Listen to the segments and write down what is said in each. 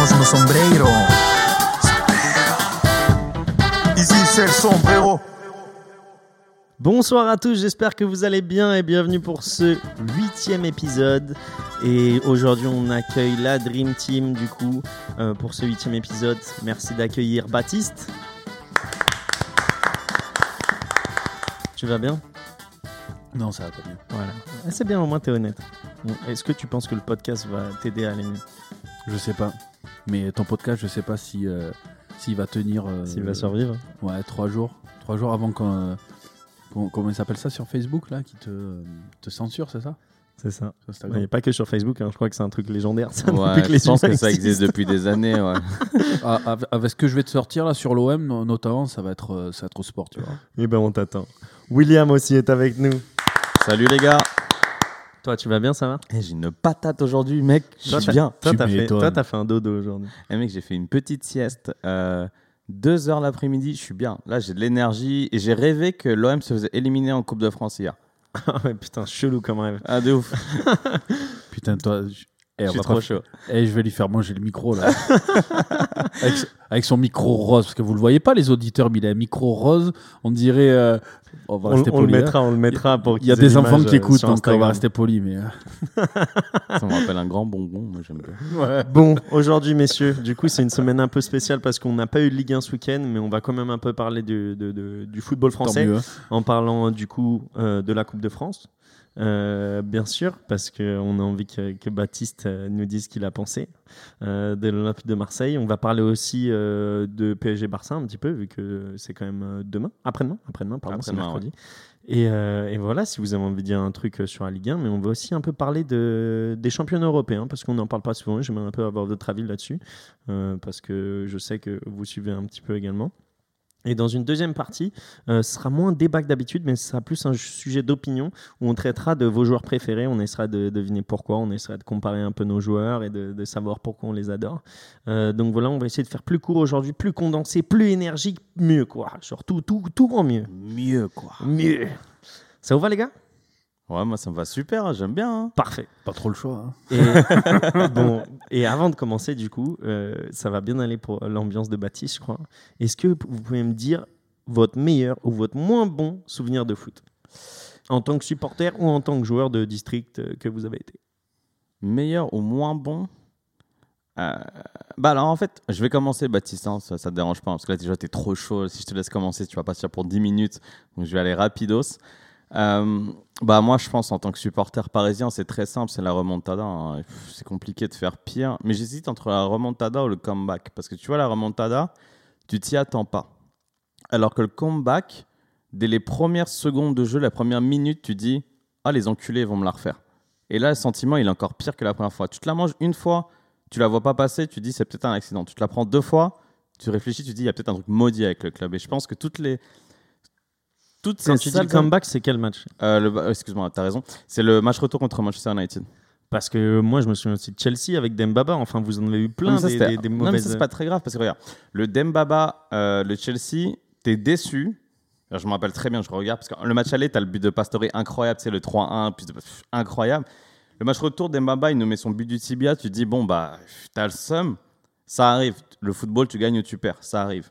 quitamos nos sombrero. Ici c'est le sombrero. Bonsoir à tous, j'espère que vous allez bien et bienvenue pour ce huitième épisode. Et aujourd'hui, on accueille la Dream Team du coup euh, pour ce huitième épisode. Merci d'accueillir Baptiste. Tu vas bien? Non, ça va pas bien. Voilà. Ah, c'est bien, au moins t'es honnête. Est-ce que tu penses que le podcast va t'aider à aller mieux? Je sais pas. Mais ton podcast, je sais pas si euh, s'il va tenir. euh, S'il va survivre Ouais, trois jours. Trois jours avant qu'on. euh, qu'on- comment il s'appelle ça sur Facebook là Qui te, euh, te censure, c'est ça? C'est ça. Sur Instagram Et pas que sur Facebook, hein, je crois que c'est un truc légendaire. Ça, Ouais, que les je pense humains que ça existe existent. depuis des années. Ouais. Ah, avec- Avec ce que je vais te sortir là sur l'OM, no- notamment, ça va être, euh, ça va être au sport, tu vois. Eh ben on t'attend. William aussi est avec nous. Salut les gars. Toi, tu vas bien, ça va? Eh, J'ai une patate aujourd'hui, mec. Je Toi, suis t'as- bien. Toi, Tu t'as fait, toi, t'as fait un dodo aujourd'hui. Eh mec, j'ai fait une petite sieste. Euh, deux heures l'après-midi, je suis bien. Là, j'ai de l'énergie et j'ai rêvé que l'OM se faisait éliminer en Coupe de France hier. Ah ouais, putain, chelou comme rêve. Ah, de ouf. Putain, toi. Je- Eh, je on suis va trop chaud. Eh, je vais lui faire manger le micro là. avec, avec son micro rose, parce que vous le voyez pas les auditeurs, mais il a un micro rose. On dirait. euh, on va On, rester on le poli, hein. mettra, on le mettra pour Il y a des enfants qui euh, écoutent, donc on va rester poli. Mais euh, Ça me rappelle un grand bonbon. Moi, j'aime bien. Bon, aujourd'hui, messieurs, du coup, c'est une semaine un peu spéciale parce qu'on n'a pas eu de Ligue 1 ce week-end, mais on va quand même un peu parler du, de- de- du football tant français mieux. hein. en parlant du coup euh, de la Coupe de France. Euh, bien sûr, parce qu'on a envie que, que Baptiste euh, nous dise ce qu'il a pensé euh, de l'Olympique de Marseille. On va parler aussi euh, de PSG Barça un petit peu, vu que c'est quand même demain, après-demain, après-demain, pardon, c'est mercredi. Et, et voilà, si vous avez envie de dire un truc sur la Ligue 1, mais on va aussi un peu parler de, des championnats européens, parce qu'on n'en parle pas souvent. J'aimerais un peu avoir votre avis là-dessus, parce que je sais que vous suivez un petit peu également. Et dans une deuxième partie, euh, ce sera moins un débat que d'habitude, mais ce sera plus un sujet d'opinion où on traitera de vos joueurs préférés, on essaiera de deviner pourquoi, on essaiera de comparer un peu nos joueurs et de, de savoir pourquoi on les adore. Euh, donc voilà, on va essayer de faire plus court aujourd'hui, plus condensé, plus énergique, mieux quoi. Genre tout, tout, tout en mieux. Mieux, quoi. Mieux. Ça vous va les gars? Ouais, moi, ça me va super. hein, J'aime bien. hein. Parfait. Pas trop le choix. hein. Et, bon, et avant de commencer, du coup, euh, ça va bien aller pour l'ambiance de Baptiste, je crois. Est-ce que vous pouvez me dire votre meilleur ou votre moins bon souvenir de foot? En tant que supporter ou en tant que joueur de district euh, que vous avez été? Meilleur ou moins bon? Euh, Bah alors en fait, je vais commencer Baptiste, hein, ça, ça te dérange pas, parce que là déjà t'es trop chaud, si je te laisse commencer, tu vas partir pour 10 minutes, donc je vais aller rapidos. Euh, bah moi je pense en tant que supporter parisien, c'est très simple, c'est la remontada, hein. C'est compliqué de faire pire, mais j'hésite entre la remontada ou le comeback, parce que tu vois la remontada, tu t'y attends pas. Alors que le comeback, dès les premières secondes de jeu, la première minute, tu dis, ah les enculés vont me la refaire. Et là, le sentiment, il est encore pire que la première fois. Tu te la manges une fois, tu la vois pas passer, tu dis c'est peut-être un accident. Tu te la prends deux fois, tu réfléchis, tu dis il y a peut-être un truc maudit avec le club. Et je pense que toutes les toutes Quand ces tu dis sales- le comeback, c'est quel match? Euh, euh, excuse-moi, t'as raison. C'est le match retour contre Manchester United. Parce que moi, je me souviens aussi de Chelsea avec Dembaba. Enfin, vous en avez eu plein ça, des, des- non, mais ça, c'est pas très grave parce que regarde, le Dembaba, euh, le Chelsea, t'es déçu. Alors, je me rappelle très bien, je regarde parce que le match aller, t'as le but de Pastore incroyable, c'est le 3-1, puis de- pff, incroyable. Le match retour, Dembaba, il nous met son but du tibia. Tu te dis, bon, bah, t'as le seum. Ça arrive. Le football, tu gagnes ou tu perds. Ça arrive.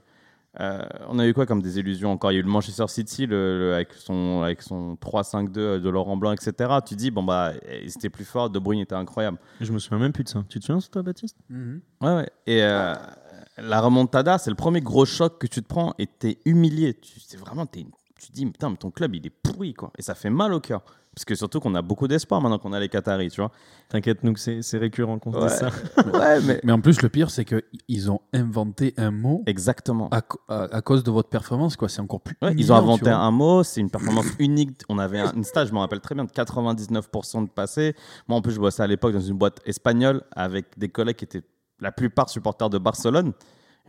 Euh, on a eu quoi comme des illusions encore? Il y a eu le Manchester City le, le- avec son, avec son 3-5-2 de Laurent Blanc, etc. Tu dis, bon, bah, ils étaient plus forts. De Bruyne était incroyable. Je me souviens même plus de ça. Tu te souviens, toi, Baptiste? Mhm. Ouais, ouais. Et euh, la remontada, c'est le premier gros choc que tu te prends et t'es humilié. Tu, c'est vraiment, t'es- tu te dis, putain, mais ton club, il est pourri, quoi. Et ça fait mal au cœur. Parce que surtout qu'on a beaucoup d'espoir maintenant qu'on a les Qataris, tu vois. T'inquiète, nous, c'est récurrent qu'on se Ouais. dise ça. Ouais, mais. Mais en plus, le pire, c'est qu'ils ont inventé un mot Exactement. à, à- à cause de votre performance. quoi. C'est encore plus. Ouais, ils ont inventé un mot, c'est une performance unique. On avait un, une stage, je me rappelle très bien, de 99% de passé. Moi, en plus, je bossais à l'époque dans une boîte espagnole avec des collègues qui étaient la plupart supporters de Barcelone.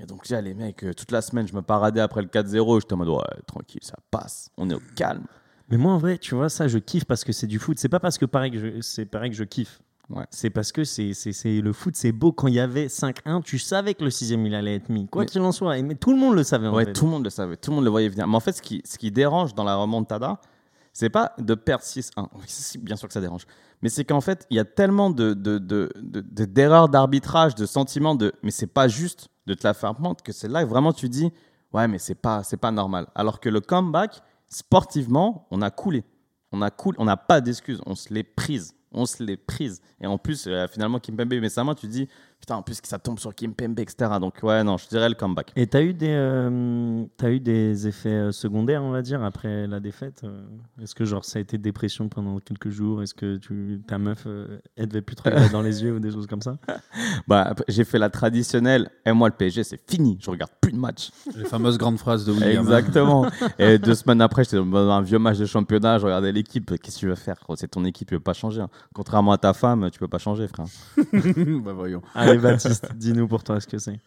Et donc, là, les mecs, euh, toute la semaine, je me paradais après le 4-0. J'étais en mode, ouais, tranquille, ça passe. On est au calme. Mais moi, en vrai, tu vois, ça, je kiffe parce que c'est du foot. C'est pas parce que pareil que je, c'est pareil que je kiffe. Ouais. C'est parce que c'est, c'est, c'est- le foot, c'est beau. Quand il y avait 5-1, tu savais que le sixième, il allait être mis. Quoi Mais- qu'il en soit. Et- Mais tout le monde le savait, en Ouais, fait. tout le monde le savait, tout le monde le voyait venir. Mais en fait, ce qui, ce qui dérange dans la remontada, c'est pas de perdre 6-1. Oui, si, bien sûr que ça dérange. Mais c'est qu'en fait, il y a tellement de, de, de- de- de- d'erreurs d'arbitrage, de sentiments de mais c'est pas juste de te la faire prendre que c'est là que vraiment tu dis ouais, mais c'est pas, c'est pas normal. Alors que le comeback, sportivement, on a coulé. On a cool, on n'a pas d'excuses, on se l'est prise. On se l'est prise. Et en plus, euh, finalement, Kimpembe met sa main, tu dis, putain, en plus que ça tombe sur Kimpembe, etc. Donc, ouais, non, je dirais le comeback. Et t'as eu des, euh, t'as eu des effets euh, secondaires, on va dire, après la défaite. euh, Est-ce que genre ça a été dépression pendant quelques jours? Est-ce que tu, ta meuf, euh, elle devait plus te regarder dans les yeux ou des choses comme ça? Bah, j'ai fait la traditionnelle, et moi, le PSG, c'est fini, je regarde plus de match. Les fameuses grandes phrases de William. Exactement. et deux semaines après, j'étais dans un vieux match de championnat, je regardais l'équipe. Qu'est-ce que tu veux faire C'est ton équipe, tu peux pas changer. hein. Contrairement à ta femme, tu peux pas changer, frère. bah voyons. Allez, Baptiste, dis-nous pour toi ce que c'est.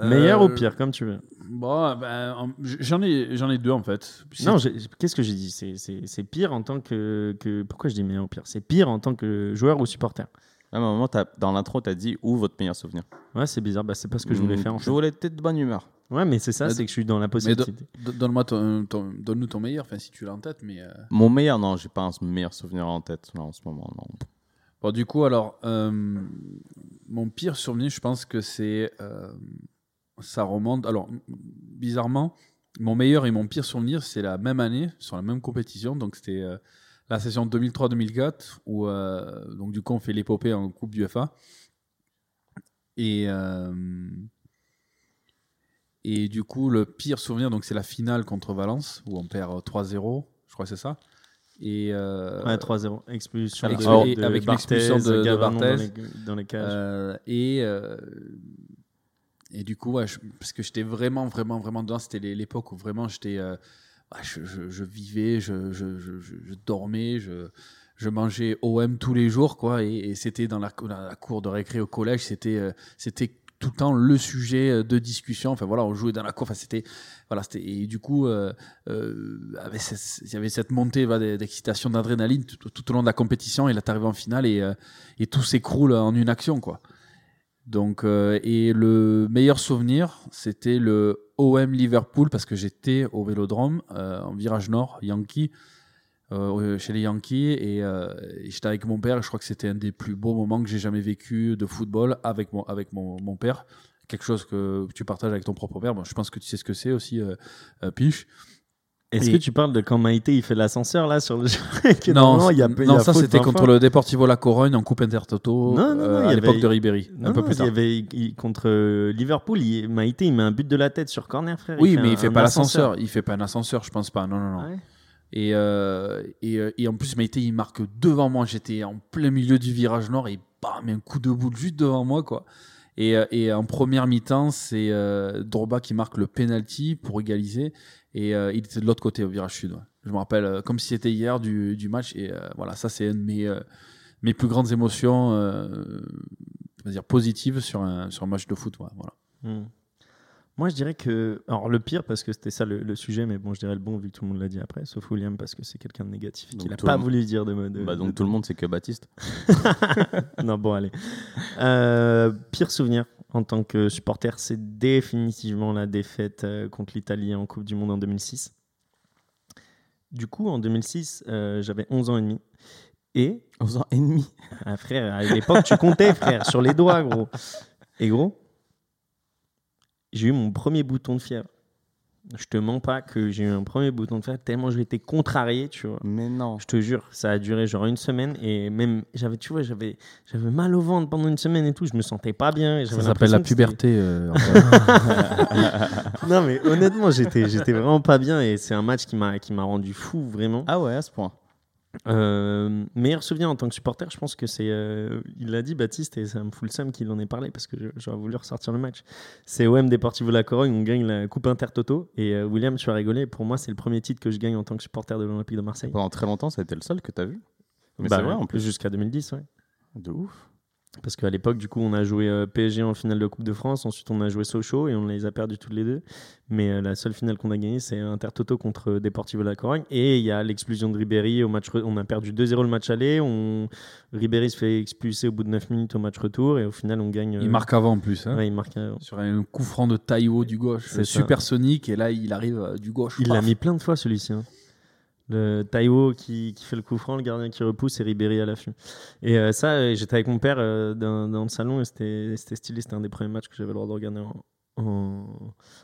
Meilleur Euh, ou pire, comme tu veux. Bon, ben, en- j'en ai, j'en ai deux en fait. Non, qu'est-ce que j'ai dit? C'est- pire en tant que, que. Pourquoi je dis meilleur ou pire? C'est pire en tant que joueur ou supporter. À un moment, t'as- dans l'intro, tu as dit où votre meilleur souvenir? Ouais, c'est bizarre. Bah, c'est pas ce que je voulais Mm, faire en Je voulais être de bonne humeur. Ouais, mais c'est ça, c'est que je suis dans la possibilité. do- donne-moi ton, ton- donne-nous ton meilleur, enfin si tu l'as en tête. Mais euh, Mon meilleur, non, j'ai pas un meilleur souvenir en tête là, en ce moment. Non. Bon, du coup, alors, euh, mon pire souvenir, je pense que c'est, euh, ça remonte. Alors, bizarrement, mon meilleur et mon pire souvenir, c'est la même année sur la même compétition. Donc c'était euh, la saison 2003-2004 où donc du coup on fait l'épopée en Coupe du FA. Et et du coup, le pire souvenir, donc c'est la finale contre Valence où on perd euh, 3-0, je crois que c'est ça. Et euh, Ouais, 3-0. Expulsion de, et de avec Barthez, l'expulsion de- de Gavanon dans Barthez. les, dans les cages. euh, et euh, et du coup, ouais, je- parce que j'étais vraiment, vraiment, vraiment dedans. C'était l'é- l'époque où vraiment j'étais, euh, ouais, je, je- je vivais, je, je, dormais, je, je mangeais OM tous les jours, quoi. Et, et c'était dans la, la, la cour de récré au collège, c'était, euh, c'était tout le temps le sujet euh, de discussion. Enfin voilà, on jouait dans la cour. Enfin c'était, voilà, c'était et du coup, euh, euh, il y avait cette montée d'excitation, d'adrénaline tout, tout au long de la compétition. Et là, t'arrives en finale et, euh, et tout s'écroule en une action, quoi. Donc, euh, et le meilleur souvenir, c'était le OM Liverpool parce que j'étais au Vélodrome euh, en virage nord, Yankee, euh, chez les Yankees, et, euh, et j'étais avec mon père. Et je crois que c'était un des plus beaux moments que j'ai jamais vécu de football avec mon avec mon, mon père. Quelque chose que tu partages avec ton propre père. Bon, je pense que tu sais ce que c'est aussi, euh, euh, Piche. Est-ce et- que tu parles de quand Maïté il fait l'ascenseur là sur le Non, il y a, non, il y a ça c'était 20 contre le Deportivo La Corogne en Coupe Intertoto Non, non, non, euh, il à l'époque avait- de Ribéry, un peu plus il tard. y avait il- contre Liverpool, il- Maïté il met un but de la tête sur corner, frère. Oui, mais un- il fait pas l'ascenseur. Il fait pas un ascenseur, je pense pas. Non, non, non. Ouais? Et, euh, et, euh, et en plus, Maïté, il marque devant moi. J'étais en plein milieu du virage nord et bam, un coup de boule juste devant moi, quoi. Et, euh, et en première mi-temps, c'est euh, Drogba qui marque le penalty pour égaliser. Et euh, il était de l'autre côté au virage sud. ouais. Je me rappelle euh, comme si c'était hier du, du match. Et voilà, ça, c'est une de mes, mes plus grandes émotions dire positives sur un, sur un match de foot. ouais, voilà. Hmm. Moi, je dirais que. Alors, le pire, parce que c'était ça le, le sujet, mais bon, je dirais le bon, vu que tout le monde l'a dit après, sauf William, parce que c'est quelqu'un de négatif. Il n'a pas voulu dire de. de- Bah, de- donc tout le monde, c'est que Baptiste. non, bon, allez. Euh, pire souvenir en tant que supporter, c'est définitivement la défaite euh, contre l'Italie en Coupe du Monde en 2006. Du coup, en 2006, euh, j'avais 11 ans et demi. Et, 11 ans et demi. ah, frère, à l'époque, tu comptais, frère, sur les doigts, gros. Et gros, j'ai eu mon premier bouton de fièvre. Je te mens pas que j'ai eu un premier bouton de fièvre tellement été contrarié, tu vois. Mais non. Je te jure, ça a duré genre une semaine et même j'avais, tu vois, j'avais, j'avais mal au ventre pendant une semaine et tout. Je me sentais pas bien. et Ça s'appelle la puberté. euh, Non mais honnêtement, j'étais, j'étais vraiment pas bien et c'est un match qui m'a, qui m'a rendu fou vraiment. Ah ouais, à ce point. Euh, meilleur souvenir en tant que supporter, je pense que c'est, euh, il l'a dit Baptiste et ça me fout le seum qu'il en ait parlé parce que j'aurais voulu ressortir le match. C'est OM Deportivo La Corogne, on gagne la Coupe Intertoto et euh, William, tu vas rigoler. Pour moi, c'est le premier titre que je gagne en tant que supporter de l'Olympique de Marseille. Pendant très longtemps, ça a été le seul que tu as vu. Mais Bah, c'est vrai en plus. Jusqu'à 2010, ouais. De ouf. Parce qu'à l'époque, du coup, on a joué euh, PSG en finale de Coupe de France. Ensuite, on a joué Sochaux et on les a perdus toutes les deux. Mais euh, la seule finale qu'on a gagnée, c'est Intertoto contre Deportivo La Corogne. Et il y a l'explosion de Ribéry au match. On a perdu 2-0 le match aller. On... Ribéry se fait expulser au bout de 9 minutes au match retour. Et au final, on gagne. euh, Il marque avant en plus. hein. Ouais, il marque. euh, Sur un coup franc de haut du gauche. C'est. Supersonique. Et là, il arrive euh, du gauche. Il l'a mis plein de fois celui-ci. hein. Le Taiwo qui, qui fait le coup franc, le gardien qui repousse et Ribéry à l'affût. Et euh, ça, euh, j'étais avec mon père euh, dans, dans le salon et c'était c'était stylé. C'était un des premiers matchs que j'avais le droit de regarder en, en,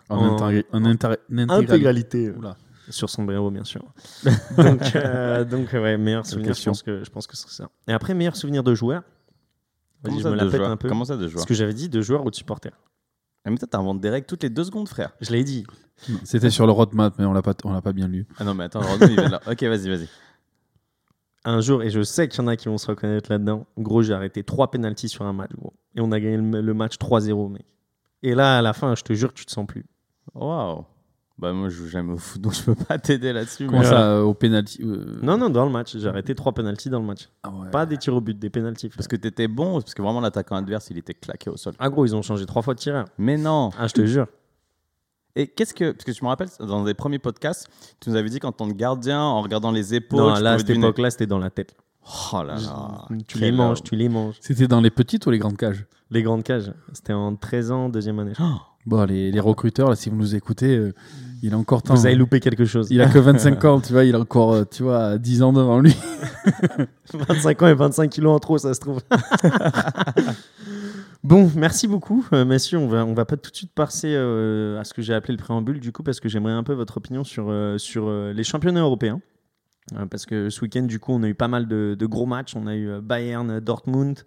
En, En- intégra- en intégra- en intégralité. intégralité. Oula. Sur son bureau, bien sûr. donc, euh, donc, ouais, meilleur souvenir, je pense, que, je pense que c'est ça. Et après, meilleur souvenir de joueur. Vas-y, Comment je ça, me de la pète un peu. Comment ça, de joueurs Ce que j'avais dit, de joueur ou de supporter. Ah, Mais toi, t'inventes des règles toutes les deux secondes, frère. Je l'ai dit. C'était sur le roadmap, mais on l'a pas, on l'a pas bien lu. Ah non, mais attends, le Rodman, il vient de là. Ok, vas-y, vas-y. un jour, et je sais qu'il y en a qui vont se reconnaître là-dedans, gros, j'ai arrêté trois pénalties sur un match, gros. Et on a gagné le, le match 3-0, mec. Et là, à la fin, je te jure, tu te sens plus. Waouh. Bah, moi, je joue jamais au foot, donc je peux pas t'aider là-dessus. Comment mais- ça, euh, au penalty euh, Non, non, dans le match. J'ai arrêté trois pénalties dans le match. ah ouais. Pas des tirs au but, des pénalties. Parce que t'étais bon, parce que vraiment, l'attaquant adverse, il était claqué au sol. Ah, gros, ils ont changé trois fois de tireur. Mais non. Ah, je te jure. Et qu'est-ce que. Parce que je me rappelle, dans des premiers podcasts, tu nous avais dit qu'en tant que gardien, en regardant les épaules. non, tu là, à cette deviner- époque-là, c'était dans la tête. Oh là là. tu les manges, tu les manges. C'était dans les petites ou les grandes cages? Les grandes cages. C'était en 13 ans, deuxième année. crois. Bon, les, les recruteurs, là, si vous nous écoutez, euh, il a encore temps. Vous avez loupé quelque chose. Il a que 25 ans, tu vois, il a encore, euh, tu vois, 10 ans devant lui. 25 ans et 25 kilos en trop, ça se trouve. bon, merci beaucoup, euh, messieurs. On va, on va pas tout de suite passer euh, à ce que j'ai appelé le préambule, du coup, parce que j'aimerais un peu votre opinion sur, euh, sur euh, les championnats européens. Euh, parce que ce week-end, du coup, on a eu pas mal de, de gros matchs. On a eu euh, Bayern, euh, Dortmund,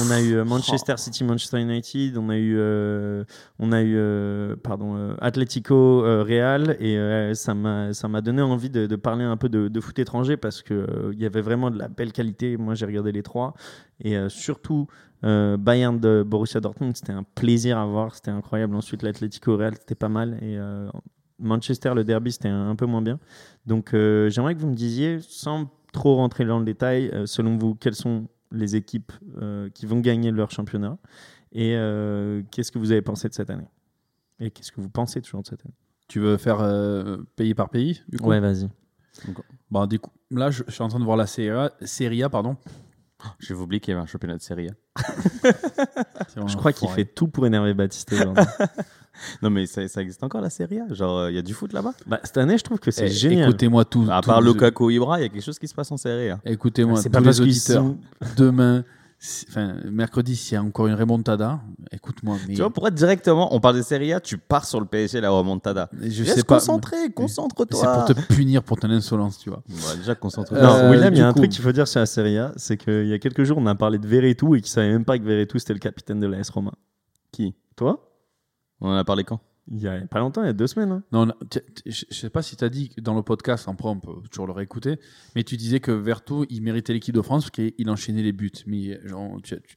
on a eu Manchester City, Manchester United, on a eu, euh, on a eu euh, pardon, euh, Atletico, euh, Real, et ça m'a ça m'a donné envie de, de parler un peu de, de foot étranger parce que euh, il y avait vraiment de la belle qualité. Moi, j'ai regardé les trois, et surtout euh, Bayern de Borussia Dortmund, c'était un plaisir à voir, c'était incroyable. Ensuite, l'Atletico Real, c'était pas mal, et euh, Manchester, le derby, c'était un, un peu moins bien. Donc, euh, j'aimerais que vous me disiez, sans trop rentrer dans le détail, euh, selon vous, quelles sont les équipes euh, qui vont gagner leur championnat et euh, qu'est-ce que vous avez pensé de cette année Et qu'est-ce que vous pensez toujours de cette année? Tu veux faire euh, pays par pays du coup? Ouais, vas-y. Bon, du coup, là, je, je suis en train de voir la Serie A, Serie A, pardon. J'ai oublié qu'il y avait un championnat de série A. Je crois qu'il fait tout pour énerver Baptiste. Non, mais ça, ça existe encore la série A? Genre, il y a du foot là-bas? Bah, cette année, je trouve que c'est Eh, génial. Écoutez-moi tous. À part les- Lukaku Ibra, il y a quelque chose qui se passe en série A. Écoutez-moi, c'est tous pas les auditeurs. sont- Demain, enfin, mercredi, s'il y a encore une remontada, écoute-moi. Mais Tu vois, pour être directement, on parle de série A, tu pars sur le PSG, la remontada. je Reste sais pas. concentré, concentre-toi. C'est pour te punir pour ton insolence, tu vois. Déjà, concentre-toi. Non, Euh, William, il y a un coup- truc qu'il faut dire sur la Serie A, c'est qu'il y a quelques jours, on a parlé de Veretout et qu'il savait même pas que Veretout c'était le capitaine de l'AS Roma. Qui? Toi? On en a parlé quand? Il y a pas longtemps, il y a deux semaines. hein. Non, je sais pas si tu as dit dans le podcast, après on peut toujours le réécouter, mais tu disais que Verto, il méritait l'équipe de France parce qu'il enchaînait les buts. Mais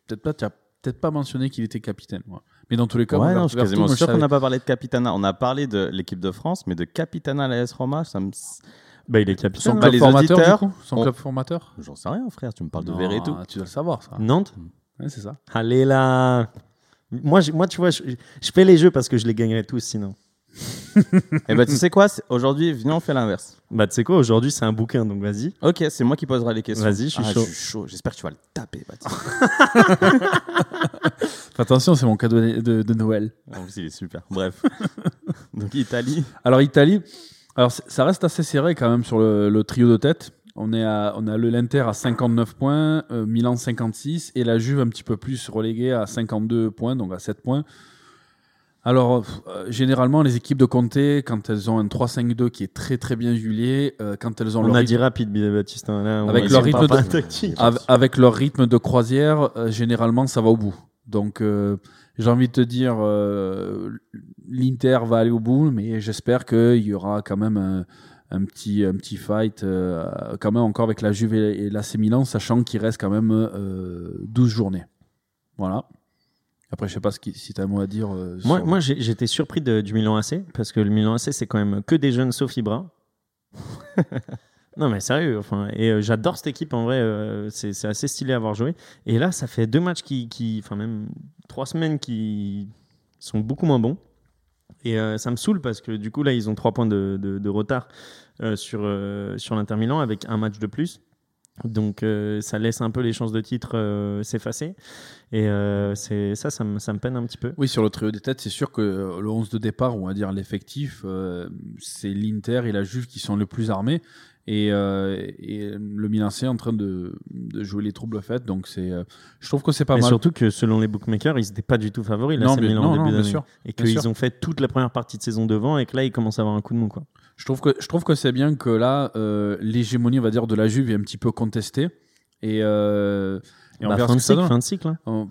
peut-être pas, tu as peut-être pas mentionné qu'il était capitaine. moi. Mais dans tous les cas, Ouais, non, je suis quasiment sûr qu'on n'a pas parlé de Capitana. On a parlé de l'équipe de France, mais de Capitana à la S Roma, ça me. Bah, il est Son capitaine. Bah, club les formateur, auditeurs du coup Son ont- club formateur J'en sais rien, frère. Tu me parles de Veretout. Tu dois le savoir, ça. Nantes? Ouais, c'est ça. Allez là moi, je- moi, tu vois, je, je fais les jeux parce que je les gagnerais tous sinon. Eh ben, tu sais quoi? Aujourd'hui, viens, on fait l'inverse. Bah, tu sais quoi, aujourd'hui, c'est un bouquin, donc vas-y. Ok, c'est moi qui poserai les questions. Vas-y, je suis Ah, chaud. J'espère que tu vas le taper, attention, c'est mon cadeau de, de- de Noël. en plus, il est super. Bref. Donc, Italie. Alors, Italie, alors, ça reste assez serré quand même sur le, le trio de tête. On, est à, on a le l'Inter à 59 points, euh, Milan 56 et la Juve un petit peu plus reléguée à 52 points, donc à 7 points. Alors, euh, généralement, les équipes de Conte, quand elles ont un 3-5-2 qui est très très bien huilé, euh, quand elles ont On leur a rythme- dit rapide, Baptiste. hein, là, Avec leur rythme de- pas tactique. Av- avec leur rythme de croisière, euh, généralement, ça va au bout. Donc, j'ai envie de te dire, l'Inter va aller au bout, mais j'espère qu'il y aura quand même un, un petit, un petit fight, euh, quand même encore avec la Juve et, l'AC Milan, sachant qu'il reste quand même euh, 12 journées. Voilà. Après, je sais pas ce qui- si tu as un mot à dire. euh, Moi, sur- moi j'étais surpris de- du Milan AC parce que le Milan AC, c'est quand même que des jeunes sauf Ibra. non, mais sérieux. Enfin, et euh, j'adore cette équipe en vrai. c'est c'est assez stylé à avoir joué. Et là, ça fait deux matchs qui, qui- enfin même trois semaines qui sont beaucoup moins bons. Et euh, ça me saoule parce que du coup là, ils ont trois points de, retard euh, sur euh, sur l'Inter Milan avec un match de plus. Donc ça laisse un peu les chances de titre s'effacer. Et c'est ça, ça me, ça me peine un petit peu. Oui, sur le trio des têtes, c'est sûr que le 11 de départ, on va dire l'effectif, c'est l'Inter et la Juve qui sont les plus armés. Et, euh, et le Milan C est en train de, de jouer les troubles faites. Donc, c'est, euh, je trouve que c'est pas Et mal. surtout que selon les bookmakers, ils n'étaient pas du tout favoris. Là, Non, Milan non, en non, début bien sûr, Et qu'ils ont fait toute la première partie de saison devant et que là, ils commencent à avoir un coup de mou. Quoi. Je trouve que je trouve que c'est bien que là euh, l'hégémonie on va dire de la Juve est un petit peu contestée et, et on Bah, verra fin, de cycle, donne. fin de cycle. hein. Euh,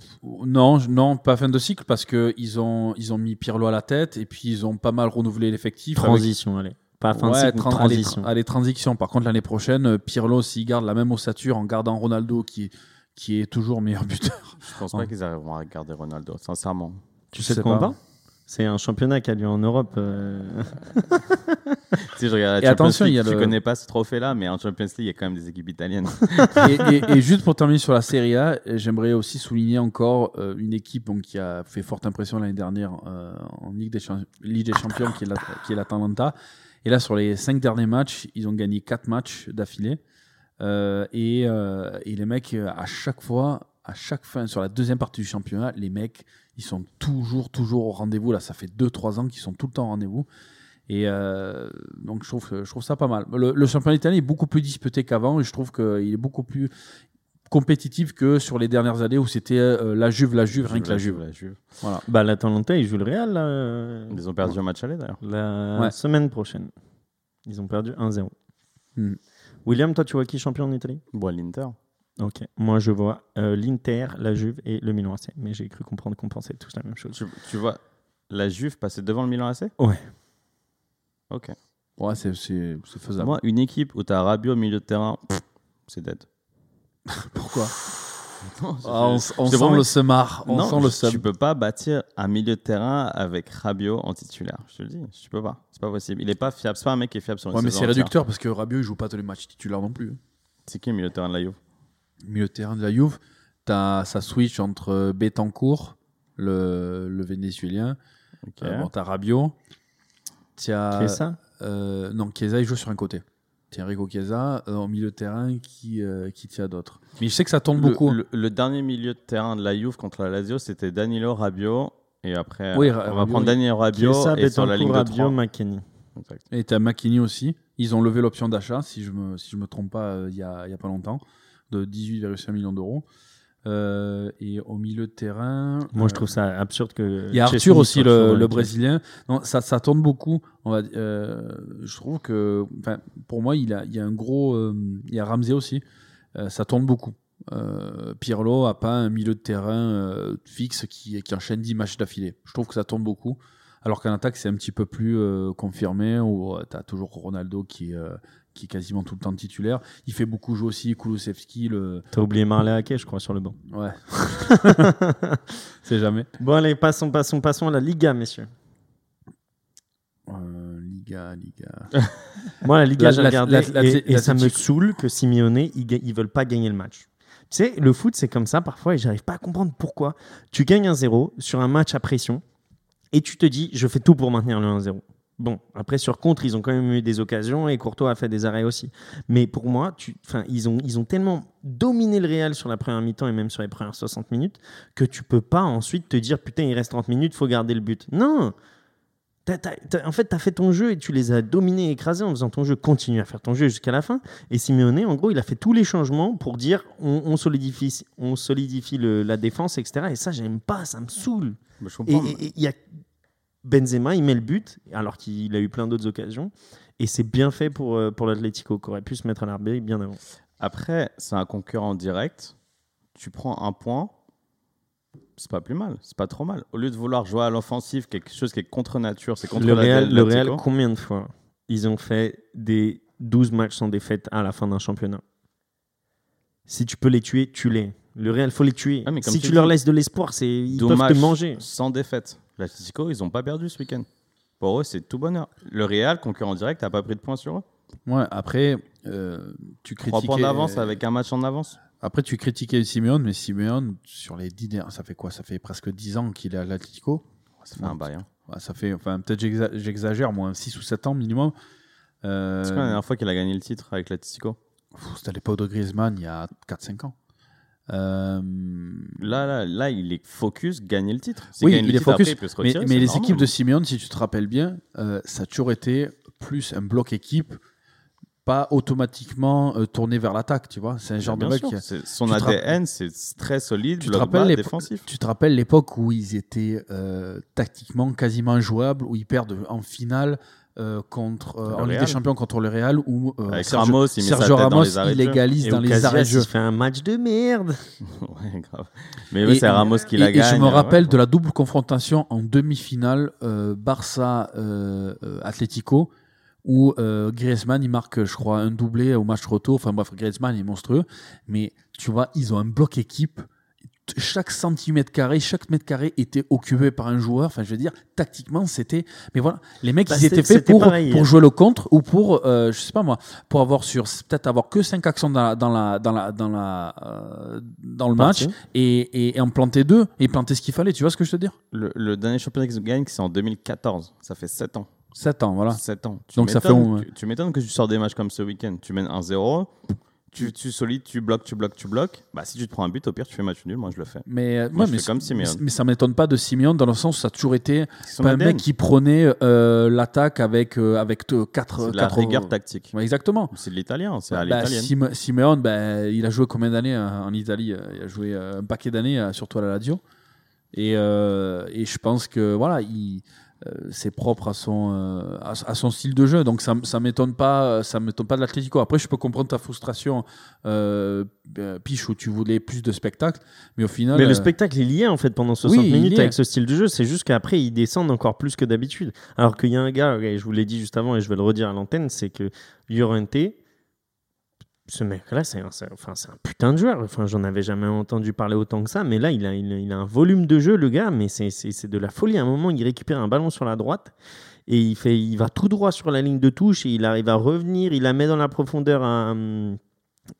non non pas fin de cycle parce que ils ont ils ont mis Pirlo à la tête et puis ils ont pas mal renouvelé l'effectif avec- Transition, allez. Pas fin Ouais, de cycle, tran- transition. Allez, allez, transition. Par contre, l'année prochaine, euh, Pirlo, s'il garde la même ossature en gardant Ronaldo, qui, qui est toujours meilleur buteur. Je pense pas qu'ils arriveront à garder Ronaldo, sincèrement. Tu Je sais de sais quoi on pas. parle? C'est un championnat qui a lieu en Europe. euh, Si je regarde la Et attention, il y a tu le- connais pas ce trophée-là, mais en Champions League, il y a quand même des équipes italiennes. et, et- et juste pour terminer sur la Serie A, j'aimerais aussi souligner encore euh, une équipe donc, qui a fait forte impression l'année dernière euh, en Ligue des, Champ- Ligue des Champions, qui est, la, l'Atalanta. Et là, sur les cinq derniers matchs, ils ont gagné quatre matchs d'affilée. Euh, et, euh, et les mecs, euh, à chaque fois, à chaque fin, sur la deuxième partie du championnat, les mecs, ils sont toujours, toujours au rendez-vous. Là, ça fait 2-3 ans qu'ils sont tout le temps au rendez-vous. Et donc, je trouve, je trouve ça pas mal. Le, le championnat italien est beaucoup plus disputé qu'avant et je trouve qu'il est beaucoup plus compétitif que sur les dernières années où c'était euh, la Juve, la Juve, rien que la Juve. La Juve. Voilà. Bah, l'Atalanta, ils jouent le Real là, Ils ont perdu un match aller d'ailleurs. la Ouais. semaine prochaine. Ils ont perdu 1-0. Hmm. William, toi, tu vois qui champion en Italie? Bon, l'Inter. Ok. Moi, je vois euh, l'Inter, la Juve et le Milan AC. Mais j'ai cru comprendre qu'on pensait tous la même chose. Tu, tu vois la Juve passer devant le Milan AC Ouais. Ok. Ouais, c'est, faisable. Moi, une équipe où tu as Rabiot au milieu de terrain, c'est dead. Pourquoi Non, Ah, On, sent le semar, on non, sent le tu peux pas bâtir un milieu de terrain avec Rabiot en titulaire. Je te le dis, tu peux pas. C'est pas possible. Il est pas fiable. C'est pas un mec qui est fiable sur une Ouais, mais c'est réducteur parce que Rabiot il joue pas tous les matchs titulaires non plus. C'est qui le milieu de terrain de la Juve? Milieu de terrain de la Juve, t'as ça switch entre Betancourt, le, le Vénézuélien, Ok. euh, bon, t'as Rabiot, t'as ça euh, non Chiesa il joue sur un côté. Enrico Chiesa euh, au milieu de terrain qui euh, qui tient d'autres. Mais je sais que ça tourne Le- beaucoup. Le, le dernier milieu de terrain de la Juve contre la Lazio, c'était Danilo Rabiot. Et après, Oui, on va prendre. Danilo Rabiot Chiesa, et sur la ligne de Rabiot, 3. McKennie. Exact. Et t'as McKinney aussi. Ils ont levé l'option d'achat, si je me, si je me trompe pas, euh, il y, a, il y a pas longtemps, de 18,5 millions d'euros. Euh, et au milieu de terrain. Moi, euh, je trouve ça absurde que. Il y a Arthur aussi, le, le. Brésilien. Non, ça, ça tourne beaucoup. On va, euh, je trouve que, pour moi, il, a, il y a un gros. euh, il y a Ramsey aussi. Euh, ça tourne beaucoup. Euh, Pirlo a pas un milieu de terrain euh, fixe qui, qui enchaîne 10 matchs d'affilée. Je trouve que ça tourne beaucoup. Alors qu'en attaque, c'est un petit peu plus euh, confirmé, où tu as toujours Ronaldo qui euh, qui est quasiment tout le temps titulaire. Il fait beaucoup jouer aussi Kulusevski. Le... T'as oublié Marley Ake, je crois, sur le banc. Ouais. c'est jamais. Bon, allez, passons, passons, passons à la Liga, messieurs. Euh, Liga, Liga. Moi, la Liga, La- j'ai la- regardé la- et, l'Atlético- et ça me saoule que Simeone, ils, ils veulent pas gagner le match. Tu sais, le foot, c'est comme ça parfois et j'arrive pas à comprendre pourquoi. Tu gagnes un 0 sur un match à pression et tu te dis, je fais tout pour maintenir le 1-0. Bon, après, sur contre, ils ont quand même eu des occasions et Courtois a fait des arrêts aussi. Mais pour moi, tu, ils, ont, ils ont tellement dominé le Real sur la première mi-temps et même sur les premières 60 minutes que tu peux pas ensuite te dire, putain, il reste 30 minutes, faut garder le but. Non! En fait, tu as fait ton jeu et tu les as dominés, écrasés en faisant ton jeu. Continue à faire ton jeu jusqu'à la fin. Et Simeone, en gros, il a fait tous les changements pour dire on, on solidifie, on solidifie le- la défense, etc. Et ça, j'aime pas, ça me saoule. Mais je comprends. et il y a Benzema, il met le but, alors qu'il a eu plein d'autres occasions. Et c'est bien fait pour, euh, pour l'Atlético, qui aurait pu se mettre à l'arbitre bien avant. Après, c'est un concurrent direct. Tu prends un point, c'est pas plus mal, c'est pas trop mal. Au lieu de vouloir jouer à l'offensive, quelque chose qui est contre nature, c'est contre Le Real, le Real, combien de fois ils ont fait des 12 matchs sans défaite à la fin d'un championnat? Si tu peux les tuer, tue-les. Le Real, faut les tuer. Ah, si tu tu leur laisses de l'espoir, c'est ils peuvent te manger. Sans défaite. L'Atlético, ils ont pas perdu ce week-end. Pour eux, c'est tout bonheur. Le Real, concurrent direct, n'a pas pris de points sur eux. Ouais, après, euh, tu Trois critiquais. points d'avance avec un match en avance. Après, tu critiquais Simeone, mais Simeone, sur les dix dernières, ça fait quoi? Ça fait presque 10 ans qu'il est à l'Atlético? Ça fait un bail. hein. Ça fait, enfin, peut-être j'exa- j'exagère, moi, 6 ou 7 ans minimum. Euh, C'est quand la dernière fois qu'il a gagné le titre avec l'Atlético C'était à l'époque de Griezmann, il y a 4-5 ans. Euh, Là, là, là, il est focus, gagner le titre. Oui, il est focus, après, il peut se mais, retirer, mais c'est les normal. équipes de Simeone, si tu te rappelles bien, euh, ça a toujours été plus un bloc équipe pas automatiquement euh, tourné vers l'attaque, tu vois. C'est un genre de mec. qui- son ADN, c'est très solide, Tu te rappelles défensif. Tu te rappelles l'époque où ils étaient tactiquement quasiment injouables, où ils perdent en finale euh, contre euh, Le en Ligue Real. des Champions contre le Real, où euh, Sergio, Ramos, il Sergio Ramos les arrêts de il égalise Et dans les arrêts de jeu. il fait un match de merde. Ouais, grave. Mais oui, c'est Ramos qui la et, et je me ouais. rappelle de la double confrontation en demi-finale euh, Barça Atlético où euh, Griezmann il marque je crois un doublé au match retour enfin bref Griezmann est monstrueux mais tu vois ils ont un bloc équipe chaque centimètre carré chaque mètre carré était occupé par un joueur enfin je veux dire tactiquement c'était mais voilà les mecs Bah, ils étaient faits pour pareil. pour jouer le contre ou pour euh, je sais pas moi pour avoir sur peut-être avoir que 5 actions dans la dans la dans la dans la euh, dans le match et, et, et en planter deux et planter ce qu'il fallait. Tu vois ce que je veux te dire? Le, le dernier championnat qu'ils gagnent, c'est en 2014. Ça fait 7 ans. 7 ans, voilà. 7 ans. Tu Donc ça fait que- Tu m'étonnes que tu sors des matchs comme ce week-end. Tu mènes 1-0, tu, tu solides, tu bloques, tu bloques, tu bloques. Bah, si tu te prends un but, au pire, tu fais match nul. Moi, je le fais. Mais, euh, Moi, ouais, je mais, fais comme Simeone. mais ça m'étonne pas de Simeone dans le sens où ça a toujours été pas un mec qui prenait euh, l'attaque avec, euh, avec 4 C'est de la rigueur tactique. exactement. C'est de l'italien, c'est à Bah, l'italienne. Simeone, bah, il a joué combien d'années euh, en Italie euh, Il a joué euh, un paquet d'années, euh, surtout à la Lazio. Et, euh, et je pense que voilà, il, euh, c'est propre à son, euh, à, à son style de jeu. Donc ça, ça m'étonne pas, ça m'étonne pas de l'Atlético. Après, je peux comprendre ta frustration, euh, euh, Piche, où tu voulais plus de spectacle, mais au final, Mais le euh, spectacle, est en fait pendant 60 Oui, il y minutes avec ce style de jeu. C'est juste qu'après, ils descendent encore plus que d'habitude. Alors qu'il y a un gars, et je vous l'ai dit juste avant et je vais le redire à l'antenne, c'est que Llorente, ce mec-là, c'est un, putain de joueur. Enfin, j'en avais jamais entendu parler autant que ça. Mais là, il a, un volume de jeu, le gars, mais c'est de la folie. À un moment, il récupère un ballon sur la droite et il, fait, il va tout droit sur la ligne de touche et il arrive à revenir. Il la met dans la profondeur à. hum,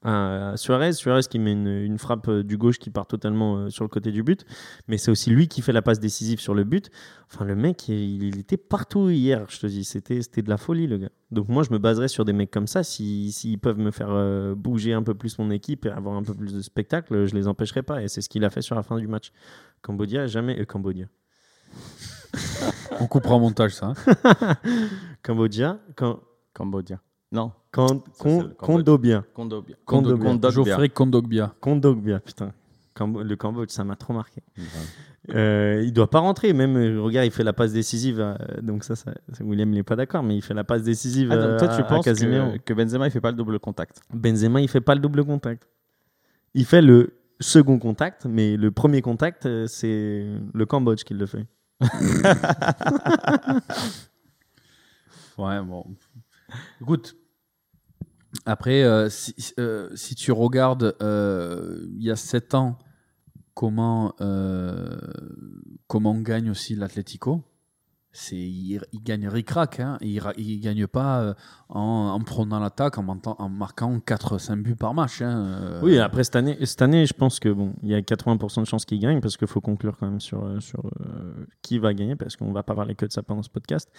à Suarez, Suarez qui met une, une frappe euh, du gauche qui part totalement euh, sur le côté du but, mais c'est aussi lui qui fait la passe décisive sur le but. Enfin, le mec, il, il était partout hier, je te dis, c'était c'était de la folie, le gars. Donc moi, je me baserais sur des mecs comme ça, s'ils s'ils peuvent me faire euh, bouger un peu plus mon équipe et avoir un peu plus de spectacle, je les empêcherai pas, et c'est ce qu'il a fait sur la fin du match. Cambodia, jamais... euh, Cambodia. on coupera au montage ça. hein. Cambodia. Cambodia. Non, Condobia. Kondogbia. Geoffrey Kondogbia. Kondogbia, putain. Le Cambodge, ça m'a trop marqué. Euh, il doit pas rentrer, même euh, regarde, il fait la passe décisive. à- donc ça, ça William il est pas d'accord, mais il fait la passe décisive Ah, donc toi, à- tu à penses Casemiro. que, que Benzema, il fait pas le double contact? Benzema, il fait pas le double contact. Il fait le second contact, mais le premier contact, euh, c'est le Cambodge qui le fait. Ouais, bon. Écoute, après, euh, si, euh, si tu regardes euh, il y a 7 ans comment, comment gagne aussi l'Atlético, il, gagne ric-rac, hein, il, il gagne pas en, en prenant l'attaque, en, en marquant 4-5 buts par match. hein. Oui, après cette année, cette année, je pense que bon, il y a 80% de chances qu'il gagne parce qu'il faut conclure quand même sur, qui va gagner parce qu'on va pas parler que de ça pendant ce podcast.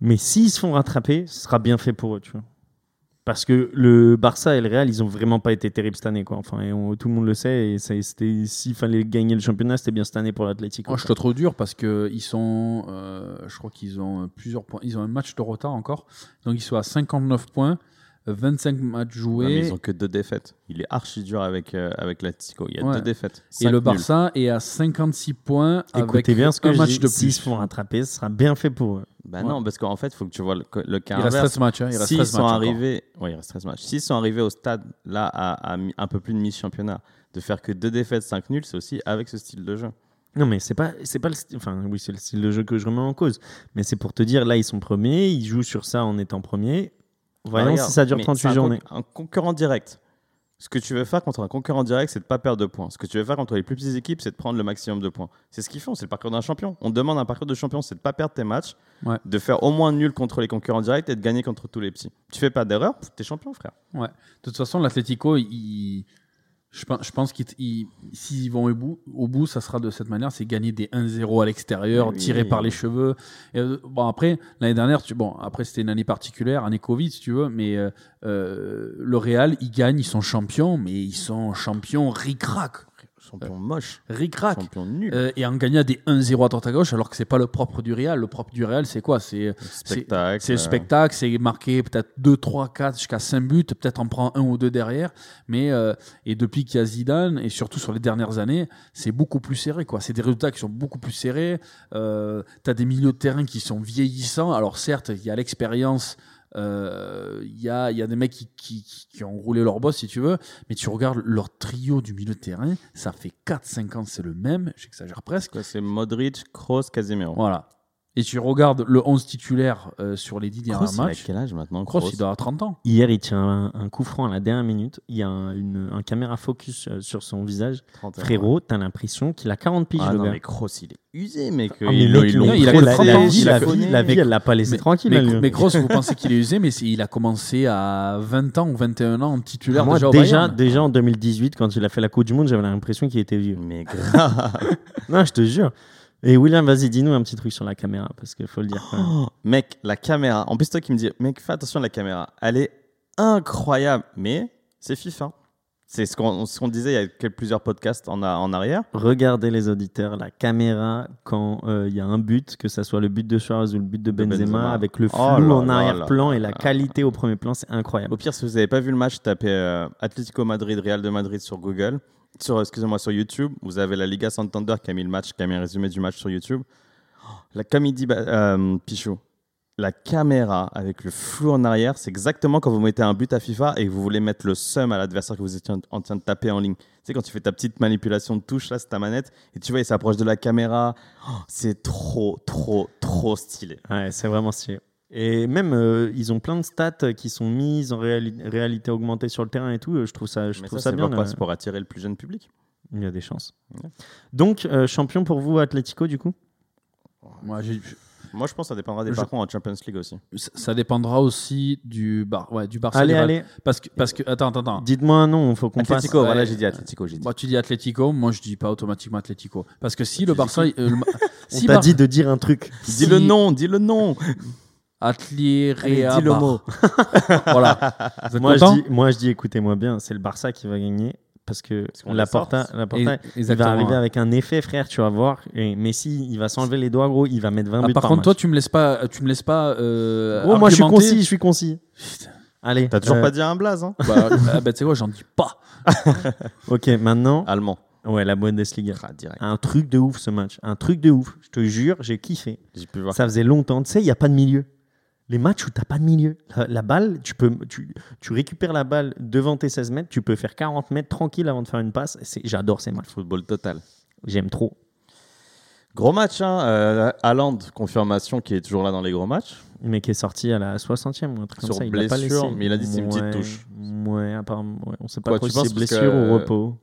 Mais s'ils se font rattraper, ce sera bien fait pour eux, tu vois. Parce que le Barça et le Real, ils ont vraiment pas été terribles cette année, quoi. Enfin, et on- tout le monde le sait. Et c'était s'il fallait gagner le championnat, c'était bien cette année pour l'Atlético. Moi, je te trouve dur parce que ils sont, euh, je crois qu'ils ont plusieurs points. Ils ont un match de retard encore, donc ils sont à 59 points, 25 matchs joués. Ouais, mais ils ont que deux défaites. Il est archi dur avec, euh, avec l'Atlético. Il y a Ouais. deux défaites. Et le nuls. Barça est à 56 points Écoutez avec bien ce que un je match dis. de S'ils plus. se font rattraper, ce sera bien fait pour eux. Bah Ouais. non, parce qu'en fait, il faut que tu vois le, le cas Il reste inverse. 13 matchs. hein, il reste S'ils 13 sont arrivés, ouais, il reste 13 matchs. S'ils sont arrivés au stade là à, à mi- un peu plus de mi-championnat, de faire que deux défaites, 5 nuls, c'est aussi avec ce style de jeu. Non, mais c'est pas, c'est pas le style. Enfin, oui, c'est le style de jeu que je remets en cause. Mais c'est pour te dire, là, ils sont premiers, ils jouent sur ça en étant premiers. Voyons Ah, regarde, si ça dure mais 38 c'est un journées. Un concurrent direct. Ce que tu veux faire contre un concurrent direct, c'est de pas perdre de points. Ce que tu veux faire contre les plus petites équipes, c'est de prendre le maximum de points. C'est ce qu'ils font, c'est le parcours d'un champion. On demande un parcours de champion, c'est de pas perdre tes matchs, Ouais. de faire au moins nul contre les concurrents directs et de gagner contre tous les petits. Tu fais pas d'erreur, t'es champion, frère. Ouais. De toute façon, l'Atlético, il- je pense, je pense qu'ils ils- s'ils vont au bout, au bout, ça sera de cette manière, c'est gagner des 1-0 à l'extérieur, Oui. tirés par les cheveux. Et, euh, bon après, l'année dernière, tu, bon après c'était une année particulière, année Covid si tu veux, mais euh, euh, le Real, ils gagnent, ils sont champions, mais ils sont champions ric-rac. Champion moche. ric-rac. Champion nul. Euh, et en gagnant des 1-0 à droite à gauche, alors que c'est pas le propre du Real. Le propre du Real, c'est quoi? C'est Spectacle. c'est le euh, spectacle, c'est marquer peut-être 2, 3, 4 jusqu'à 5 buts, peut-être en prend un ou deux derrière. Mais euh, et depuis qu'il y a Zidane, et surtout sur les dernières années, c'est beaucoup plus serré. quoi. C'est des résultats qui sont beaucoup plus serrés. Euh, tu as des milieux de terrain qui sont vieillissants. Alors certes, il y a l'expérience. Euh, Il y, a, y a des mecs qui, qui, qui- ont roulé leur boss, si tu veux, mais tu regardes leur trio du milieu de terrain, ça fait 4-5 ans, c'est le même, j'exagère presque. C'est Modric, Kroos, Casemiro. Voilà. Et tu regardes le 11 titulaire euh, sur les 10 derniers Kroos, il a matchs. quel âge maintenant Kroos, Kroos il doit avoir 30 ans. Hier, il tient un, un coup franc à la dernière minute. Il y a un, une- un caméra focus euh, sur son visage. 31, Frérot, t'as l'impression qu'il a 40 piges, Ah le non, gars. mais Kroos, il est usé, mec. Ah, mais Ils mec, ils l'ont il a trop que la, 30 la ans, vie, il la vie, la vie, elle l'a pas laissé Mais, tranquille. mais, lui. mais Kroos, vous pensez qu'il est usé, mais c'est- il a commencé à 20 ans ou 21 ans en titulaire Moi, déjà au déjà en 2018, quand il a fait la Coupe du Monde, j'avais l'impression qu'il était vieux. Mais grave. Non, je te jure. Et William, vas-y, dis-nous un petit truc sur la caméra, parce qu'il faut le dire. quand même. Oh, mec, la caméra. En plus, toi qui me dis, mec, fais attention à la caméra. Elle est incroyable. Mais c'est FIFA. C'est ce qu'on ce disait il y a quelques- plusieurs podcasts en, a- en arrière. Regardez les auditeurs, la caméra, quand euh, il y a un but, que ça soit le but de Suarez ou le but de Benzema, Benzema. avec le flou Oh là en arrière-plan et la qualité au premier plan, c'est incroyable. Au pire, si vous n'avez pas vu le match, tapez euh, Atlético Madrid, Real de Madrid sur Google. Sur, excusez-moi, sur YouTube. Vous avez la Liga Santander qui a mis le match, qui a mis un résumé du match sur YouTube. Oh, La comédie euh. La caméra avec le flou en arrière, c'est exactement quand vous mettez un but à FIFA et que vous voulez mettre le seum à l'adversaire que vous étiez en- en train de taper en ligne. Tu sais, quand tu fais ta petite manipulation de touche, là, c'est ta manette, et tu vois, il s'approche de la caméra. Oh, c'est trop, trop, trop stylé. Ouais, c'est vraiment stylé. Et même, euh, ils ont plein de stats qui sont mises en réali- réalité augmentée sur le terrain et tout. euh, Je trouve ça, je Mais trouve ça, ça, bien. là. c'est pour attirer le plus jeune public. Il y a des chances. Ouais. Donc, euh, champion pour vous, Atlético, du coup? Moi, j'ai- Moi, je pense que ça dépendra des Je- parcours en Champions League aussi. ça ça dépendra aussi du, bar, ouais, du Barça. Allez, allez, Parce que, parce que, attends, attends, attends. dites-moi un nom, il faut qu'on passe. Atlético, Ouais. voilà, j'ai dit Atlético, dit. Moi, tu dis Atlético, moi je dis pas automatiquement Atlético. Parce que si le Barça. euh, le- On si t'a Bar- dit de dire un truc. Dis le nom, dis le nom. Atli Allez, Rea dis le mot. voilà. Moi je, dis, moi, je dis, écoutez-moi bien, c'est le Barça qui va gagner. Parce que qu'on la. Porta, la Porta il va arriver ouais. avec un effet, frère, tu vas voir. Et Messi, il va s'enlever les doigts, gros, il va mettre 20 Ah, buts par par, contre, toi, tu me laisses pas, tu me laisses pas. Euh, Oh, moi, je suis concis, je suis concis. Putain. Allez. T'as toujours euh, pas dit un blaze, hein Bah, ah, bah, tu sais quoi, j'en dis pas. Ok, maintenant, Allemand. ouais, la Bundesliga. Ah, direct. Un truc de ouf ce match. Un truc de ouf. Je te jure, j'ai kiffé. J'ai pu voir. Ça faisait longtemps. Tu sais, il n'y a pas de milieu. Les matchs où tu n'as pas de milieu. La, la balle, tu, peux, tu, tu récupères la balle devant tes 16 mètres, tu peux faire 40 mètres tranquille avant de faire une passe. J'adore ces matchs. Football total. J'aime trop. Gros match, hein. Euh, Haaland, confirmation qui est toujours là dans les gros matchs. Mais qui est sorti à la 60e ou un truc Sur comme ça. Il pas blessure, laissé. mais il a dit c'est une petite touche. Ouais, apparemment. Ouais. On sait pas Quoi, trop si c'est blessure que- ou repos.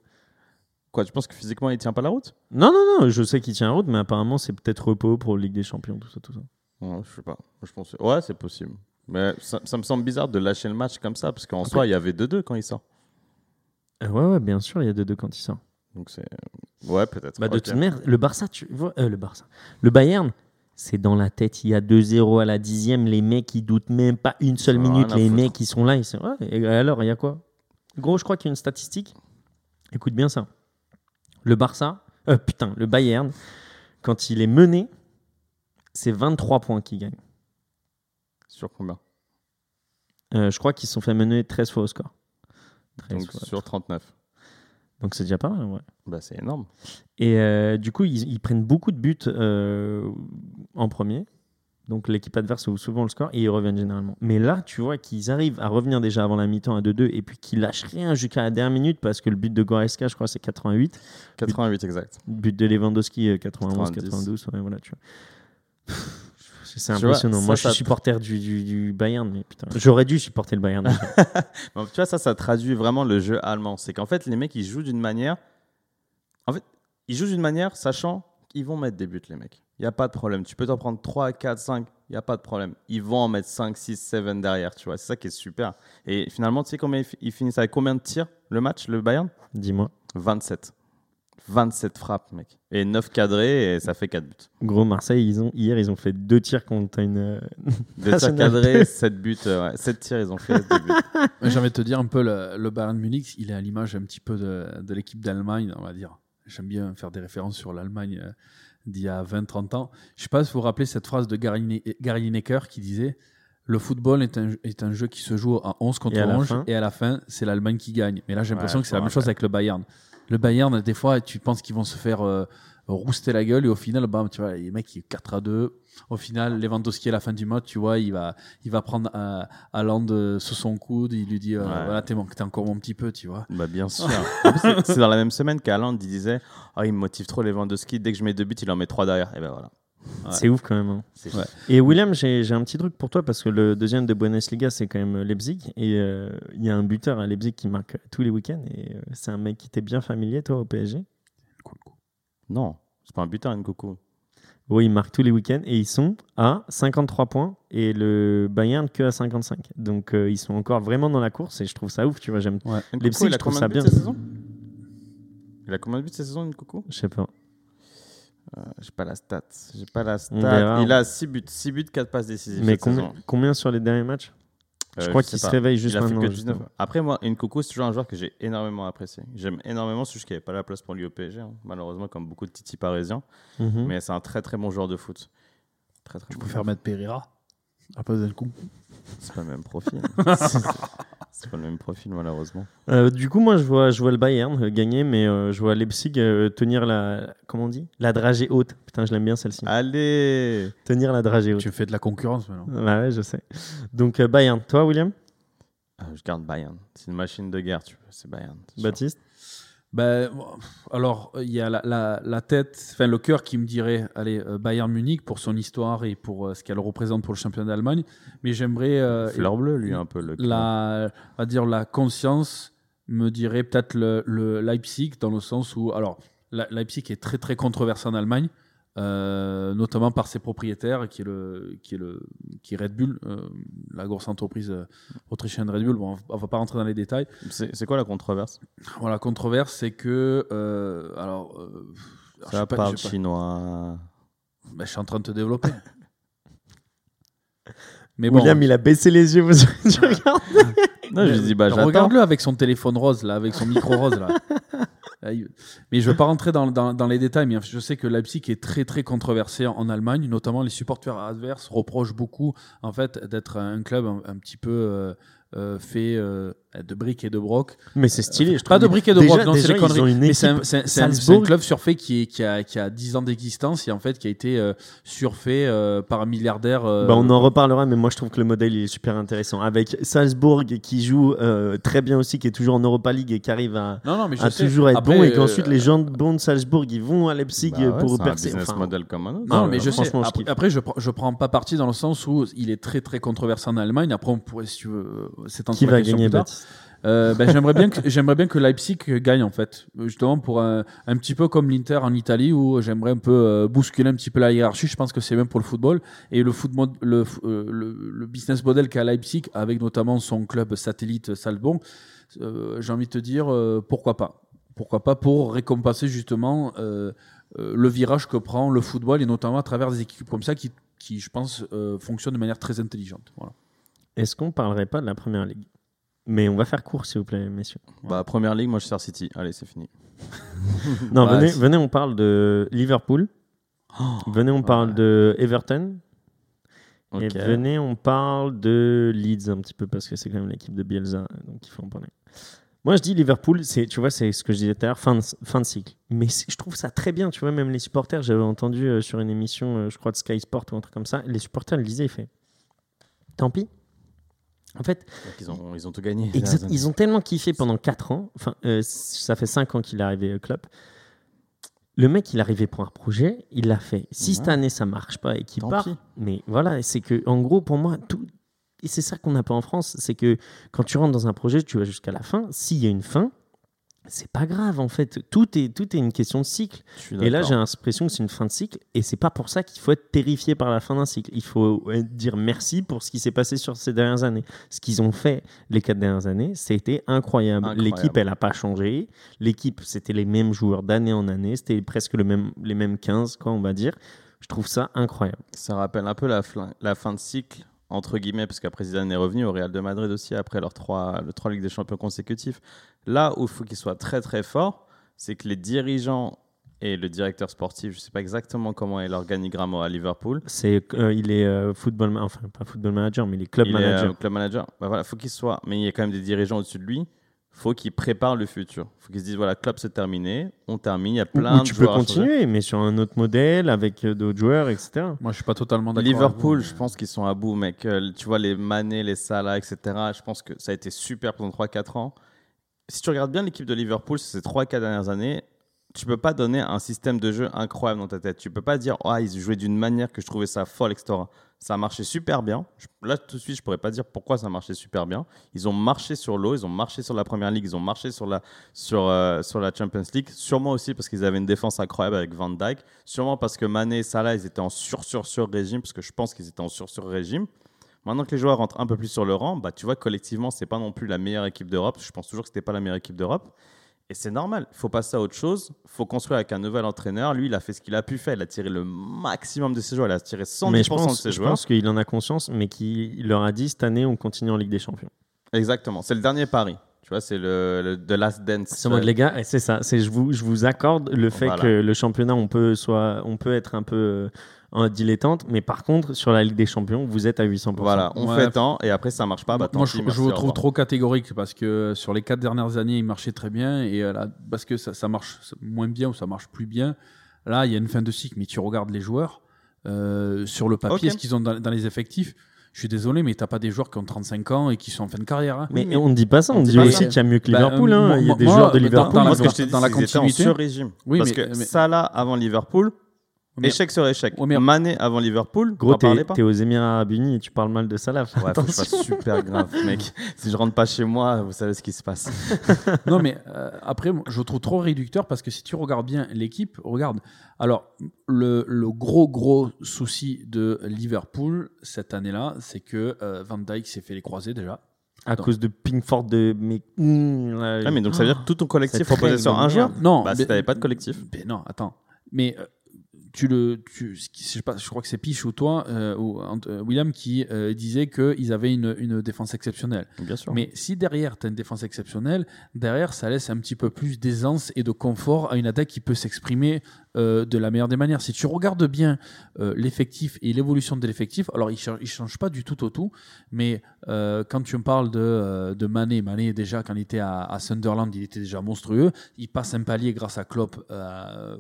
Quoi, tu penses que physiquement il tient pas la route? Non, non, non. Je sais qu'il tient la route, mais apparemment, c'est peut-être repos pour Ligue des Champions, tout ça, tout ça. Ouais, Je sais pas. Je pense. Ouais, c'est possible. Mais ça, ça me semble bizarre de lâcher le match comme ça, parce qu'en soi, il y avait 2-2 quand il sort. Euh, ouais, ouais, bien sûr, il y a 2-2 quand il sort. Donc c'est. Ouais, peut-être. Bah, de toute manière, le Barça, tu vois, euh, le Barça, le Bayern, c'est dans la tête. Il y a 2-0 à la dixième. Les mecs, ils doutent même pas une seule minute. Les foutre. mecs, ils sont là. Ils sont... Ouais, et alors, il y a quoi? Gros, je crois qu'il y a une statistique. Écoute bien ça. Le Barça, euh, putain, le Bayern, quand il est mené, c'est 23 points qu'il gagne. Sur combien? Euh, je crois qu'ils se sont fait mener 13 fois au score. 13 Donc fois. sur 39. Donc c'est déjà pas mal, ouais. Bah, c'est énorme. Et euh, du coup, ils, ils prennent beaucoup de buts euh, en premier. Donc l'équipe adverse ouvre souvent le score et ils reviennent généralement. Mais là, tu vois qu'ils arrivent à revenir déjà avant la mi-temps à 2-2 et puis qu'ils lâchent rien jusqu'à la dernière minute parce que le but de Goretzka, je crois, c'est 88. 88 exact. Le but de Lewandowski, euh, 91, 90. 92. Ouais, voilà, tu vois. C'est vois, impressionnant. ça, Moi, je suis supporter du, du, du Bayern, mais putain, j'aurais dû supporter le Bayern. Bon, tu vois, ça, ça traduit vraiment le jeu allemand. C'est qu'en fait, les mecs, ils jouent d'une manière. En fait, ils jouent d'une manière sachant qu'ils vont mettre des buts, les mecs. Il n'y a pas de problème. Tu peux t'en prendre 3, 4, 5. Il n'y a pas de problème. Ils vont en mettre 5, 6, 7 derrière. Tu vois, c'est ça qui est super. Et finalement, tu sais combien ils finissent avec combien de tirs le match, le Bayern? Dis-moi. 27. 27 frappes, mec. Et 9 cadrés, et ça fait 4 buts. Gros, Marseille, ils ont, hier, ils ont fait deux tirs contre une. euh, 2 tirs National cadrés, 7 buts. euh, ouais. 7 tirs, ils ont fait 2 buts. Mais J'ai envie de te dire un peu, le, le Bayern Munich, il est à l'image un petit peu de, de l'équipe d'Allemagne, on va dire. j'aime bien faire des références sur l'Allemagne euh, d'il y a 20-30 ans. Je sais pas si vous vous rappelez cette phrase de Gary, Ne- Gary Lineker qui disait Le football est un, est un jeu qui se joue à 11 contre Et à la 11 fin et à la fin, c'est l'Allemagne qui gagne. Mais là, j'ai l'impression Ouais, que c'est la me même chose avec le Bayern. Le Bayern, des fois, tu penses qu'ils vont se faire euh, rouster la gueule et au final, bam, tu vois, les mecs, ils 4 à 2. Au final, Lewandowski à la fin du match, tu vois, il va, il va prendre euh, Haaland euh, sous son coude, il lui dit euh, Ouais. voilà, t'es, encore mon petit peu, tu vois. Bah bien sûr. C'est- c'est dans la même semaine qu'Aland il disait Ah, il me motive trop Lewandowski. Dès que je mets deux buts, il en met trois derrière. Et ben voilà. C'est ouf quand même. hein. Ouais. Et William, j'ai un petit truc pour toi parce que le deuxième de Bundesliga, c'est quand même Leipzig. Et euh, il y a un buteur à Leipzig qui marque tous les week-ends. Et euh, c'est un mec qui t'est bien familier, toi, au PSG. Non, c'est pas un buteur, une coucou. Oui, ils marquent tous les week-ends et ils sont à 53 points et le Bayern que à 55. Donc euh, ils sont encore vraiment dans la course et je trouve ça ouf, tu vois. J'aime. Leipzig, il je a trouve combien ça de buts bien. cette saison? Il a combien de buts cette saison, Je sais pas. J'ai pas la stat. J'ai pas la verra. stat. Il a 6 buts, 6 buts, 4 passes décisives. Mais combien, sur les derniers matchs Je Euh, crois qu'il se réveille juste Il a fait maintenant. que 19. justement. Après, moi, Nkoko, c'est toujours un joueur que j'ai énormément apprécié. J'aime énormément, c'est juste qu'il n'y avait pas la place pour lui au PSG, hein, malheureusement, comme beaucoup de Titi parisiens. Mhm. Mais c'est un très très bon joueur de foot. Très très Tu bon. peux faire mettre Pereira? À la place d'Elkou. C'est pas le même profil. C'est- pas le même profil, malheureusement. Euh, du coup, moi, je vois, je vois le Bayern euh, gagner, mais euh, je vois Leipzig euh, tenir la, comment on dit, la dragée haute. Putain, je l'aime bien celle-ci. Allez Tenir la dragée haute. Tu fais de la concurrence maintenant. Ouais, ouais, je sais. Donc euh, Bayern. Toi, William, Ah, Je garde Bayern. C'est une machine de guerre, tu veux. C'est Bayern. Baptiste? Ben, alors, il y a la, la, la tête, enfin le cœur qui me dirait, allez, euh, Bayern Munich pour son histoire et pour euh, ce qu'elle représente pour le championnat d'Allemagne. Mais j'aimerais. euh, Fleur bleue, lui, un peu. Le la, va dire la conscience me dirait peut-être le, le Leipzig dans le sens où alors la- Leipzig est très très controversé en Allemagne euh, notamment par ses propriétaires qui est le qui est le qui est Red Bull euh, la grosse entreprise euh, autrichienne Red Bull bon on va- on va pas rentrer dans les détails C'est quoi la controverse? Voilà controverse c'est que euh, alors alors, Ça parle pas- chinois. Ben, je suis en train de te développer mais bon William, il a baissé les yeux. vous- tu regardes Non, je dis, bah, j'attends. Regarde-le avec son téléphone rose, là, avec son micro rose. Là. Mais je ne veux pas rentrer dans, les détails, mais je sais que Leipzig est très très controversé en, Allemagne, notamment les supporters adverses reprochent beaucoup en fait d'être un club un, un petit peu euh, euh, fait euh, de briques et de broc. Mais c'est stylé. Je Pas de briques et de Déjà- broc, non, c'est les conneries. Mais c'est un, club surfait qui, est- qui, a, qui a 10 ans d'existence et en fait qui a été euh, surfait euh, par un milliardaire. euh, Bah, on en reparlera, mais moi je trouve que le modèle il est super intéressant. Avec Salzbourg qui joue euh, très bien aussi, qui est toujours en Europa League et qui arrive à, non, non, mais je à toujours être Après, bon, et euh, qu'ensuite les gens de bons de Salzbourg ils vont à Leipzig Bah ouais, pour c'est un percer. business Enfin, model comme un autre. Non, mais euh, je sais. Après, je, je prends pas parti dans le sens où il est très très controversé en Allemagne. Après, on pourrait, si tu veux, euh, s'étendre qui va gagner. Baptiste Euh, ben, j'aimerais bien que j'aimerais bien que Leipzig gagne en fait, justement pour un, un petit peu comme l'Inter en Italie où j'aimerais un peu euh, bousculer un petit peu la hiérarchie. Je pense que c'est bien pour le football et le football, le, euh, le, le business model qu'a Leipzig avec notamment son club satellite euh, J'ai envie de te dire euh, pourquoi pas, pourquoi pas pour récompenser justement euh, euh, le virage que prend le football et notamment à travers des équipes comme ça qui, qui je pense, euh, fonctionnent de manière très intelligente. Voilà. Est-ce qu'on parlerait pas de la première ligue? Mais on va faire court, s'il vous plaît, messieurs. Bah, première ligue, moi je sers City. Allez, c'est fini. Non, Bah, venez, si. venez, on parle de Liverpool. venez, on parle ouais. de Everton. Et venez, on parle de Leeds un petit peu parce que c'est quand même l'équipe de Bielsa, donc il faut en parler. Moi, je dis Liverpool, c'est, tu vois, c'est ce que je disais tout à l'heure, fin de, fin de cycle. Mais je trouve ça très bien, tu vois, même les supporters, j'avais entendu euh, sur une émission, euh, je crois, de Sky Sport ou un truc comme ça, les supporters le disaient, il fait, tant pis. En fait, ils, ont, ils ont tout gagné. Exact. Ils ont tellement kiffé pendant 4 ans. Enfin, euh, ça fait 5 ans qu'il est arrivé au club. Le mec, il est arrivé pour un projet, il l'a fait. Si cette année ça marche pas et qu'il part, pis. mais voilà, c'est que en gros pour moi tout et c'est ça qu'on n'a pas en France, c'est que quand tu rentres dans un projet, tu vas jusqu'à la fin. S'il y a une fin, c'est pas grave en fait. Tout est tout est une question de cycle. Et là, j'ai l'impression que c'est une fin de cycle, et c'est pas pour ça qu'il faut être terrifié par la fin d'un cycle. Il faut dire merci pour ce qui s'est passé sur ces dernières années. Ce qu'ils ont fait les quatre dernières années, c'était incroyable. Incroyable. L'équipe, elle a pas changé. L'équipe, c'était les mêmes joueurs d'année en année. C'était presque le même, les mêmes 15, quoi, on va dire. Je trouve ça incroyable. Ça rappelle un peu la, la fin de cycle, entre guillemets, parce qu'après Zidane est revenu au Real de Madrid aussi, après leurs trois, le trois Ligues des Champions consécutifs. Là où il faut qu'il soit très très fort, c'est que les dirigeants et le directeur sportif, je sais pas exactement comment est l'organigramme à Liverpool. C'est, euh, il est euh, football, enfin pas football manager, mais il est club il manager. est euh, club manager. Bah voilà, faut qu'il soit, mais il y a quand même des dirigeants au-dessus de lui. Faut qu'il prépare le futur. Faut qu'il se dise voilà, club c'est terminé, on termine. Il y a plein ou de tu peux continuer, mais sur un autre modèle avec euh, d'autres joueurs, etc. Moi, je suis pas totalement d'accord. Liverpool, avec je pense qu'ils sont à bout, mec. Euh, Tu vois, les Mané, les Salah, etc. Je pense que ça a été super pendant 3-4 ans. Si tu regardes bien l'équipe de Liverpool ces 3-4 dernières années, tu peux pas donner un système de jeu incroyable dans ta tête. Tu peux pas dire, oh, ils jouaient d'une manière que je trouvais ça folle, etc. Ça a marché super bien. Là, tout de suite, je pourrais pas dire pourquoi ça marchait super bien. Ils ont marché sur l'eau, ils ont marché sur la Première Ligue, ils ont marché sur la, sur, euh, sur la Champions League. Sûrement aussi parce qu'ils avaient une défense incroyable avec Van Dijk. Sûrement parce que Mané et Salah, ils étaient en sur-sur-sur régime, parce que je pense qu'ils étaient en sur-sur régime. Maintenant que les joueurs rentrent un peu plus sur le rang, bah, tu vois, collectivement, c'est pas non plus la meilleure équipe d'Europe. Je pense toujours que c'était pas la meilleure équipe d'Europe. Et c'est normal. Il faut passer à autre chose. Il faut construire avec un nouvel entraîneur. Lui, il a fait ce qu'il a pu faire. Il a tiré le maximum de ses joueurs. Il a tiré 110% mais je de ses je joueurs. pense qu'il en a conscience, mais qu'il il leur a dit cette année, on continue en Ligue des Champions. Exactement. C'est le dernier pari. Tu vois, c'est le, le The Last Dance. C'est mode, les gars, et c'est ça. C'est je vous, je vous accorde le fait Voilà. que le championnat, on peut soit, on peut être un peu euh, un dilettante, mais par contre, sur la Ligue des Champions, vous êtes à 800%. Voilà, on Ouais. fait tant et après ça marche pas. Bah, tant Moi, je, merci, je vous trouve trop catégorique parce que sur les quatre dernières années, il marchait très bien et euh, là, parce que ça, ça marche moins bien ou ça marche plus bien. Là, il y a une fin de cycle, mais tu regardes les joueurs euh, sur le papier, ce qu'ils ont dans, dans les effectifs. Je suis désolé, mais t'as pas des joueurs qui ont 35 ans et qui sont en fin de carrière. hein. Mais, mais on ne dit pas ça, on, on dit aussi qu'il y a mieux que Bah, Liverpool. euh, hein. moi- Il y a des moi, joueurs de dans- Liverpool. dans la Moi, ce que dans- je te dis, dans la c'est qu'ils étaient en continuité. sur-régime. Oui, Parce mais- que mais- Salah avant Liverpool, Mais- échec sur échec. Mané avant Liverpool, Gros, t'es pas. t'es aux Émirats Arabes Unis et tu parles mal de Salah. Ouais, faut que je Attention. fasse super grave, mec. Si je rentre pas chez moi, vous savez ce qui se passe. non, mais euh, après, moi, je trouve trop réducteur parce que si tu regardes bien l'équipe, regarde. Alors, le, le gros, gros souci de Liverpool cette année-là, c'est que euh, Van Dijk s'est fait les croisés déjà. À cause de Pinkford de. Mais, Mmh, là, Ah, mais donc ça veut dire que tout ton collectif reposait sur un joueur. Non, Bah, mais- si t'avais pas de collectif. mais non, attends. Mais euh, tu le, tu, je sais pas, je crois que c'est Piche ou toi, euh, ou Ant- euh, William, qui euh, disait qu'ils avaient une, une défense exceptionnelle. Bien sûr. Mais si derrière, tu as une défense exceptionnelle, derrière, ça laisse un petit peu plus d'aisance et de confort à une attaque qui peut s'exprimer euh, de la meilleure des manières. Si tu regardes bien euh, l'effectif et l'évolution de l'effectif, alors il ne change pas du tout au tout, mais euh, quand tu me parles de, de Mané, Mané déjà, quand il était à, Sunderland, il était déjà monstrueux. Il passe un palier grâce à Klopp à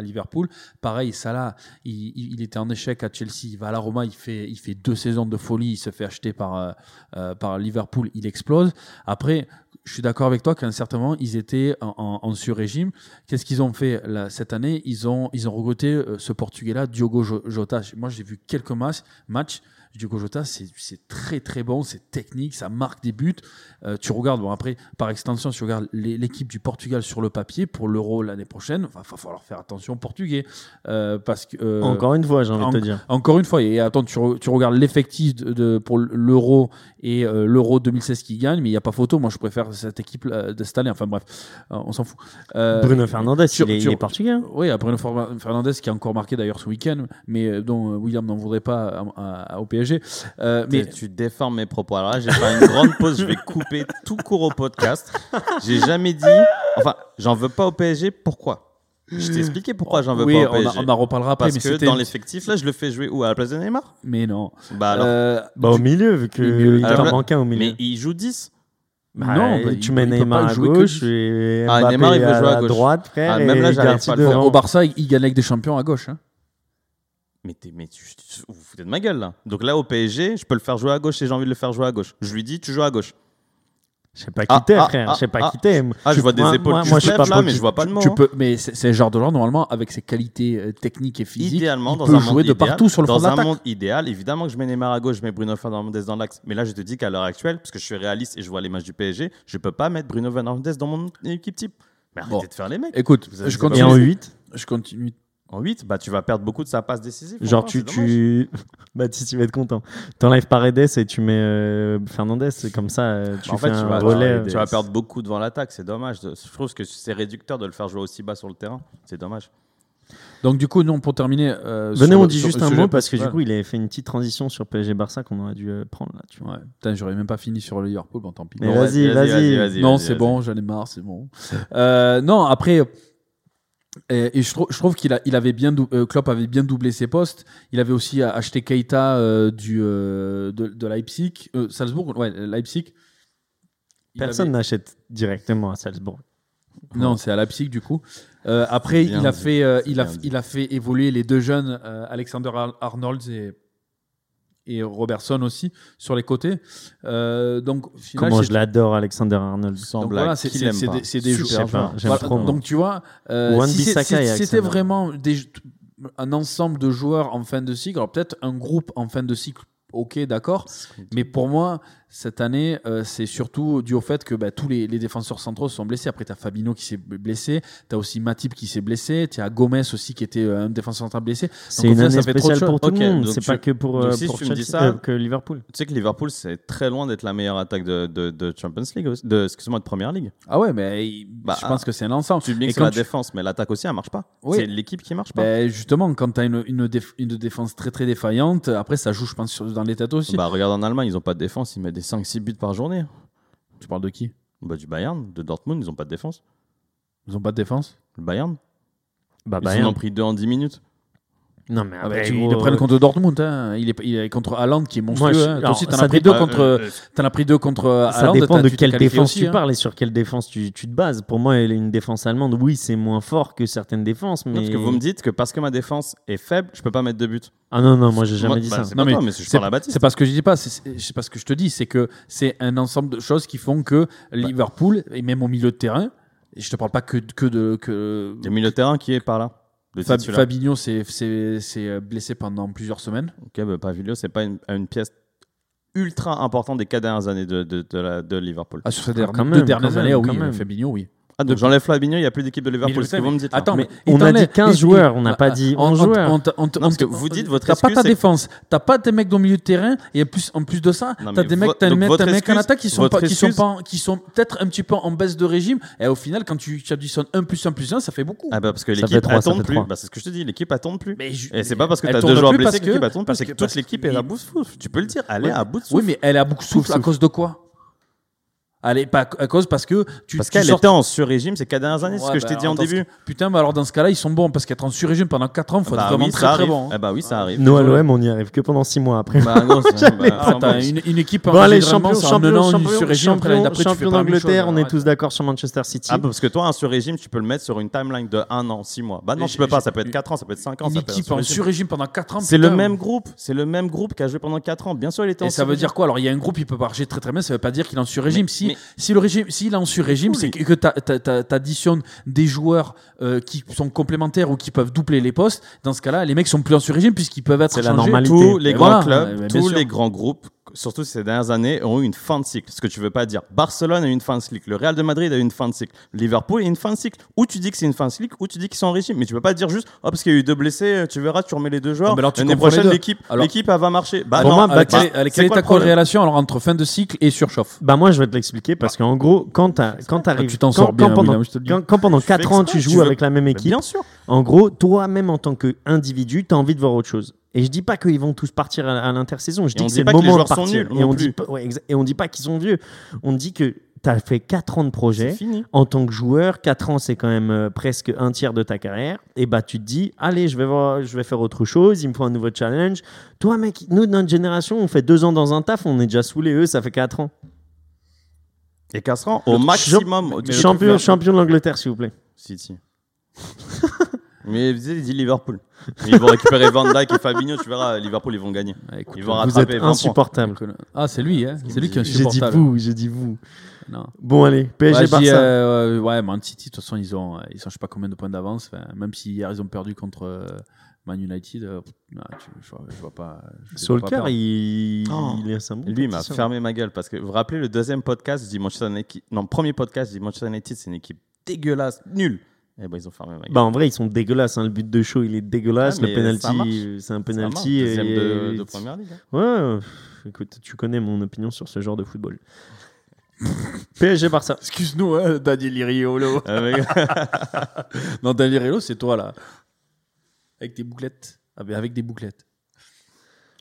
Liverpool. Pareil, Salah, il, était en échec à Chelsea, il va à la Roma, il fait, il fait deux saisons de folie, il se fait acheter par, par Liverpool, il explose. Après, je suis d'accord avec toi qu'à un certain moment, ils étaient en, en, sur-régime. Qu'est-ce qu'ils ont fait cette année? Ils ont, ils ont recruté euh, ce Portugais-là, Diogo Jo- Jota. Moi, j'ai vu quelques matchs. Diogo Jota, c'est très très bon, c'est technique, ça marque des buts. Euh, tu regardes, bon après, par extension, si tu regardes l'équipe du Portugal sur le papier pour l'Euro l'année prochaine, il va falloir faire attention aux Portugais. Euh, parce que, euh, Encore une fois, j'ai envie de te dire. encore une fois, et attends, tu, re- tu regardes l'effectif de, de- pour l'Euro et l'Euro 2016 qui gagne, mais il n'y a pas photo. Moi, je préfère cette équipe de cette année. Enfin bref, on s'en fout. Bruno Fernandes, sur- il, est, il sur- est portugais. oui, Bruno Fer- Fernandez qui a encore marqué d'ailleurs ce week-end, mais dont William n'en voudrait pas à- à- au PSG. Euh, mais tu déformes mes propos. Alors là, j'ai fait une grande pause. Je vais couper tout court au podcast. J'ai jamais dit. Enfin, j'en veux pas au PSG. Pourquoi? Je t'ai expliqué pourquoi j'en veux oui, pas au on, on en reparlera après. Parce mais que dans l'effectif, là, je le fais jouer où? À la place de Neymar? Mais non. Bah alors. Euh, Bah, au milieu, vu qu'il t'en manque un au milieu. mais il joue 10. Bah, non, bah, tu mets Neymar à gauche Ah, Mbappé Neymar, il veut à, jouer à à gauche. droite, frère. Ah, même là, j'arrive pas à le devant. faire. au Barça, il, il gagne avec des champions à gauche. hein. Mais, t'es- mais tu, tu- vous vous foutez de ma gueule là. Donc là, au PSG, je peux le faire jouer à gauche si j'ai envie de le faire jouer à gauche. Je lui dis, tu joues à gauche. Je sais pas Ah, qui t'es, ah, frère. ah, Je sais pas ah. qui t'es. Ah, je vois des épaules moi- qui moi, je sais pas là, mais je vois pas le mot. Tu peux, mais c'est c'est le genre de joueur normalement avec ses qualités euh, techniques et physiques. Idéalement, il dans peut un jouer monde de idéal, partout sur le dans front de un monde idéal, évidemment que je mets Neymar à gauche, je mets Bruno Fernandes dans l'axe. Mais là, je te dis qu'à l'heure actuelle, parce que je suis réaliste et je vois les matchs du PSG, je peux pas mettre Bruno Fernandes dans mon équipe type. Mais arrêtez Bon. de faire les mecs. Écoute, je Et continue. en 8, Je continue. En 8, bah, tu vas perdre beaucoup de sa passe décisive. genre franchement, tu. tu... Baptiste, il va être content. T'enlèves Paredes et tu mets euh, Fernandez. C'est comme ça, euh, tu Bah, en fais fait, tu un vas, relais. tu vas perdre beaucoup devant l'attaque, c'est dommage. Je trouve que c'est réducteur de le faire jouer aussi bas sur le terrain. C'est dommage. Donc du coup, non, pour terminer. euh, Venez, sur on dit sur juste un mot parce que du coup, il avait fait une petite transition sur PSG Barça qu'on aurait dû euh, prendre là. Tu vois. Ouais, putain, j'aurais même pas fini sur le Liverpool, bon tant pis. Vas-y, vas-y. non, c'est bon, j'en ai marre, c'est bon. Euh, non, après, et, et je, trou- je trouve qu'il il avait bien, euh, Klopp avait bien doublé ses postes. Il avait aussi euh, acheté Keita euh, du euh, de, de Leipzig, Salzbourg, ouais, Leipzig. Il Personne avait- n'achète directement à Salzbourg. Non, c'est à Leipzig du coup. Après, il a fait, il a, il a fait évoluer les deux jeunes, Alexander Ar- Arnold et et Robertson aussi sur les côtés. Euh, donc, final, Comment je l'adore, Alexander Arnold. Sans Donc blague, voilà, c'est des, joueurs. joueur, j'aime Voilà, trop, donc tu vois, euh, si c'était vraiment des, un ensemble de joueurs en fin de cycle, alors peut-être un groupe en fin de cycle, ok, d'accord, mais pour moi, cette année, euh, c'est surtout dû au fait que bah, tous les, les défenseurs centraux sont blessés. Après, tu as Fabinho qui s'est blessé, tu as aussi Matip qui s'est blessé, tu as Gomez aussi qui était euh, un défenseur central blessé. C'est une année ça fait trop de spéciale pour tout choses. le monde. C'est pas que pour, donc euh, si pour tu me dis Chelsea, ça- euh, que Liverpool. Tu sais que Liverpool, c'est très loin d'être la meilleure attaque de, de, de Champions League, aussi- de, excuse-moi, de Première Ligue. Ah ouais, mais Bah, je pense que c'est un ensemble. Tu dis Et que la tu- défense, mais l'attaque aussi, elle marche pas. Oui. C'est l'équipe qui marche pas. Ben, justement, quand tu as une, une, déf- une défense très très défaillante, après ça joue, je pense, sur- dans les têtes aussi. Bah, regarde en Allemagne, ils ont pas de défense, ils mettent des 5-6 buts par journée. tu parles de qui? Bah, du Bayern, de Dortmund, ils ont pas de défense. Ils ont pas de défense? Le Bayern, Bah, ils Bayern. en ont pris deux en 10 minutes. Non, mais Ah bah, après, tu- gros, Ils le prennent euh, contre Dortmund. hein. Il, est, il est contre Haaland qui est monstrueux. Moi, je- hein. Toi aussi, t'en as pris deux contre, euh, t'en as pris deux contre Haaland. Ça dépend de quelle défense aussi, tu hein. parles et sur quelle défense tu, tu te bases. Pour moi, une défense allemande, oui, c'est moins fort que certaines défenses, mais. Non, Parce que vous me dites que parce que ma défense est faible, je peux pas mettre de but. Ah non, non, moi j'ai jamais Moi, dit bah, ça. c'est Non, pas mais mais je C'est parle à Baptiste. c'est pas ce que je dis pas, c'est pas ce que je te dis, c'est que c'est un ensemble de choses qui font que Liverpool, et même au milieu de terrain, et je te parle pas que, que de. Que... A milieu de terrain qui est par là. Le Fab- titulaire. Fabinho s'est s'est- s'est blessé pendant plusieurs semaines. Ok, bah, Pavilio, c'est pas une, une pièce ultra importante des quatre dernières années de, de, de, la- de Liverpool. Ah, sur ces Ah, dernières- quand deux même, dernières quand années, même, oui, même. Fabinho, oui. Ah, donc j'enlève Fabinho, il n'y a plus d'équipe de Liverpool. je C'est ce sais, que vous me dites. Attends, Mais on a dit 15 il- joueurs, on n'a Ah, pas dit on- 11 on- joueurs. parce que vous dites votre T'as pas excuse, ta défense, t'as pas des mecs dans le milieu de terrain, et en plus, en plus de ça, t'as des mecs, t'as des mecs, en excuse- attaque qui sont qui sont excuse- peut-être un petit peu en baisse de régime, et au final, quand tu, additionnes 1 plus 1 plus 1, ça fait beaucoup. Ah bah parce que l'équipe fait plus. Bah, c'est ce que je te dis, l'équipe tourne plus. Et c'est pas parce que t'as deux joueurs blessés parce que l'équipe tourne, parce parce que toute parce- l'équipe est à bout de souffle. Tu peux le dire, elle est à bout de souffle. Oui, mais elle est à beaucoup de souffle à cause de quoi? Elle est pas à cause parce que tu, Parce qu'elle était en sur-régime ces quatre dernières années, c'est ce que je t'ai bah, dit en début. Putain, mais alors dans ce cas-là, ils sont bons parce qu'être en sur-régime pendant 4 ans, il faut Bah être vraiment oui, très très bon. Eh bah oui, ça arrive. Nous à l'OM, on n'y arrive que pendant 6 mois après. Bah non, c'est- bah, Ah, une, une équipe en Bon, allez, champion, champion, champion, champion, d'Angleterre, on est tous d'accord sur Manchester City. Ah, parce que toi, un sur-régime, tu peux le mettre sur une timeline de 1 an, 6 mois. Bah non, tu peux pas, ça peut être 4 ans, ça peut être 5 ans. Une ça peut être un équipe en sur-régime. pendant 4 ans. C'est le même groupe, c'est le même groupe qui a joué pendant 4 ans. Bien sûr, il était en Et ça veut dire quoi? Alors, il y a un groupe, il peut marcher très très bien, ça veut pas dire qu'il est en sur-régime. Mais- Si, le régime, s'il est en sur-régime, c'est que, que tu additionnes des joueurs euh, qui sont complémentaires ou qui peuvent doubler les postes. Dans ce cas-là, les mecs sont plus en sur-régime puisqu'ils peuvent être C'est la changés. normalité. tous les grands voilà, clubs, tous sûr. les grands groupes, surtout ces dernières années, ont eu une fin de cycle. Ce que tu veux pas dire. Barcelone a eu une fin de cycle. Le Real de Madrid a eu une fin de cycle. Liverpool a eu une fin de cycle. Ou tu dis que c'est une fin de cycle, ou tu dis qu'ils sont en régime. Mais tu peux pas dire juste, oh, parce qu'il y a eu deux blessés, tu verras, tu remets les deux joueurs. Non, mais alors tu L'année prochaine, l'équipe, Alors- l'équipe, elle va marcher. Bah Pour non, moi, bah, quelle- est ta corrélation alors entre fin de cycle et surchauffe? Bah moi je vais te l'expliquer parce qu'en gros quand t'as- quand t'arrives Ah, tu t'en quand- sors bien, quand pendant, William, je te le dis. quand, quand pendant Je fais 4 ans tu tu joues avec la même équipe Bien sûr. en gros toi-même en tant qu'individu t'as envie de voir autre chose et je dis pas qu'ils vont tous partir à, l'intersaison je Et dis que c'est le pas que moment de partir et on dit ouais, et on dit pas qu'ils sont vieux on dit que t'as fait 4 ans de projet en tant que joueur, 4 ans, c'est quand même euh, presque un tiers de ta carrière. Et bah, tu te dis, allez, je vais, voir, je vais faire autre chose, il me faut un nouveau challenge. Toi, mec, nous, notre génération, on fait 2 ans dans un taf, on est déjà saoulés. Eux, ça fait 4 ans. Et Casseran, au Le- maximum. champion, champion de l'Angleterre, s'il vous plaît. City. Mais il dit Liverpool. Ils vont récupérer Van Dijk et Fabinho, tu verras, Liverpool, ils vont gagner. Ah, écoute, Ils vont Vous rattraper êtes 20 points. insupportable. Ah, c'est lui, hein c'est lui qui est J'ai dit insupportable. vous, j'ai dit vous. Non. Bon, allez, PSG Ouais, je dis, Barça. euh, ouais, Man City, de toute façon, ils ont, ils je sais pas combien de points d'avance. Enfin, même si hier ils ont perdu contre euh, Man United, euh, pff, non, tu- je, vois, je vois pas. je les vois pas Solskjaer, perdre. il, Oh. il est un bon Lui, il m'a fermé ma gueule parce que vous vous rappelez le deuxième podcast, je dis Manchester United. Non, premier podcast, je dis Manchester United, c'est une équipe dégueulasse, nulle. Et ben ils ont fermé ma gueule. Bah en vrai ils sont dégueulasses. hein. Le but de show il est dégueulasse. Ouais, le mais ça marche. penalty euh, c'est un Ça marche, penalty. deuxième et- de, de première ligue. hein. Ouais, euh, écoute, tu connais mon opinion sur ce genre de football. PSG Barça. Excuse-nous, hein, Daniel Iriolo. Ah, mais- non, Daniel Iriolo, c'est toi là. Avec des bouclettes. Avec avec des bouclettes.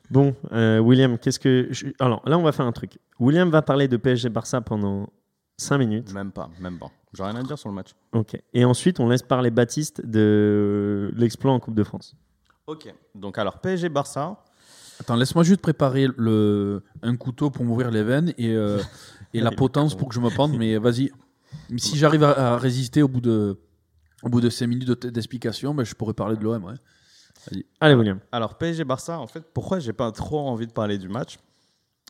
Bon, euh, William, qu'est-ce que. je- Alors là, on va faire un truc. William va parler de PSG Barça pendant 5 minutes. Même pas, même pas. J'ai rien à dire sur le match. Ok. Et ensuite, on laisse parler Baptiste de l'exploit en Coupe de France. Ok. Donc alors PSG Barça. Attends, laisse-moi juste préparer le, un couteau pour m'ouvrir les veines et, euh, et la potence pour que je me pende. Mais vas-y. Si j'arrive à, à résister au bout de, au bout de 5 minutes de- d'explication, ben, je pourrais parler de l'OM. Ouais. Allez, William. Alors PSG Barça, en fait, pourquoi j'ai pas trop envie de parler du match?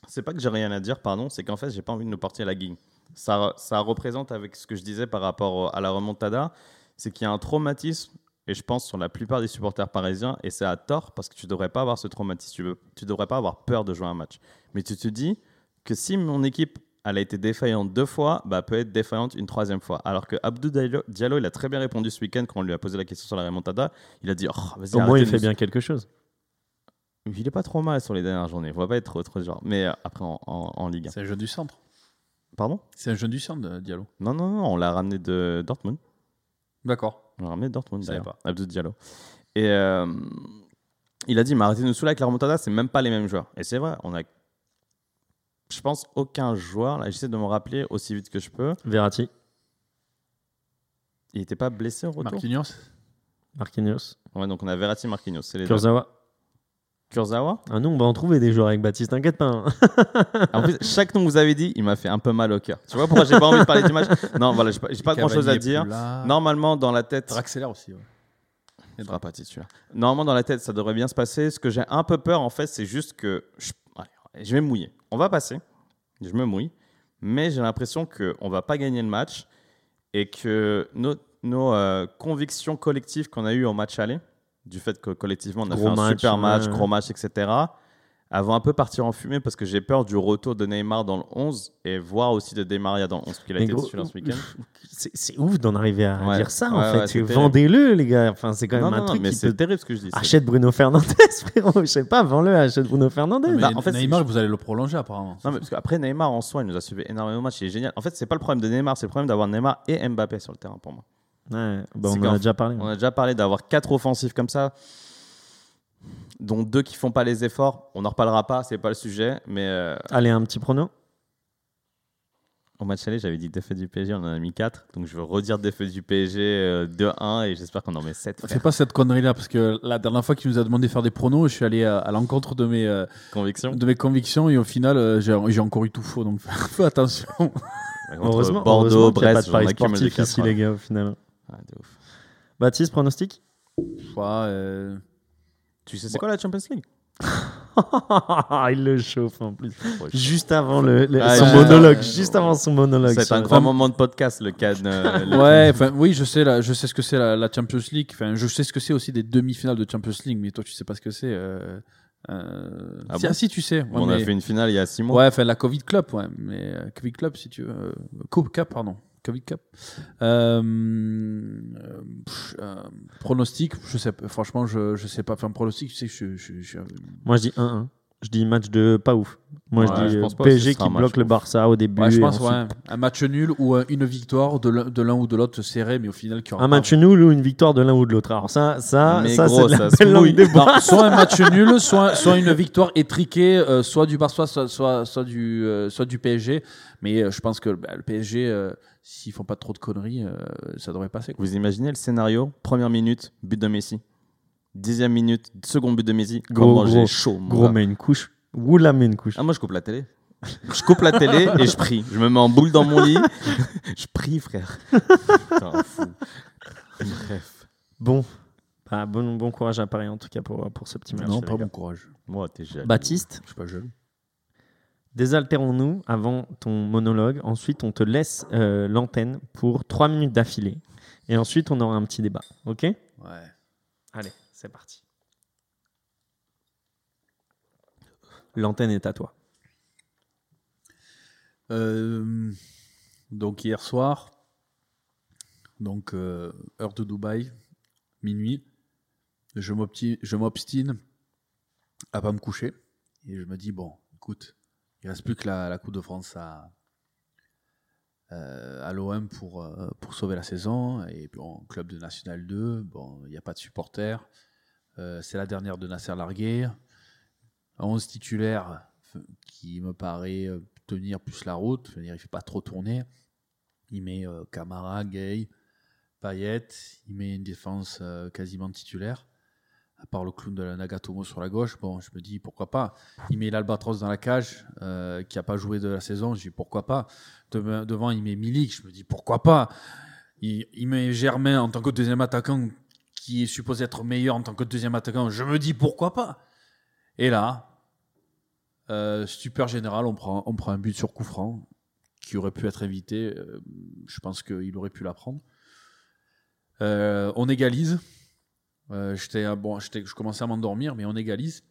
C'est pas que j'ai rien à dire, pardon, c'est qu'en fait j'ai pas envie de nous porter la guigne. Ça, ça représente avec ce que je disais par rapport à la remontada, c'est qu'il y a un traumatisme et je pense sur la plupart des supporters parisiens et c'est à tort parce que tu devrais pas avoir ce traumatisme, tu, veux, tu devrais pas avoir peur de jouer un match. Mais tu te dis que si mon équipe elle a été défaillante deux fois, bah, elle peut être défaillante une troisième fois. Alors que Abdou Diallo, il a très bien répondu ce week-end quand on lui a posé la question sur la remontada. Il a dit oh, vas-y, Au moins, il fait bien quelque chose. il est pas trop mal sur les dernières journées. Il va pas être trop, trop genre. Mais euh, après en, en, en Ligue 1. C'est un jeune du centre. Pardon? C'est un jeune du centre, euh, Diallo. Non, non, non, on l'a ramené de Dortmund. D'accord. On l'a ramené de Dortmund d'ailleurs. Abdou Diallo. Et euh, il a dit, mais arrêtez de nous saouler avec la remontada, c'est même pas les mêmes joueurs. Et c'est vrai, on a. Je pense aucun joueur, là j'essaie de me rappeler aussi vite que je peux. Verratti, Il était pas blessé au retour? Marquinhos? Marquinhos, Ouais, donc on a Verratti, Marquinhos. C'est les deux. Kurzawa. Kurzawa Ah non, on va en trouver des joueurs avec Baptiste, t'inquiète pas. En plus, chaque nom que vous avez dit, il m'a fait un peu mal au cœur. Tu vois pourquoi j'ai pas envie de parler du match Non, voilà, j'ai pas, pas grand chose à dire. Normalement, dans la tête. Draxler aussi. ouais. Il sera pas titulaire. Normalement, dans la tête, ça devrait bien se passer. Ce que j'ai un peu peur, en fait, c'est juste que je, allez, je vais me mouiller. On va passer. Je me mouille. Mais j'ai l'impression qu'on va pas gagner le match et que nos, nos, euh, convictions collectives qu'on a eues en match aller, du fait que collectivement on a Gros fait un match, super match, ouais. gros match, etc., vont un peu partir en fumée parce que j'ai peur du retour de Neymar dans le 11 et voir aussi de Di Maria dans le 11 parce qu'il a Mais été gros, titulaire ce week-end. C'est ouf d'en arriver à Ouais. dire ça, Ouais, en ouais, fait. Vendez-le, les gars. Enfin, c'est quand même Non, un non, non, truc mais qui c'est peut... terrible ce que je dis. Achète Bruno Fernandez, frérot. Je sais pas, vends-le, achète Bruno Fernandez. Mais Bah, en fait, c'est- Neymar, vous allez le prolonger apparemment. Non, mais parce qu'après Neymar en soi, il nous a suivi énormément de matchs, il est génial. En fait, c'est pas le problème de Neymar, c'est le problème d'avoir Neymar et Mbappé sur le terrain pour moi. Ouais, bah, on en a déjà parlé. On a déjà parlé d'avoir quatre offensifs comme ça, dont deux qui font pas les efforts. On n'en reparlera pas, c'est pas le sujet, mais euh, Allez, un petit prono. au match aller, j'avais dit défaite du PSG, on en a mis 4. Donc je veux redire défaite du PSG euh, 2-1 et j'espère qu'on en met 7. Fais pas cette connerie là parce que la dernière fois qu'il nous a demandé de faire des pronos, je suis allé à, à l'encontre de mes, euh, Conviction. de mes convictions et au final euh, j'ai j'ai encore eu tout faux donc fais attention. Contre Heureusement, Bordeaux, heureusement qu'il y a Brest, pas de paris sportif ici, quatre, les gars, au final. Ouais, de ouf. Baptiste, pronostic? Ouais, euh, Tu sais, c'est quoi la Champions League? Il le chauffe en plus. Juste avant le, le- Ah, son monologue. Juste avant son monologue. C'est un grand moment de podcast, le CAN. euh, ouais, enfin oui, je sais là, je sais ce que c'est la, la Champions League. Enfin, je sais ce que c'est aussi des demi-finales de Champions League, mais toi tu sais pas ce que c'est. Euh, euh, Ah si, bon ah, si tu sais. Ouais, on a fait une finale il y a 6 mois. Ouais, enfin la Covid Club, ouais, mais euh, Covid Club si tu veux, Coupe Cup, pardon, Covid Cup. Euh, euh, pff, euh, pronostic, je sais, pas, franchement, je je sais pas. Enfin pronostic, tu sais je, je, je, Moi, je dis 1-1. Je dis match de pas ouf. Moi, Ouais, je dis je euh, pense pas que ce PSG sera qui bloque le. Barça au début. ouais, je pense ensuite- ouais, un match nul ou euh, une victoire de l'un ou de l'autre serré, mais au final qui aura Un match nul ou une victoire de l'un ou de l'autre. Alors ça, ça, Mais ça c'est de la belle langue des. Non, soit un match nul, soit, soit une victoire étriquée, euh, soit du Barça, soit, soit, soit, du, euh, soit du PSG. Mais euh, je pense que bah, le PSG, euh, s'ils font pas trop de conneries, euh, ça devrait passer. quoi. Vous imaginez le scénario? Première minute, but de Messi. Dixième minute, second but de Messi. Gros, Comment gros, chaud, Gros, gars. mais une couche. Oula, mais une couche. Ah, moi, je coupe la télé. Je coupe la télé et je prie. Je me mets en boule dans mon lit. je prie, frère. Putain, fou. Bref. Bon. Bah, bon, bon courage à Paris en tout cas pour, pour ce petit match. non, pas bon courage. Moi, t'es jaloux. Baptiste, Je suis pas jeune. Désaltérons-nous avant ton monologue. Ensuite, on te laisse euh, l'antenne pour 3 minutes d'affilée. Et ensuite, on aura un petit débat. Ok? Ouais. Allez, c'est parti. L'antenne est à toi. Euh, donc hier soir, donc euh, heure de Dubaï, minuit, je m'obstine à pas me coucher et je me dis bon, écoute, il reste plus que la, Coupe de France à euh, à l'OM pour euh, pour sauver la saison et bon club de National 2, bon il n'y a pas de supporters, Euh, c'est la dernière de Nasser Largué. 11 titulaires qui me paraît euh, tenir plus la route. Dire, il fait pas trop tourner. Il met Camara, Gay, Payet. Il met une défense quasiment titulaire. À part le clown de la Nagatomo sur la gauche, bon, je me dis pourquoi pas. Il met l'Albatros dans la cage, euh, qui a pas joué de la saison. Je dis pourquoi pas. Devant, il met Milik. Je me dis pourquoi pas. Il, met Germain en tant que deuxième attaquant, qui est supposé être meilleur en tant que deuxième attaquant. Je me dis pourquoi pas. Et là, euh, général, on prend, on prend un but sur coup franc qui aurait pu être évité. Euh, je pense qu'il aurait pu la prendre. Euh, on égalise. Euh, j'étais, bon, je commençais à m'endormir, mais on égalise.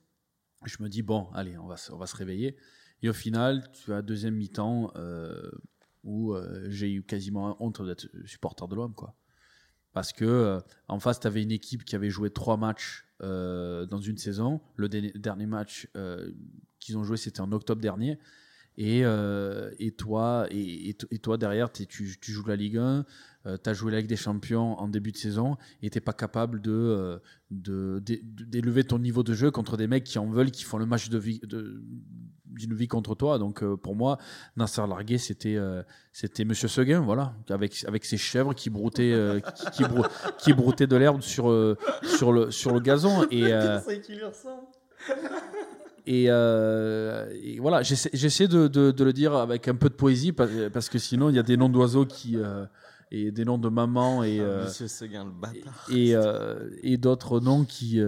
Je me dis, bon, allez, on va, on va se réveiller. Et au final, tu as deuxième mi-temps euh, où euh, j'ai eu quasiment honte d'être supporter de l'homme. quoi. Parce que en face, tu avais une équipe qui avait joué trois matchs dans une saison. Le dernier match qu'ils ont joué, c'était en octobre dernier. Et, euh, et, toi, et, et to- et toi, derrière, tu, tu joues la Ligue 1, tu as joué la Ligue des Champions en début de saison et tu pas capable de, euh, de, d'é- d'élever ton niveau de jeu contre des mecs qui en veulent, qui font le match de de- d'une vie contre toi. Donc euh, pour moi, Nasser Largué, c'était euh, Monsieur Seguin, voilà, avec, avec ses chèvres qui broutaient, euh, qui, qui, brou- qui broutaient de l'herbe sur, euh, sur, le, sur le gazon. Et, euh, et, euh, et voilà, j'essaie de, de, de le dire avec un peu de poésie parce, que sinon il y a des noms d'oiseaux qui euh, et des noms de maman et Monsieur Seguin, le bâtard. et, euh, et d'autres noms qui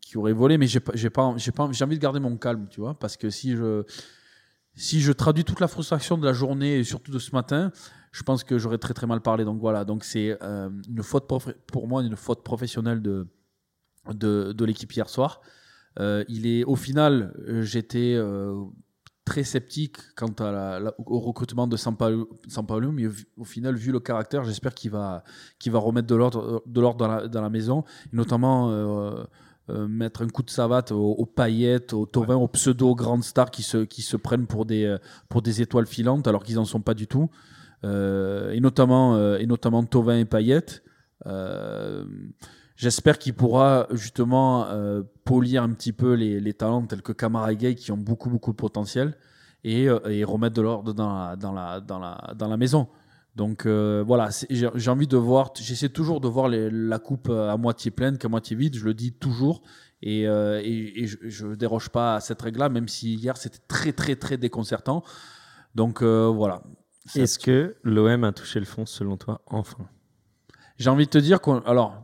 qui auraient volé, mais j'ai pas j'ai pas j'ai envie de garder mon calme, tu vois, parce que si je si je traduis toute la frustration de la journée et surtout de ce matin, je pense que j'aurais très très mal parlé. Donc voilà, donc c'est euh, une faute pour moi une faute professionnelle de de, de l'équipe hier soir. Euh, il est au final, euh, j'étais euh, très sceptique quant à la- la- au recrutement de Sampaoli, Sampaoli, mais au, final, vu le caractère, j'espère qu'il va, qu'il va remettre de l'ordre, dans la, dans la maison, et notamment euh, euh, mettre un coup de savate aux, aux paillettes, aux aux pseudo grandes stars qui se, qui se prennent pour des, pour des étoiles filantes alors qu'ils n'en sont pas du tout, Euh, et notamment, et notamment Tovin et paillettes. J'espère qu'il pourra justement euh, polir un petit peu les, les talents tels que Kamara et Gay qui ont beaucoup beaucoup de potentiel et, euh, et remettre de l'ordre dans la, dans, la, dans, la, dans la maison. Donc euh, voilà, j'ai j'ai envie de voir, j'essaie toujours de voir les- la coupe à moitié pleine qu'à moitié vide, je le dis toujours. Et, euh, et, et je ne déroge pas à cette règle-là, même si hier c'était très très très déconcertant. Donc euh, voilà. Est-ce que l'OM a touché le fond selon toi enfin? J'ai envie de te dire qu'on. Alors,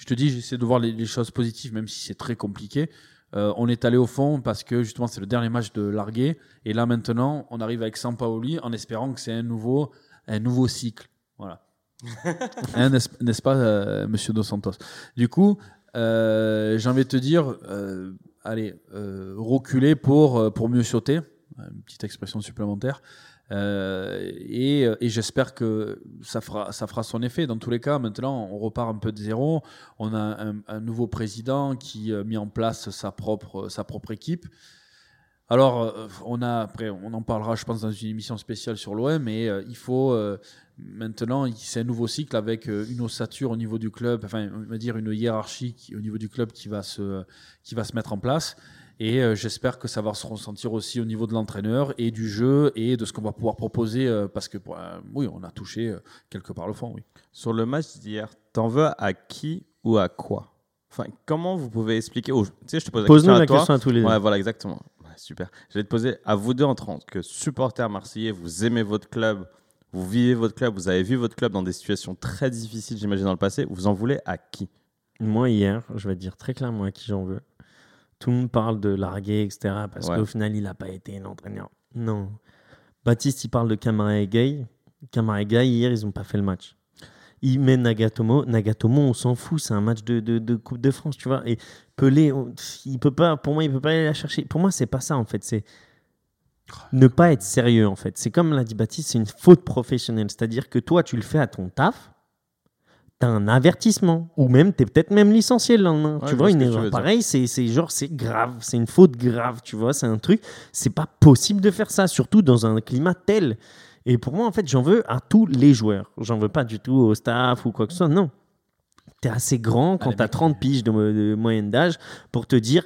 je te dis, j'essaie de voir les, les choses positives, même si c'est très compliqué. Euh, on est allé au fond parce que justement, c'est le dernier match de Largué. Et là, maintenant, on arrive avec Sampaoli en espérant que c'est un nouveau, un nouveau cycle. Voilà. Hein, N'est-ce n'est-ce pas, euh, monsieur Dos Santos? Du coup, euh, j'ai envie de te dire, euh, allez, euh, reculer pour, euh, pour mieux sauter. Une petite expression supplémentaire. Euh, et, et j'espère que ça fera, ça fera son effet. Dans tous les cas, maintenant, on repart un peu de zéro. On a un, nouveau président qui a mis en place sa propre, sa propre équipe. Alors, euh, on a, après, on en parlera, je pense, dans une émission spéciale sur l'OM, mais euh, il faut euh, maintenant, c'est un nouveau cycle avec euh, une ossature au niveau du club, enfin, on va dire une hiérarchie au niveau du club qui va se, qui va se mettre en place. Et euh, j'espère que ça va se ressentir aussi au niveau de l'entraîneur et du jeu et de ce qu'on va pouvoir proposer, euh, parce que, euh, oui, on a touché euh, quelque part le fond, oui. Sur le match d'hier, t'en veux à qui ou à quoi? Enfin, comment vous pouvez expliquer aux- Tu sais, je te pose la Pose-nous question à la toi. question à tous les deux. Ouais, voilà, exactement. Ouais, super. Je vais te poser à vous deux en tant que supporters marseillais, vous aimez votre club, vous vivez votre club, vous avez vu votre club dans des situations très difficiles, j'imagine, dans le passé. Vous en voulez à qui? Moi, hier, je vais te dire très clairement à qui j'en veux. Tout le monde parle de larguer, etc. Parce Ouais. qu'au final, il n'a pas été un entraîneur. Non. Baptiste, il parle de Camara et Gay. Camara et Gay, hier, ils n'ont pas fait le match. Il met Nagatomo. Nagatomo, on s'en fout. C'est un match de, de, de Coupe de France, tu vois. Et Pelé, on- il peut pas, pour moi, il peut pas aller la chercher. Pour moi, c'est pas ça, en fait. C'est ne pas être sérieux, en fait. C'est comme l'a dit Baptiste, c'est une faute professionnelle. C'est-à-dire que toi, tu le fais à ton taf t'as un avertissement ou même t'es peut-être même licencié le lendemain. Ouais, tu vois une erreur veux dire. pareil c'est c'est genre c'est grave c'est une faute grave tu vois c'est un truc. C'est pas possible de faire ça surtout dans un climat tel. Et pour moi en fait j'en veux à tous les joueurs. J'en veux pas du tout au staff ou quoi que ce soit non. Tu es assez grand quand les tu as mecs, 30 piges de, de moyenne d'âge pour te dire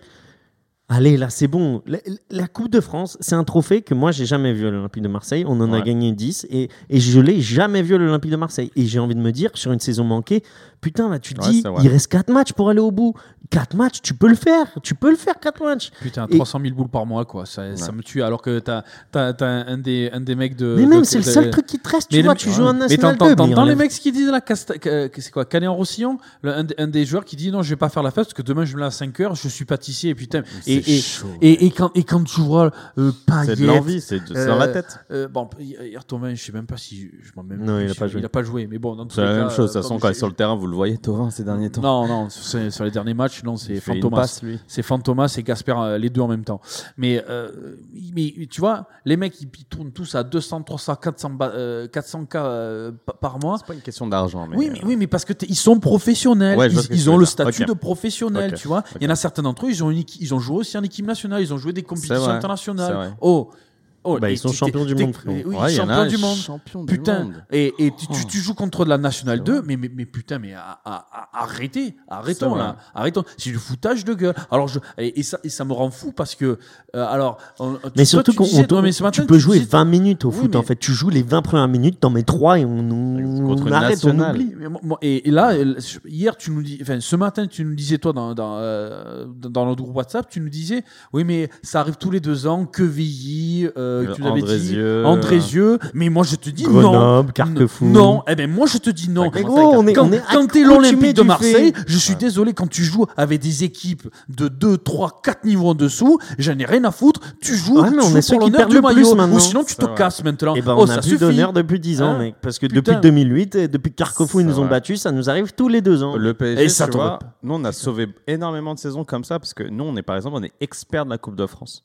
Allez, là, c'est bon. La, la Coupe de France, c'est un trophée que moi, j'ai jamais vu à l'Olympique de Marseille. On en a gagné 10 et, et je l'ai jamais vu à l'Olympique de Marseille. Et j'ai envie de me dire, sur une saison manquée, putain, là, tu te Ouais, dis, il reste 4 matchs pour aller au bout. 4 matchs, tu peux le faire. Tu peux le faire, 4 matchs. Putain, Et- 300 000 boules par mois, quoi. Ça, ça me tue. Alors que t'as as, un, des, un des mecs de. Mais même, de- c'est le de- seul truc qui te reste. Tu Mais vois, le- tu joues en Mais National 2. t'entends mais les mecs qui disent là, c'est quoi, Canet en Roussillon, le- un, des- un des joueurs qui dit non, je vais pas faire la fête parce que demain je me lève à 5 heures, je suis pâtissier et putain. Et, C'est et, chaud. et, et quand, et quand tu vois euh, C'est de l'envie, c'est de- c'est dans la euh, tête. euh, bon, hier Thomas, je sais même pas si je m'en même. Non, il a pas joué. Il a pas joué, mais bon, dans tous C'est la même chose. De toute façon, quand il est sur le terrain, vous le voyez, Tovin, ces derniers temps. Non, non, sur les derniers matchs, non, c'est Fantomas. C'est Fantomas et Gasper, euh, les deux en même temps. Mais, euh, mais tu vois, les mecs, ils, ils tournent tous à 200, 300, 400, ba- euh, 400 k euh, pa- par mois. C'est pas une question d'argent, mais. Oui, mais, oui, mais parce que t'es- ils sont professionnels, Ouais, ils, ont le statut de professionnel, tu vois. Il y en a certains d'entre eux, ils ont, une ils ont joué aussi en équipe nationale, ils ont joué des compétitions internationales. Oh, oh, Bah, ils sont champions du monde, frérot. Oui, Ouais, champions du monde. champion du Putain, monde. et, et tu, tu- Oh. tu joues contre de la Nationale 2, mais, mais, mais putain, mais à- à- à- arrêtez, arrêtons là, arrêtons. C'est du foutage de gueule. Alors je, et, et ça, et ça me rend fou parce que, euh, alors, on- Mais toi, surtout tu qu'on disais, on- toi, mais ce matin, tu peux jouer disais- 20 minutes au Oui, foot en fait. Tu joues les 20 premières minutes, t'en mets 3 et on, on, Contre on arrête, on oublie. Et, et là, hier, tu nous dis, enfin, ce matin, tu nous disais, toi, dans, dans, euh, dans notre groupe WhatsApp, tu nous disais, oui, mais ça arrive tous les deux ans, que Villy, euh, tu nous avais dit, Andrézieux. Andrézieux, mais moi, je te dis non. Grenoble, Carquefou. Non, eh ben, moi, je te dis non. Mais gros, on est, Quand, on est quand t'es l'Olympique de Marseille, fait- je suis désolé, quand tu joues avec des équipes de 2, 3, 4 niveaux en dessous, j'en ai rien à foutre. Tu joues, Ouais, mais tu on joues est ceux pour qui l'honneur perdent du maillot. maintenant. Ou sinon, tu te vrai. casses maintenant. Et ben, oh, on a plus d'honneur depuis 10 ans, Hein mec. Parce que depuis 2008, et depuis que Carquefou, ils nous ont battus, ça nous arrive tous les deux ans. Le PSG, Et ça tu nous, on a sauvé énormément de saisons comme ça parce que nous, on est par exemple, on est experts de la Coupe de France.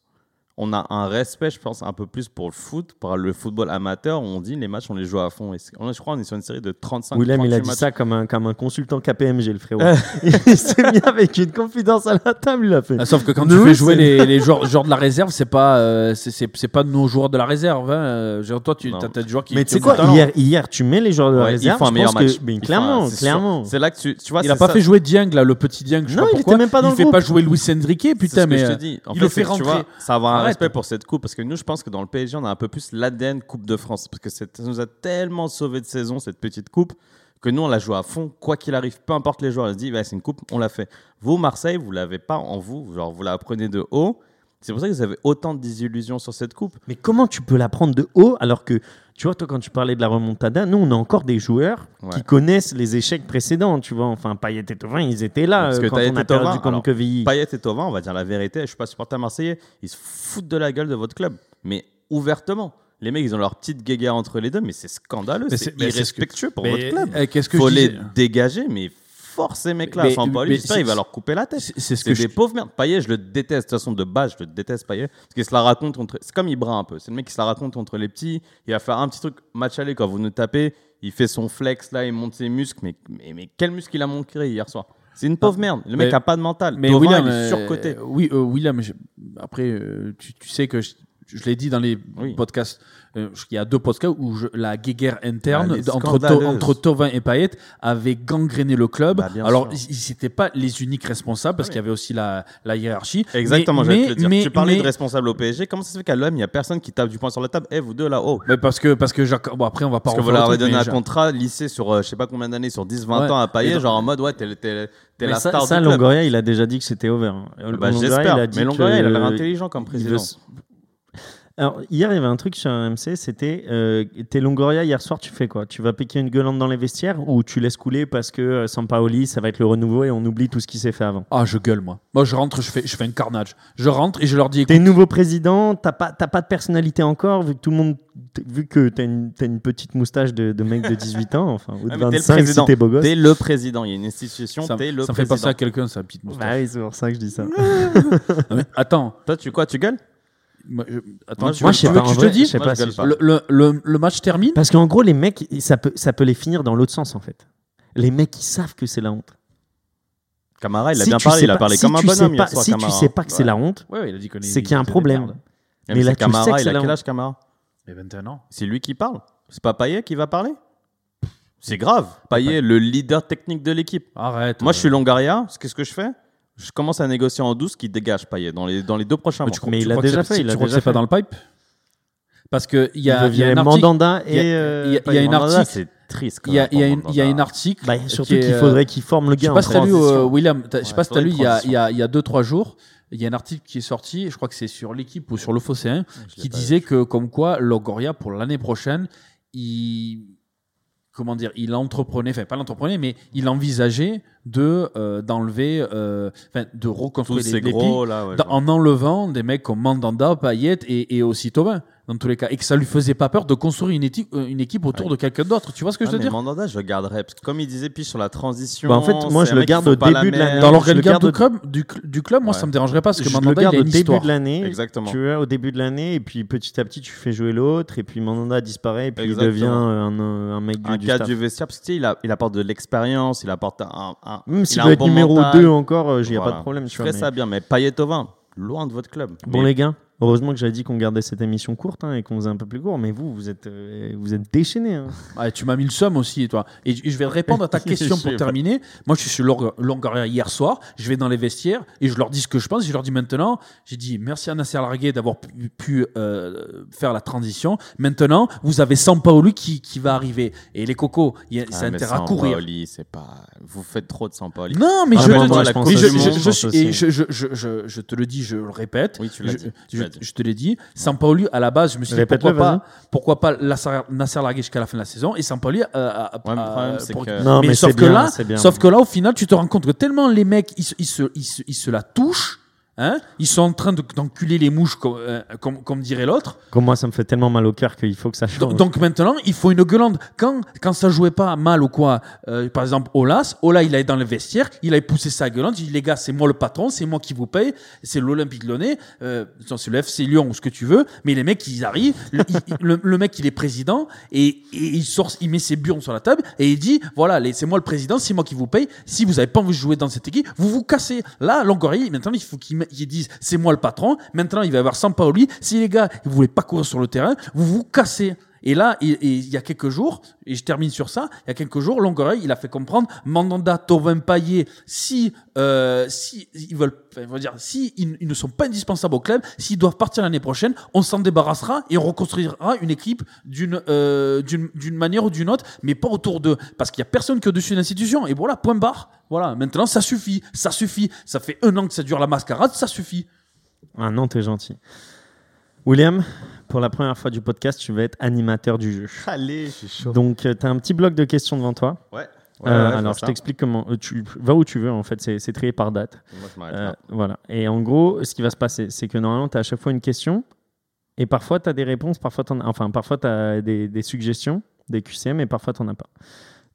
On a un respect, je pense, un peu plus pour le foot, pour le football amateur. où On dit les matchs, on les joue à fond. Et on- je crois on est sur une série de 35 Willem, il a 38 dit matchs. ça comme un, comme un consultant KPMG, le frérot. il s'est mis avec une confidence à la table, il a fait. Ah, sauf que quand Nous, tu fais jouer les, les joueurs, joueurs de la réserve, c'est pas, euh, c'est- c'est c'est pas nos joueurs de la réserve. Hein. Euh, genre, toi, tu as, des joueurs qui. Mais tu sais quoi, hier, hier, tu mets les joueurs de la Ouais, ils réserve. font un meilleur que- match. mais Ils font un- clairement, c'est clairement. C'est là que tu, tu vois. Il a pas ça- fait jouer Dieng, là, le petit Dieng. Non, il était même pas dans il le fait groupe. pas jouer Luis Enrique, putain, mais. je euh, te dis. En il le fait rentrer. ça va Arrête. respect pour cette coupe parce que nous, je pense que dans le PSG, on a un peu plus l'ADN Coupe de France parce que ça nous a tellement sauvé de saison cette petite coupe que nous, on la joue à fond, quoi qu'il arrive, peu importe les joueurs. On se dit, bah, c'est une coupe, on l'a fait. Vous, Marseille, vous l'avez pas en vous, genre vous la prenez de haut. C'est pour ça que vous avez autant de désillusions sur cette coupe. Mais comment tu peux la prendre de haut alors que, tu vois, toi, quand tu parlais de la remontada, nous, on a encore des joueurs Ouais. qui connaissent les échecs précédents, tu vois. Enfin, Payet et Thauvin, ils étaient là Parce euh, que quand Payet on a Thauvin, perdu contre alors, Quevilly. Payet et Tovin, on va dire la vérité, je suis pas supporter marseillais, ils se foutent de la gueule de votre club, mais ouvertement. Les mecs, ils ont leur petite guéguerre entre les deux, mais c'est scandaleux, c'est que- irrespectueux pour Mais, votre club. euh, Qu'est-ce que Faut je les disais dégager, mais ces mecs-là Mais- J'espère il va leur couper la tête. C'est ce que je des pauvres merdes. Payet, je le déteste. De toute façon, de base, je le déteste, Payet. Parce qu'il se la raconte entre. C'est comme Ibra un peu. C'est le mec qui se la raconte entre les petits. Il va faire un petit truc match aller quand vous nous tapez. Il fait son flex là, il monte ses muscles. Mais, mais, mais quel muscle il a montré hier soir? C'est une pauvre merde. Le mec mais- a pas de mental. Mais William, il est euh, surcoté. oui, euh, William, je- après, euh, tu, tu sais que je, je l'ai dit dans les Oui. podcasts. euh, il y a deux podcasts où je- la guéguerre interne entre, To- entre Tovin et Payet avait gangréné le club. Bah, Alors, sûr. ils n'étaient pas les uniques responsables parce qu'il y avait aussi la, la hiérarchie. Exactement, Mais- j'allais te mais- le dire. mais- tu parlais mais- de responsable au PSG. Comment ça se fait qu'à l'OM, il n'y a personne qui tape du poing sur la table? Eh, vous deux là-haut mais parce que, parce que Jacques- bon, après, on va pas Parce que vous leur le avez donné mais un contrat lycée sur euh, je sais pas combien d'années, sur 10-20 Ouais. ans à Payet, genre en mode ouais, t'es t'es- t'es Mais la ça, star ça, du club. Longoria, il a déjà dit que c'était over. hein. Bah, Longoria, J'espère. il a dit Mais Longoria, il a l'air intelligent comme président. Alors, hier, il y avait un truc sur MC, c'était euh, T'es Longoria, hier soir, tu fais quoi? Tu vas piquer une gueulante dans les vestiaires ou tu laisses couler parce que euh, Sampaoli, ça va être le renouveau et on oublie tout ce qui s'est fait avant? Ah, je gueule, moi. Moi, je rentre, je fais, je fais un carnage. Je rentre et je leur dis écoute, T'es nouveau président, t'as pas, t'as pas de personnalité encore, vu que tout le monde, vu que t'as une, t'as une petite moustache de, de mec de 18 ans, enfin, ou de Ah, mais t'es le 25 si président. t'es beau gosse. T'es le président. Il y a une institution, ça, t'es le ça me fait président. penser à quelqu'un, sa petite moustache. Bah oui, c'est pour ça que je dis ça. Non, mais attends. Toi, tu quoi Tu gueules? Moi, je, attends, Moi, tu je veux- sais tu pas, veux que en je te vrai, dis je sais Moi, pas je gueule si- pas. le, le, le, le match termine Parce qu'en gros, les mecs, ça peut, ça peut les finir dans l'autre sens, en fait. Les mecs, ils savent que c'est la honte. Camara, il a Si bien tu parlé. Il a parlé si comme un tu bonhomme pas- soir, Si tu Camara. sais pas que c'est Ouais. la honte, Ouais, ouais, il a C'est qu'il y a un il problème. Mais Mais là, c'est tu sais Camara, que il a la quel âge, Camara Mais 21 ans. C'est lui qui parle. C'est pas Payet qui va parler C'est grave. Payet, le leader technique de l'équipe. Arrête. Moi, je suis Longaria. Qu'est-ce que je fais Je commence à négocier en douce qui dégage Payet dans les, dans les deux prochains Mais mois. tu Mais tu il a crois que déjà fait, il a que déjà c'est pas fait. dans le pipe Parce qu'il y Il a, veut il y a un article. Mandanda il y a- et. euh, il y a- il y a une Mandanda, article- C'est triste. Il y a, il y a une- il y a Mandanda. un article. Bah, surtout qu'il euh, faudrait qu'il forme le Je sais gars. pas en si t'as lu, transition. euh, William, je sais pas si t'as lu, il y a, il y a, il y a deux, trois jours, il y a un article qui est sorti, je crois que c'est sur l'équipe ou sur le l'ai qui disait que, comme quoi, Logoria, pour l'année prochaine, il, comment dire, il entreprenait, enfin, pas l'entreprenait, mais il envisageait de, euh, d'enlever, euh, de reconstruire les, les gros là. ouais, en enlevant des mecs comme Mandanda, Payet et, et aussi Thauvin, dans tous les cas. Et que ça lui faisait pas peur de construire une équipe, euh, une équipe autour de quelqu'un d'autre. Tu vois ce que Ah, je veux mais dire? Mandanda, je le garderais. Parce que comme il disait, puis sur la transition. Bah, en fait, moi, je le garde au la début de l'année. Dans je le l'organigramme garde du au- club, du, cl- du club, moi, ça me dérangerait pas parce que je Mandanda, le garde il a au début histoire. de l'année. Exactement. Tu vois, au début de l'année, et puis petit à petit, tu fais jouer l'autre, et puis Mandanda disparaît, et puis Exactement. il devient un, un, un mec du, un du cadre staff. du vestiaire parce que tu sais, il, a- il apporte de l'expérience, il apporte un. un Même il s'il un être numéro mental. 2 encore, il n'y a pas de problème. Je Tu ferais ça bien, mais Payet Tovin, loin de votre club. Bon, les gars, heureusement que j'avais dit qu'on gardait cette émission courte hein, et qu'on faisait un peu plus court, mais vous, vous êtes, euh, vous êtes déchaînés. hein. Ouais, tu m'as mis le seum aussi, toi. Et je vais répondre à ta question pour terminer. Moi, je suis sur Long- Longoria hier soir. Je vais dans les vestiaires et je leur dis ce que je pense. Je leur dis maintenant, j'ai dit merci à Nasser Larguet d'avoir pu, pu, euh, faire la transition. Maintenant, vous avez Sampaoli qui, qui va arriver. Et les cocos, il y a- Ah, intérêt à courir. Sampaoli, c'est pas. Vous faites trop de Sampaoli. Non, mais Ah, je, te dis- je je- je- je je pense suis- aussi. et je, je, je, je, je te le dis, je le répète. Oui, tu Je- te l'ai dit. Sampaoli, à la base, je me suis dit pourquoi pas, pourquoi pas Nasser, Nasser Larguet jusqu'à la fin de la saison et Sampaoli. euh, mais sauf que bien, là, sauf que là, au final, tu te rends compte que tellement les mecs, ils, se- ils, se, ils, se, ils se la touchent. Hein? Ils sont en train de- d'enculer les mouches, comme, euh, comme, comme dirait l'autre. Comme moi, ça me fait tellement mal au cœur qu'il faut que ça change. Donc, donc maintenant, il faut une gueulande. Quand, quand ça jouait pas mal ou quoi, euh, par exemple, Olas, Ola, il allait dans le vestiaire, il avait poussé sa gueulante, il dit les gars, c'est moi le patron, c'est moi qui vous paye, c'est l'Olympique Lyonnais, euh, c'est le FC Lyon ou ce que tu veux, mais les mecs, ils arrivent, le, il- le, le mec, il est président et, et il sort, il met ses burnes sur la table et il dit voilà, c'est moi le président, c'est moi qui vous paye. Si vous avez pas envie de jouer dans cette équipe, vous vous cassez. Là, Longoria, maintenant, il faut qu'il me- qu'il dise c'est moi le patron. Maintenant, il va y avoir Sampaoli. Si les gars, vous voulez pas courir sur le terrain, vous vous cassez. Et là, il, y a quelques jours, et je termine sur ça, il y a quelques jours, Longoria, il a fait comprendre, Mandanda, Tovin, Payet, si, euh, si ils veulent, enfin, dire, si ils, ils ne sont pas indispensables au club, s'ils doivent partir l'année prochaine, on s'en débarrassera et on reconstruira une équipe d'une, euh, d'une, manière ou d'une autre, mais pas autour d'eux, parce qu'il y a personne que au-dessus de l'institution. Et voilà, point barre. Voilà. Maintenant, ça suffit, ça suffit. Ça fait un an que ça dure la mascarade, ça suffit. Ah non, t'es gentil. William, pour la première fois du podcast, tu vas être animateur du jeu. Allez, je suis chaud. Donc, tu as un petit bloc de questions devant toi. Ouais. Euh, alors, je t'explique comment. euh, tu vas où tu veux, en fait, c'est c'est trié par date. Moi, je m'arrête Euh, là. voilà. Et en gros, ce qui va se passer, c'est que normalement, tu as à chaque fois une question. Et parfois, tu as des réponses, parfois, as- enfin, parfois tu as des, des suggestions, des QCM, et parfois, tu n'en as pas.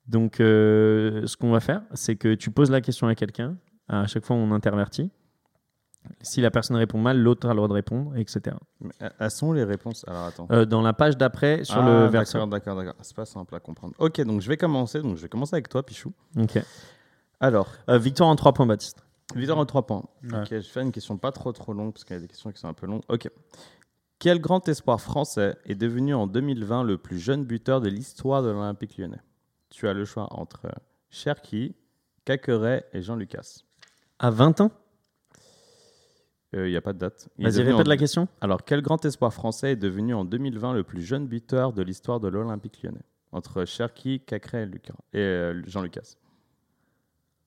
Donc, euh, ce qu'on va faire, c'est que tu poses la question à quelqu'un. À chaque fois, on intervertit. Si la personne répond mal, l'autre a le droit de répondre, etc. Mais, euh, Elles sont les réponses Alors attends. Euh, dans la page d'après, sur Ah, le d'accord, versant. d'accord, d'accord. C'est pas simple à comprendre. Ok, donc je vais commencer. Donc je vais commencer avec toi, Pichou. Ok. Alors, Euh, victoire en 3 points, Baptiste. Victor en 3 points. Ouais. Ok, je vais faire une question pas trop trop longue parce qu'il y a des questions qui sont un peu longues. Ok. Quel grand espoir français est devenu en 2020 le plus jeune buteur de l'histoire de l'Olympique lyonnais? Tu as le choix entre Cherki, Cacqueret et Jean Lucas. À 20 ans? Il n'y a pas de date. Vas-y, répète en- la question. Alors, quel grand espoir français est devenu en 2020 le plus jeune buteur de l'histoire de l'Olympique lyonnais? Entre Cherki, Cacqueret et, Lucas, et euh, Jean Lucas.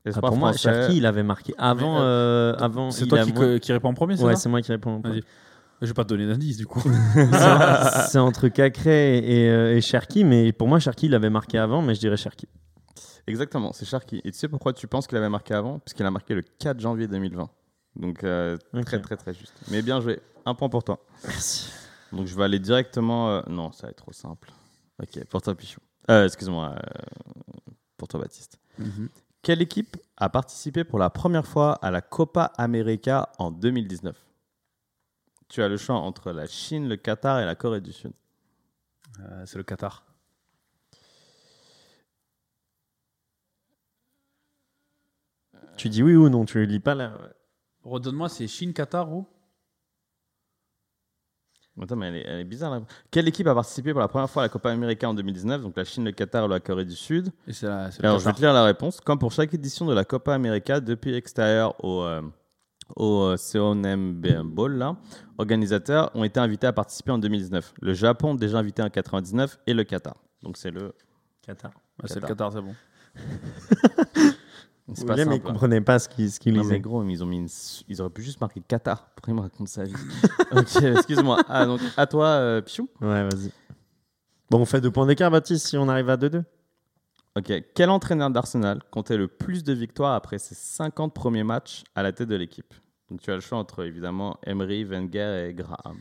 Ah, pour moi, français- Cherki, il avait marqué avant. Mais, euh, avant C'est toi qui, moins- qui réponds en premier, c'est Ouais, c'est moi qui réponds. Vas-y. Je vais pas te donner d'indice, du coup. C'est- c'est entre Cacré et, euh, et Cherki, mais pour moi, Cherki, il avait marqué avant, mais je dirais Cherki. Exactement, c'est Cherki. Et tu sais pourquoi tu penses qu'il avait marqué avant? Parce qu'il a marqué le 4 janvier 2020. Donc, euh, très, très, très juste. Mais bien joué. Un point pour toi. Merci. Donc, je vais aller directement. euh, Non, ça va être trop simple. Ok, pour toi, Pichou. Euh, Excuse-moi, pour toi, Baptiste. Quelle équipe a participé pour la première fois à la Copa América en 2019 Tu as le choix entre la Chine, le Qatar et la Corée du Sud. C'est le Qatar. Tu dis oui ou non? Tu lis pas là Redonne-moi, c'est Chine, Qatar ou Attends, mais elle est, elle est bizarre. là. Quelle équipe a participé pour la première fois à la Copa América en 2019 Donc la Chine, le Qatar ou la Corée du Sud. Et c'est la- c'est Alors, je vais Qatar. te lire la réponse. Comme pour chaque édition de la Copa América, depuis extérieur au, euh, au euh, Bowl, là, organisateurs ont été invités à participer en 2019. Le Japon, déjà invité en 99, et le Qatar. Donc c'est le. Qatar. Ouais, c'est le Qatar. Qatar, c'est bon. C'est pas ils simple. hein. comprenaient pas ce qu'ils ce qu'ils Non, mais lisaient. gros, ils, ont mis une- ils auraient pu juste marquer Qatar. Pourquoi ils me racontent sa vie Ok, excuse-moi. Ah, donc à toi, euh, Pichou. Ouais, vas-y. Bon, on fait deux points d'écart, Baptiste, si on arrive à 2-2. Ok. Quel entraîneur d'Arsenal comptait le plus de victoires après ses 50 premiers matchs à la tête de l'équipe? Donc tu as le choix entre évidemment Emery, Wenger et Graham.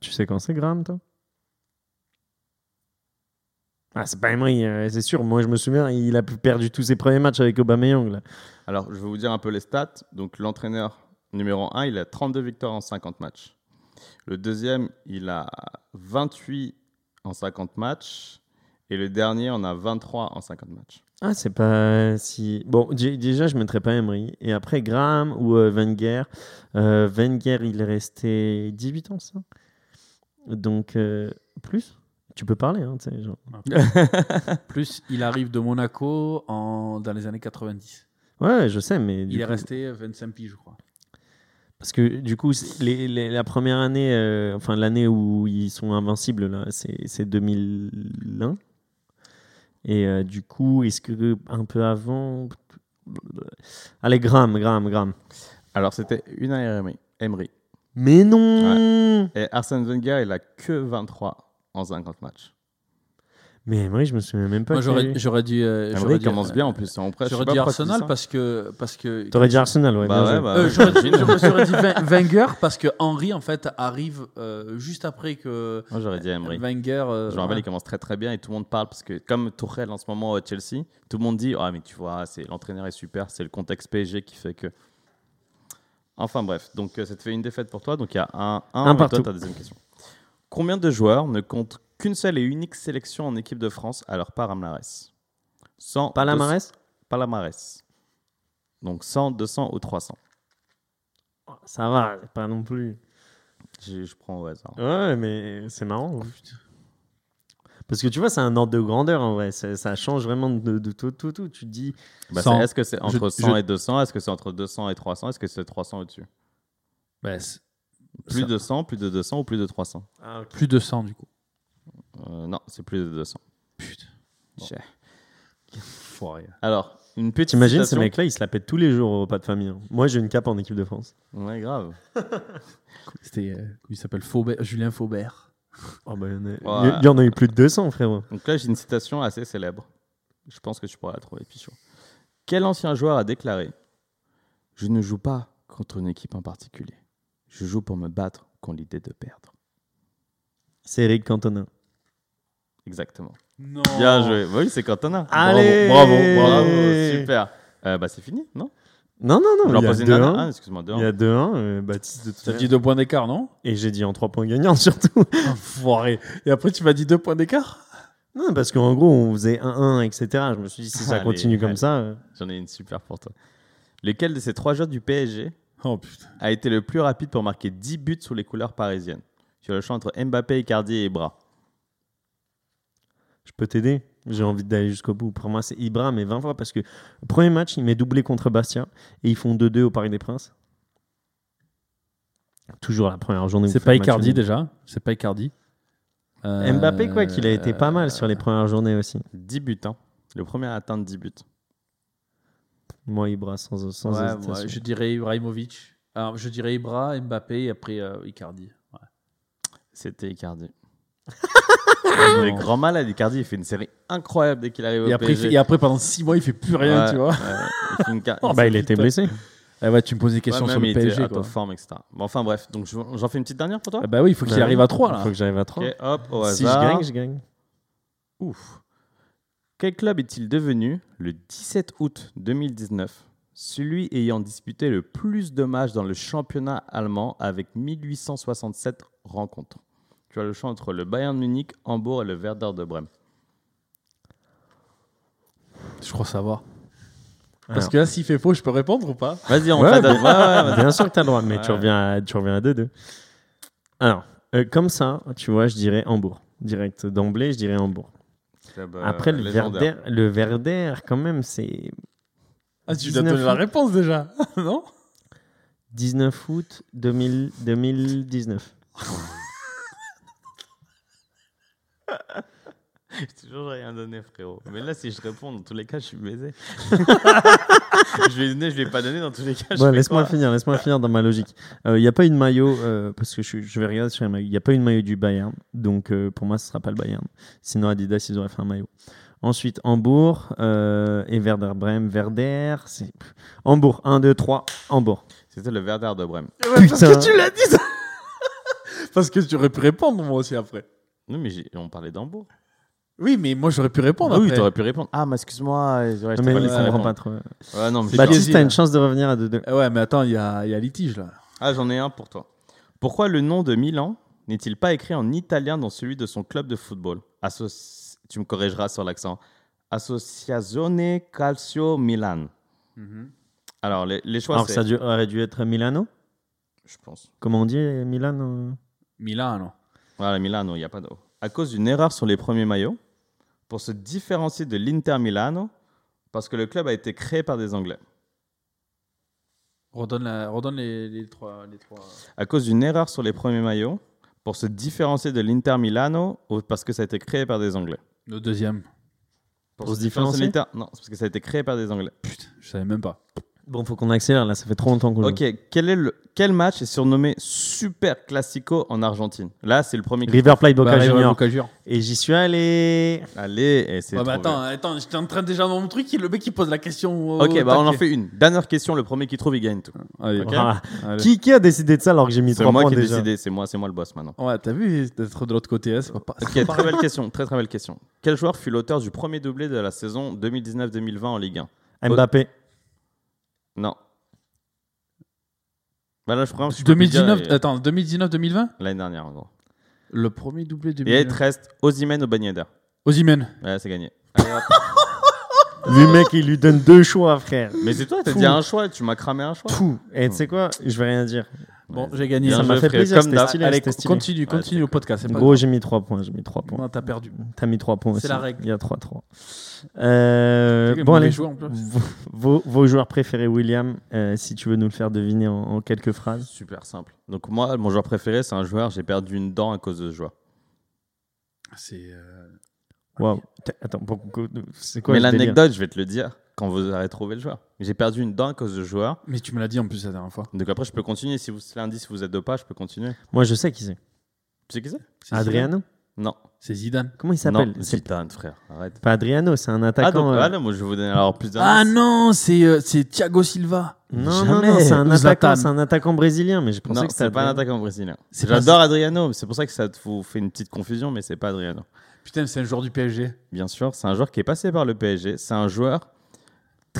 Tu sais quand c'est, Graham, toi? Ah, c'est pas Emery, euh, c'est sûr. Moi, je me souviens, il a perdu tous ses premiers matchs avec Aubameyang. Là. Alors, je vais vous dire un peu les stats. Donc, l'entraîneur numéro 1, il a 32 victoires en 50 matchs. Le deuxième, il a 28 en 50 matchs. Et le dernier, on a 23 en 50 matchs. Ah, c'est pas si. Bon, dé- déjà, je mettrais pas Emery. Et après, Graham ou euh, Wenger. Euh, Wenger, il est resté 18 ans, ça? Donc, euh, plus? Tu peux parler, hein, tu sais, genre. Plus, il arrive de Monaco en, dans les années 90. Ouais, je sais, mais. Il est resté 25 piges, je crois. Parce que du coup, c'est- les- les- la première année, euh, enfin l'année où ils sont invincibles, là, c'est c'est 2001. Et euh, du coup, est-ce que un peu avant. Allez, Graham, Graham, Graham. Alors, c'était une année Emery. Emery. Mais non Et Arsène Wenger, il a que 23 en 50 matchs. Mais Emery, je me souviens même pas. Moi, j'aurais dit. euh, Emery j'aurais commence euh, bien en plus. J'aurais dit tu Arsenal parce que. Parce que T'aurais dit Arsenal, ouais. Bah ouais, bah, Euh, j'aurais dit, j'aurais dit Wen- Wenger parce que Henry en fait arrive euh, juste après que Moi, j'aurais dit Emery. Wenger. euh, Je me rappelle, ouais. il commence très très bien et tout le monde parle parce que comme Tourelle en ce moment à Chelsea, tout le monde dit ah mais tu vois, c'est l'entraîneur est super, c'est le contexte PSG qui fait que. Enfin bref, donc euh, ça te fait une défaite pour toi, donc il y a un un, Un toi partout. ta deuxième question. Combien de joueurs ne comptent qu'une seule et unique sélection en équipe de France? À leur palmarès 100, Palmarès? 200 Palmarès. Donc 100, 200 ou 300. Ça va, pas non plus. Je, je prends au hasard. Ouais, mais c'est marrant. hein. Parce que tu vois, c'est un ordre de grandeur en vrai. Ça, ça change vraiment de, de tout, tout, tout. Tu te dis. Bah, 100. c'est- Est-ce que c'est entre Je- 100 je- et 200 Est-ce que c'est entre 200 et 300 Est-ce que c'est 300 au-dessus? C'est- Plus Ça- de 100, plus de 200 ou plus de 300 plus de 100 du coup. Euh, non, c'est plus de 200. Putain. Foiré. Alors, une petite T'imagines, ces mecs-là, ils se la pètent tous les jours au repas de famille. hein. Moi, j'ai une cape en équipe de France. Ouais, grave. C'était. euh, il s'appelle? Faubert, Julien Faubert. Oh, bah, il y en a- Ouais. il y en a eu plus de 200, frérot. Donc là, j'ai une citation assez célèbre. Je pense que tu pourras la trouver, Pichot. Quel ancien joueur a déclaré Je ne joue pas contre une équipe en particulier. Je joue pour me battre contre l'idée de perdre. C'est Eric Cantona. Exactement. Non. Bien joué. Bah oui, c'est Cantona. Allez Bravo, bravo, bravo. Super. Euh, bah, c'est fini, non? Non, non, non. leur Il y a dernière. 2-1. Ah, excuse-moi, Il y a 2-1. euh, Baptiste de T'as Touraine. dit deux points d'écart, non? Et j'ai dit en 3 points gagnants surtout. Foiré. Et après, tu m'as dit deux points d'écart? Non, parce qu'en gros, on faisait 1-1, etc. Je me suis dit, si ça Allez, continue comme allez. ça. euh, J'en ai une super pour toi. Lequel de ces trois joueurs du PSG Oh putain. a été le plus rapide pour marquer 10 buts sous les couleurs parisiennes Tu as le choix entre Mbappé, Icardi et Ibra. Je peux t'aider? J'ai envie d'aller jusqu'au bout. Pour moi, c'est Ibra, mais 20 fois. Parce que le premier match, il met doublé contre Bastia. Et ils font 2-2 au Paris des Princes. Toujours la première journée. C'est pas Icardi déjà. C'est pas Icardi. Euh, Mbappé, quoi, qu'il a été pas mal sur les premières journées aussi. 10 buts, hein. Le premier à atteindre 10 buts. Moi, Ibra, sans, sans Ouais, hésitation. je dirais Ibrahimovic. Alors, je dirais Ibra, Mbappé et après euh, Icardi. Ouais. C'était Icardi. Le grand malade, Icardi, il fait une série incroyable dès qu'il arrive au Et après, il PSG. fait- et après, pendant 6 mois, il fait plus rien, Ouais, tu vois. ouais, il car- Oh, bah, il était blessé. Ah ouais, tu me poses des questions sur le il était PSG. out Quoi. of form, etc. Bon, enfin bref, donc je- j'en fais une petite dernière pour toi? Ah bah oui, il faut qu'il Bah arrive à 3 Il là. faut que j'arrive à 3. Ok, hop, au si je hasard. gagne, je gagne. Ouf. Quel club est-il devenu le 17 août 2019 Celui ayant disputé le plus de matchs dans le championnat allemand avec 1867 rencontres? Tu as le choix entre le Bayern de Munich, Hambourg et le Werder de Brême. Je crois savoir. Parce Alors. que là, s'il fait faux, je peux répondre ou pas? Vas-y, on Ouais, t'adapte. Ouais. Bien sûr que t'as le droit, mais tu Ouais. reviens à, tu reviens à 2-2. Alors, euh, comme ça, tu vois, je dirais Hambourg. Direct d'emblée, je dirais Hambourg. Club, euh, Après, le. Verder, le Verder, quand même, c'est Ah, tu 19 dois donner la réponse déjà, non? 19 août 2000 2019. J'ai toujours rien donné, frérot. Mais là, si je réponds, dans tous les cas, je suis baisé. je vais donner, je vais pas donner, dans tous les cas. je Ouais, laisse-moi finir, laisse-moi finir dans ma logique. Il n'y a pas une maillot, euh, parce que je, je vais regarder sur les maillots, il n'y a pas une maillot du Bayern, donc euh, pour moi ce ne sera pas le Bayern. Sinon Adidas, ils auraient fait un maillot. Ensuite, Hambourg euh, et Werder Bremen. Werder, c'est. Hambourg, 1, 2, 3, Hambourg. C'était le Werder de Brême. Parce Putain. que tu l'as dit ça Parce que tu aurais pu répondre moi aussi après. Non, mais on parlait d'Hambourg. Oui, mais moi j'aurais pu répondre Ah oui, après. t'aurais pu répondre. Ah, mais excuse-moi. ouais, je t'ai mais pas il laissé comprend répondre. pas trop. Ouais, non, mais C'est Baptiste, t'as une chance de revenir à 2-2. Eh Ouais, mais attends, il y a, il y a litige là. Ah, j'en ai un pour toi. Pourquoi le nom de Milan n'est-il pas écrit en italien dans celui de son club de football? Associ- Tu me corrigeras sur l'accent. Associazione Calcio Milan. Alors, les, les choix, Alors c'est... ça dû- aurait dû être Milano? Je pense. Comment on dit Milan euh? Milan, non Voilà, Milano, il n'y a pas d'eau. À cause d'une erreur sur les premiers maillots, pour se différencier de l'Inter Milano, parce que le club a été créé par des Anglais. Redonne, la- redonne les, les trois, les trois. À cause d'une erreur sur les premiers maillots, pour se différencier de l'Inter Milano, ou parce que ça a été créé par des Anglais. Le deuxième. Pour se différencier de l'Inter Non, c'est parce que ça a été créé par des Anglais. Putain, je savais même pas. Bon, faut qu'on accélère là, ça fait trop longtemps qu'on joue. Ok, quel, est le, quel match est surnommé Super Classico en Argentine? Là, c'est le premier. qui- River Plate Boca Bah, Junior. Boca Junior. Et j'y suis allé. Allez, et c'est Ouais, mais trouvé. attends, attends, j'étais en train déjà dans mon truc, et le mec qui pose la question. au Ok, bah on en taquet. fait une. Dernière question, le premier qui trouve, il gagne tout. Allez. Ok. Voilà. Allez. Qui, qui a décidé de ça alors que j'ai mis C'est 3 moi points qui ai déjà décidé, c'est moi, c'est moi le boss maintenant. Ouais, t'as vu d'être de l'autre côté, hein, c'est pas, Ok, très belle question, très très belle question. Quel joueur fut l'auteur du premier doublé de la saison 2019-2020 en Ligue 1 Mbappé. Non. Bah là, je crois que je peux plus 2019, dire, et- attends, 2019-2020 L'année dernière, en gros. Le premier doublé Et il 2019. te reste Osimhen ou Ben Yedder. Ozymen. Ouais, c'est gagné. Allez, hop. Lui, mec, il lui donne deux choix, frère. Mais c'est toi, t'as dit un choix, tu m'as cramé un choix. Fou. Et tu sais quoi? Je vais rien dire. Bon, j'ai gagné. Bien ça m'a fait plaisir, comme stylé. Allez, stylé. continue, Ouais, continue le podcast. c'est pas Gros, j'ai mis 3 points. J'ai mis 3 points. Non, t'as perdu. T'as mis 3 points aussi. C'est la règle. Il y a 3-3. Euh, bon, allez. joueur, en plus. Vos, joueurs préférés, William, euh, si tu veux nous le faire deviner en, en quelques phrases. Super simple. Donc moi, mon joueur préféré, c'est un joueur, j'ai perdu une dent à cause de ce joueur. C'est. euh, Waouh. Attends, c'est quoi Mais l'anecdote, je vais te le dire quand vous aurez trouvé le joueur. J'ai perdu une dent à cause de joueur. Mais tu me l'as dit en plus la dernière fois. Donc après, je peux continuer. Si vous lundi, si vous êtes deux pas, je peux continuer. Moi, je sais qui c'est. Tu sais qui c'est? C'est Adriano? Non. Zidane. C'est Zidane. Comment il Non, s'appelle Zidane, frère. Arrête. pas Adriano, c'est un Ah, attaquant. donc, euh, voilà, moi, je vais vous donner alors plus Ah non, c'est euh, c'est Thiago Silva. Non, Jamais. non, non, c'est un attaquant, c'est un attaquant brésilien, mais je pensais Non, que c'était c'est pas un Adriano. attaquant brésilien. J'adore Adriano, c'est pour ça que ça vous fait une petite confusion, mais c'est pas Adriano. Putain, c'est un joueur du PSG. Bien sûr, c'est un joueur qui est passé par le PSG. C'est un joueur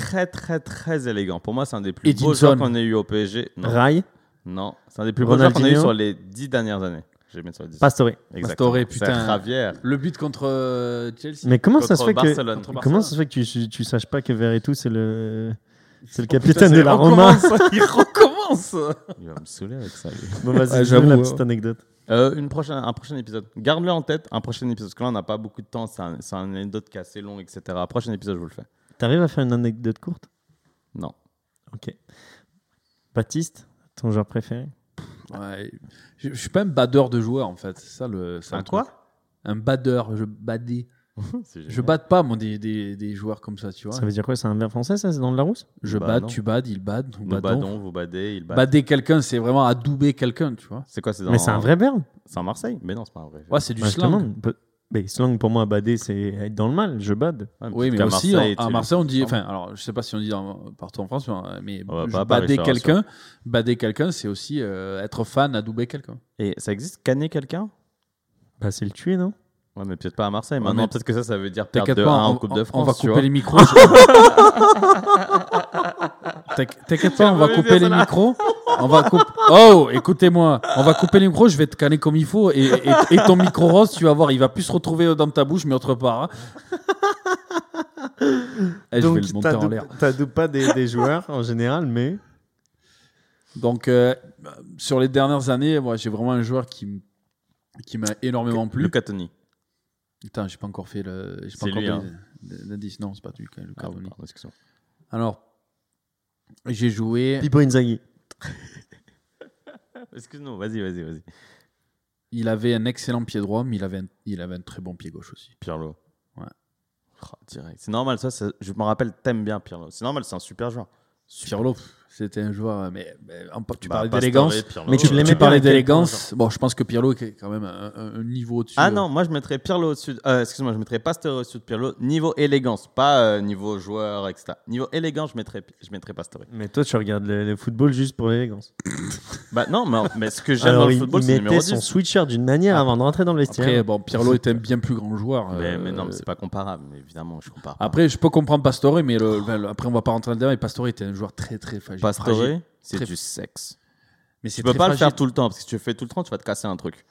très, très, très élégant. Pour moi, c'est un des plus beaux Edinson. joueurs qu'on ait eu au PSG. Non, Rai, non. c'est un des plus beaux joueurs qu'on a eu Ronaldinho. sur les dix dernières années. Je vais mettre sur les dix. Pastore. Exactement. Pastore, putain. C'est Javier. Le but contre euh, Chelsea. Mais comment ça se fait que Barcelone. Contre comment ça se fait que tu, tu saches pas que Verretou c'est le c'est le Oh, putain, capitaine c'est- de la il Roma? recommence, Il recommence. Il va me saouler avec ça. lui. Bon vas-y, Ouais, je veux la j'avoue, petite anecdote. Euh, une prochaine, un prochain épisode. Garde-le en tête, un prochain épisode. Parce que là, on n'a pas beaucoup de temps. C'est un, c'est un anecdote qui est assez long, etc. Prochain épisode, je vous le fais. T'arrives à faire une anecdote courte? Non. Ok. Baptiste, ton joueur préféré? Ouais. Je, je suis pas un badeur de joueurs en fait. C'est ça le. c'est Un quoi? truc. Un badeur. Je badais. Je bade pas moi des, des, des joueurs comme ça, tu vois. Ça veut dire quoi? C'est un verbe français ça? C'est dans le Larousse Je Bah, bade, non. tu bades, il bade, nous badons. badons, vous badez, il bade. Bader quelqu'un, c'est vraiment adouber quelqu'un, tu vois. C'est quoi C'est dans... Mais c'est un vrai verbe? C'est en Marseille? Mais non, c'est pas un vrai. Ouais, c'est du te slang. Mais slang pour moi, bader, c'est être dans le mal. Je bade. Ouais, Oui, mais aussi Marseille, en- à Marseille, on dit. Enfin, alors, je sais pas si on dit dans- partout en France, mais- pas bader quelqu'un, bader quelqu'un, c'est aussi euh, être fan, adouber quelqu'un. Et ça existe canner quelqu'un? Bah c'est le tuer, non? Ouais, mais peut-être pas à Marseille. Ouais, Maintenant, mais peut-être que ça, ça veut dire perdre de pas, 1 en on, Coupe de France. on va tu couper les micros. T'inqui- T'inquiète pas, on va couper les micros. On va couper. Oh, écoutez-moi, on va couper les micros. Je vais te canner comme il faut et, et- et ton micro rose, tu vas voir, il va plus se retrouver dans ta bouche, mais autre part. hein. Eh, je vais le monter en l'air. t'adoues pas des, des joueurs en général, mais Donc, euh, sur les dernières années, moi, j'ai vraiment un joueur qui, qui m'a énormément plu. Luca Toni. Attends, j'ai pas encore fait le. j'ai pas encore lui, hein. l'indice. Non, c'est pas lui, le Ah. Alors, j'ai joué. Pipo Inzaghi. Excuse-nous, vas-y, vas-y, vas-y. Il avait un excellent pied droit, mais il avait un, il avait un très bon pied gauche aussi. Pirlo. Ouais. Oh, direct. C'est normal, ça, ça- je me rappelle, t'aimes bien Pirlo. C'est normal, c'est un super joueur. Pirlo, pff, c'était un joueur. Mais, mais en- tu Bah, parlais Pastore, d'élégance. Mais tu euh, l'aimais Tu parlais d'élégance. Bon, je pense que Pirlo est quand même un, niveau au-dessus. Ah euh. non, moi je mettrais Pirlo au-dessus. de- euh, Excuse-moi, je mettrais Pastore au-dessus de Pirlo. Niveau élégance, pas euh, niveau joueur, etc. Niveau élégance, je mettrais, je mettrais Pastore. Mais toi, tu regardes le, le football juste pour l'élégance. Bah non, mais, mais ce que j'aime dans le il, football, c'est le numéro mettait 10. son sweatshirt d'une manière avant de rentrer dans le vestiaire. Après, bon, Pirlo est un bien plus grand joueur. Mais, euh, mais non, mais c'est pas comparable. Mais évidemment, je compare. pas. Après, je peux comprendre Pastore, mais le, le- après, on va pas rentrer là-dedans. Mais Pastore était un joueur très, très fragile. Pastore, fragile. c'est du sexe. Mais Tu peux pas le faire tout le temps, parce que si tu le fais tout le temps, tu vas te casser un truc.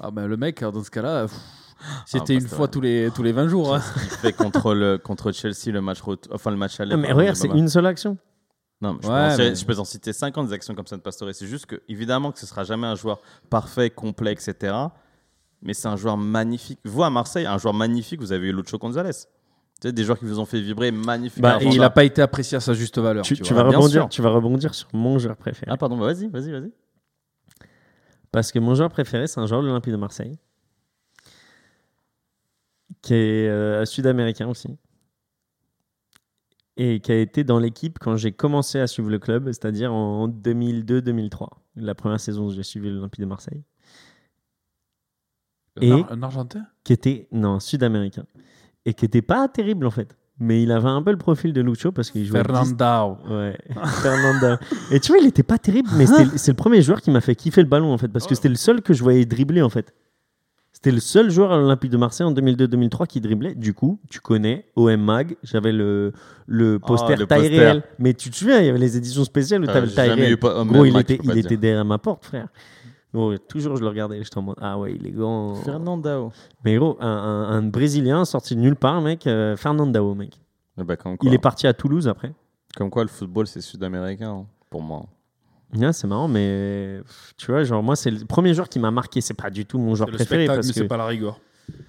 Ah ben, le mec, dans ce cas-là, pff, c'était Ah, une fois tous les, tous les 20 jours. hein. Il fait contre, le, contre Chelsea le match enfin le match aller. Non, mais regarde, c'est une seule action. Non, mais je, Ouais, peux en, mais- je peux en citer 50 des actions comme ça de Pastore. C'est juste que, évidemment, que ce sera jamais un joueur parfait, complet, etc. Mais c'est un joueur magnifique. Vous, à Marseille, un joueur magnifique, vous avez eu Lucho Gonzalez. Sais, des joueurs qui vous ont fait vibrer magnifique. Bah, Et il n'a pas été apprécié à sa juste valeur. Tu, tu tu vois. vas rebondir, tu vas rebondir sur mon joueur préféré. Ah, pardon, bah, vas-y, vas-y, vas-y. Parce que mon joueur préféré, c'est un joueur de l'Olympique de Marseille. Qui est euh, sud-américain aussi. Et qui a été dans l'équipe quand j'ai commencé à suivre le club, c'est-à-dire en 2002-2003. La première saison où j'ai suivi l'Olympique de Marseille. Un Et- un Argentin? Qui était, non, sud-américain. Et qui était pas terrible en fait. Mais il avait un peu le profil de Lucho parce qu'il jouait. Fernandao. Ouais, Fernanda. Et tu vois, il était pas terrible, mais c'est le premier joueur qui m'a fait kiffer le ballon en fait, parce que c'était le seul que je voyais dribbler en fait. C'était le seul joueur à l'Olympique de Marseille en 2002-2003 qui driblait. Du coup, tu connais OM Mag, j'avais le, le poster le taille réelle. Mais tu te souviens, il y avait les éditions spéciales où tu Euh, avais le taille réelle. Gros, il était, il était derrière ma porte, frère. Gros, toujours, je le regardais, j'étais en mode Ah ouais, il est grand. Fernandao. Mais gros, un, un- un Brésilien sorti de nulle part, mec, euh, Fernandao, mec. Eh ben, comme, quoi, Il est parti à Toulouse après. comme quoi, le football, c'est sud-américain, hein, pour moi. Ouais, c'est marrant, mais tu vois, genre moi, c'est le premier joueur qui m'a marqué. C'est pas du tout mon joueur C'est le préféré spectacle, parce mais que c'est pas la rigueur.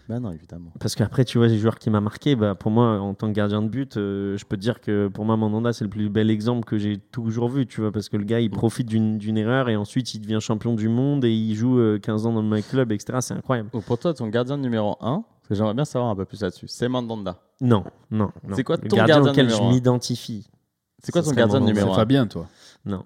Ben non, évidemment. parce qu'après, tu vois, les joueurs qui m'a marqué, bah pour moi, en tant que gardien de but, euh, je peux te dire que pour moi, Mandanda, c'est le plus bel exemple que j'ai toujours vu, tu vois, parce que le gars, il profite d'une erreur et ensuite il devient champion du monde et il joue euh, 15 ans dans le même club, etc. C'est incroyable. Oh, pour toi, ton gardien numéro 1, parce que j'aimerais bien savoir un peu plus là-dessus, c'est Mandanda. Non, non. non. C'est quoi le ton gardien gardien auquel numéro je m'identifie C'est quoi ton gardien Mandanda. numéro C'est 1 Fabien, toi. Non.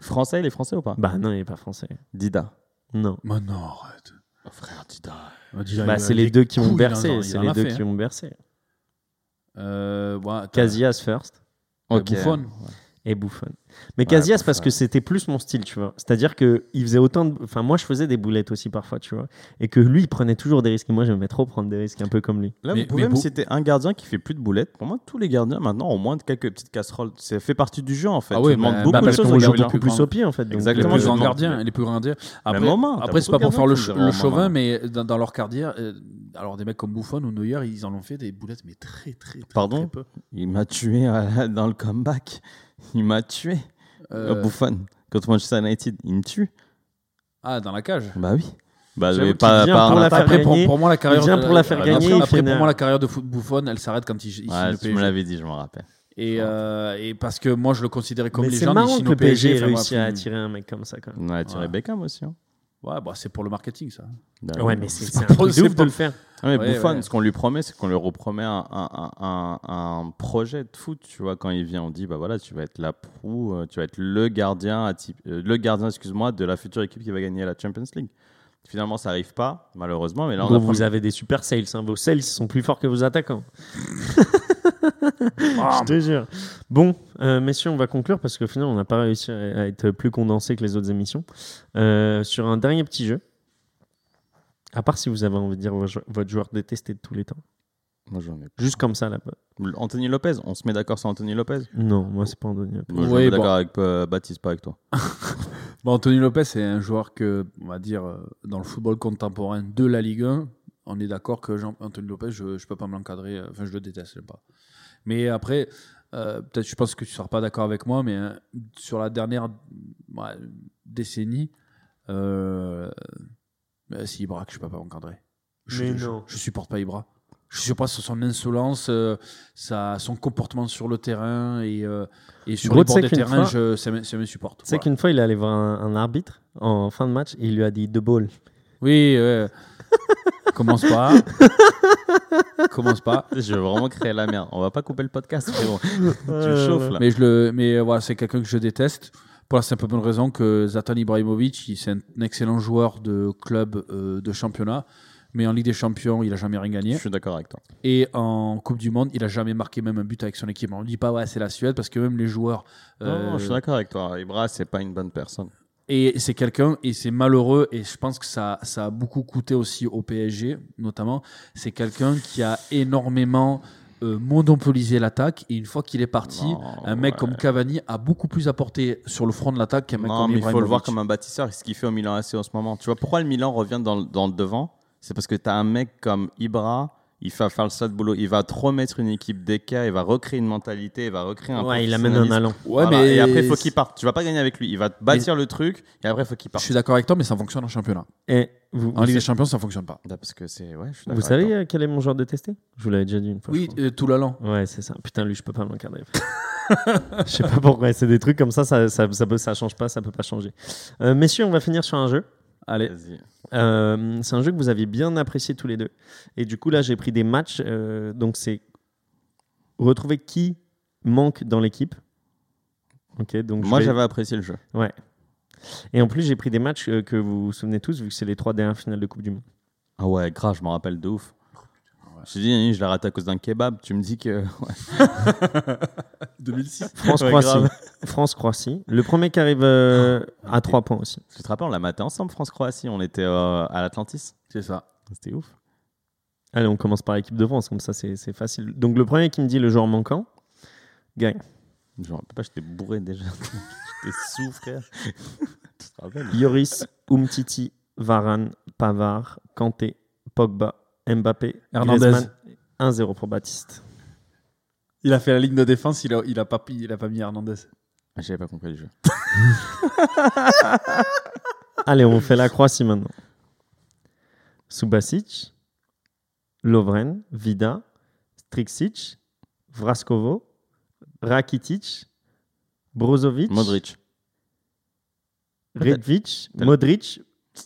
Français, il est français ou pas? Bah non, il est pas français. Dida. Non. Mais non, arrête. Oh, frère, Dida. Bah, c'est les deux qui m'ont bercé. C'est les deux fait, qui hein. m'ont bercé. Euh. Casillas first. Buffon. Et Buffon. Mais Casillas parce que c'était plus mon style, tu vois. C'est-à-dire que il faisait autant de enfin moi je faisais des boulettes aussi parfois, tu vois, et que lui il prenait toujours des risques et moi j'aimais trop prendre des risques un peu comme lui. Là, Mais- vous pouvez mais me beau- citer un gardien qui fait plus de boulettes. Pour moi, tous les gardiens maintenant ont moins de quelques petites casseroles. Ça fait partie du jeu en fait. Ah oui, bah, beaucoup bah, de choses aux joue beaucoup plus au pied en fait. donc, Exactement, les euh, plus grands gardiens, les plus grands gardiens. Après, Moment, après c'est pas pour faire le, ch- chauvin, mais dans, dans leur carrière, euh, alors des mecs comme Buffon ou Neuer, ils en ont fait des boulettes, mais très très, très, Pardon très peu. Il m'a tué euh, dans le comeback. Il m'a tué. Euh, Buffon. Contre Manchester United, il me tue. ah, dans la cage. Bah oui. Bah, mais pas, vient pas pour la faire Après, pour, gagner. pour moi, la carrière. vient pour la faire après, gagner, Après, pour moi, la carrière de foot Buffon, elle s'arrête quand il, il signe Ouais, tu me l'avais dit, je me rappelle. Et, euh, et parce que moi, je le considérais comme Mais les c'est marrant que le PSG ait réussi à attirer un mec comme ça quand même. On a tiré Ouais. Beckham aussi. hein. Ouais, bah, c'est pour le marketing, ça. Bah Ouais, mais c'est un truc de ouf le faire. Ah, mais Ouais, Buffon, ouais. ce qu'on lui promet, c'est qu'on lui repromet un, un, un, un, un projet de foot. Tu vois, quand il vient, on dit bah voilà, tu vas être la proue, euh, tu vas être le gardien, euh, le gardien, excuse-moi, de la future équipe qui va gagner la Champions League. Finalement, ça arrive pas, malheureusement. Mais là, on vous avez des super sales, hein. vos sales sont plus forts que vos attaquants. Je te jure. Bon, euh, messieurs, on va conclure parce qu'au final, on n'a pas réussi à être plus condensé que les autres émissions. Euh, sur un dernier petit jeu. À part si vous avez envie de dire votre joueur détesté de tous les temps. Moi, j'en ai pas. Juste comme ça, là. Anthony Lopez, on se met d'accord sur Anthony Lopez Non, moi, c'est pas Anthony. Moi, je suis bon. d'accord avec euh, Baptiste, pas avec toi. Bon, Anthony Lopez, c'est un joueur que, on va dire, euh, dans le football contemporain de la Ligue 1, on est d'accord que Jean Anthony Lopez, je ne peux pas me l'encadrer. euh, Enfin, je le déteste, j'aime pas. Mais après, euh, peut-être, je pense que tu ne seras pas d'accord avec moi, mais sur la dernière décennie. Euh, euh, c'est Ibra que je peux pas encadrer. Je, Mais je- non. je supporte pas Ibra. Je suis pas sur son insolence, euh, sa, son comportement sur le terrain et, euh, et sur Gros, les bords sais des terrains, fois- je, ça, me- ça me supporte. Tu sais Voilà. qu'une fois, il est allé voir un, un arbitre en fin de match et il lui a dit deux balles. Oui. Commence pas. Commence pas. Je veux vraiment créer la merde. On va pas couper le podcast, frérot. tu chauffes là. Mais, je le, mais euh, voilà, c'est quelqu'un que je déteste. Pour la simple bonne raison que Zlatan Ibrahimovic, il- c'est un excellent joueur de club euh, de championnat. Mais en Ligue des Champions, il a jamais rien Je gagné. suis d'accord avec toi. Et en Coupe du Monde, il a jamais marqué même un but avec son équipe. On ne dit pas, ouais, c'est la Suède, parce que même les joueurs. euh, Non, je suis d'accord avec toi. Ibra, c'est pas une bonne personne. et c'est quelqu'un, et c'est malheureux, et je pense que ça, ça a beaucoup coûté aussi au PSG, notamment. C'est quelqu'un qui a énormément euh, monopolisé l'attaque, et une fois qu'il est parti, Non, un mec ouais. comme Cavani a beaucoup plus apporté sur le front de l'attaque qu'un mec Non, comme mais il faut le voir comme un bâtisseur. Ce qu'il fait au Milan AC en ce moment. Tu vois, pourquoi le Milan revient dans le devant? C'est parce que tu as un mec comme Ibra. Il va faire le sale boulot. Il va te remettre une équipe d'équerre. Il va recréer une mentalité. Il va recréer un Ouais, il amène un allant. Ouais, Voilà. mais Et après, il faut qu'il parte. Tu vas pas gagner avec lui. Il va te bâtir le truc. Et après, il faut qu'il Je parte. suis d'accord avec toi, mais ça fonctionne en championnat. Et vous, En vous, Ligue des Champions, ça fonctionne pas. Là, Parce que c'est. Ouais, je suis vous savez avec euh, quel est mon joueur détesté? Je vous l'avais déjà dit une fois. je Oui, euh, tout l'allant. Ouais, c'est ça. Putain, lui, je peux pas l'encadrer. Je sais pas pourquoi. C'est des trucs comme ça, ça, ça, ça change pas, ça peut pas changer. Euh, messieurs, on va finir sur un jeu. Allez. Euh, c'est un jeu que vous aviez bien apprécié tous les deux. Et du coup, là, j'ai pris des matchs. euh, donc, c'est retrouver qui manque dans l'équipe. Ok, donc Moi, vais- j'avais apprécié le jeu. Ouais. Et en plus, j'ai pris des matchs euh, que vous vous souvenez tous, vu que c'est les trois dernières finales de Coupe du Monde. Ah ouais, grave, je m'en rappelle de ouf. Je t'ai dit, je l'ai raté à cause d'un kebab. Tu me dis que. 2006. France-Croatie. France-Croatie. Le premier qui arrive euh, à 3 points aussi. Tu te rappelles, on l'a maté ensemble, France-Croatie. On était euh, à l'Atlantis. C'est ça. C'était ouf. Allez, on commence par l'équipe de France, comme ça c'est c'est facile. Donc le premier qui me dit le joueur manquant, gagne. Je me rappelle pas, j'étais bourré déjà. j'étais sous, frère. tu te rappelles? Yoris, Umtiti, Varane, Pavard, Kanté, Pogba, Mbappé, Hernandez. Griezmann. 1-0 pour Baptiste. Il a fait la ligne de défense, il a, il a, pas, il a pas mis Hernandez. Ah, J'avais pas compris le jeu. Allez, on fait la Croatie maintenant. Subasic, Lovren, Vida, Striksic, Vraskovo, Rakitic, Brozovic, Modric. Redvic, Modric,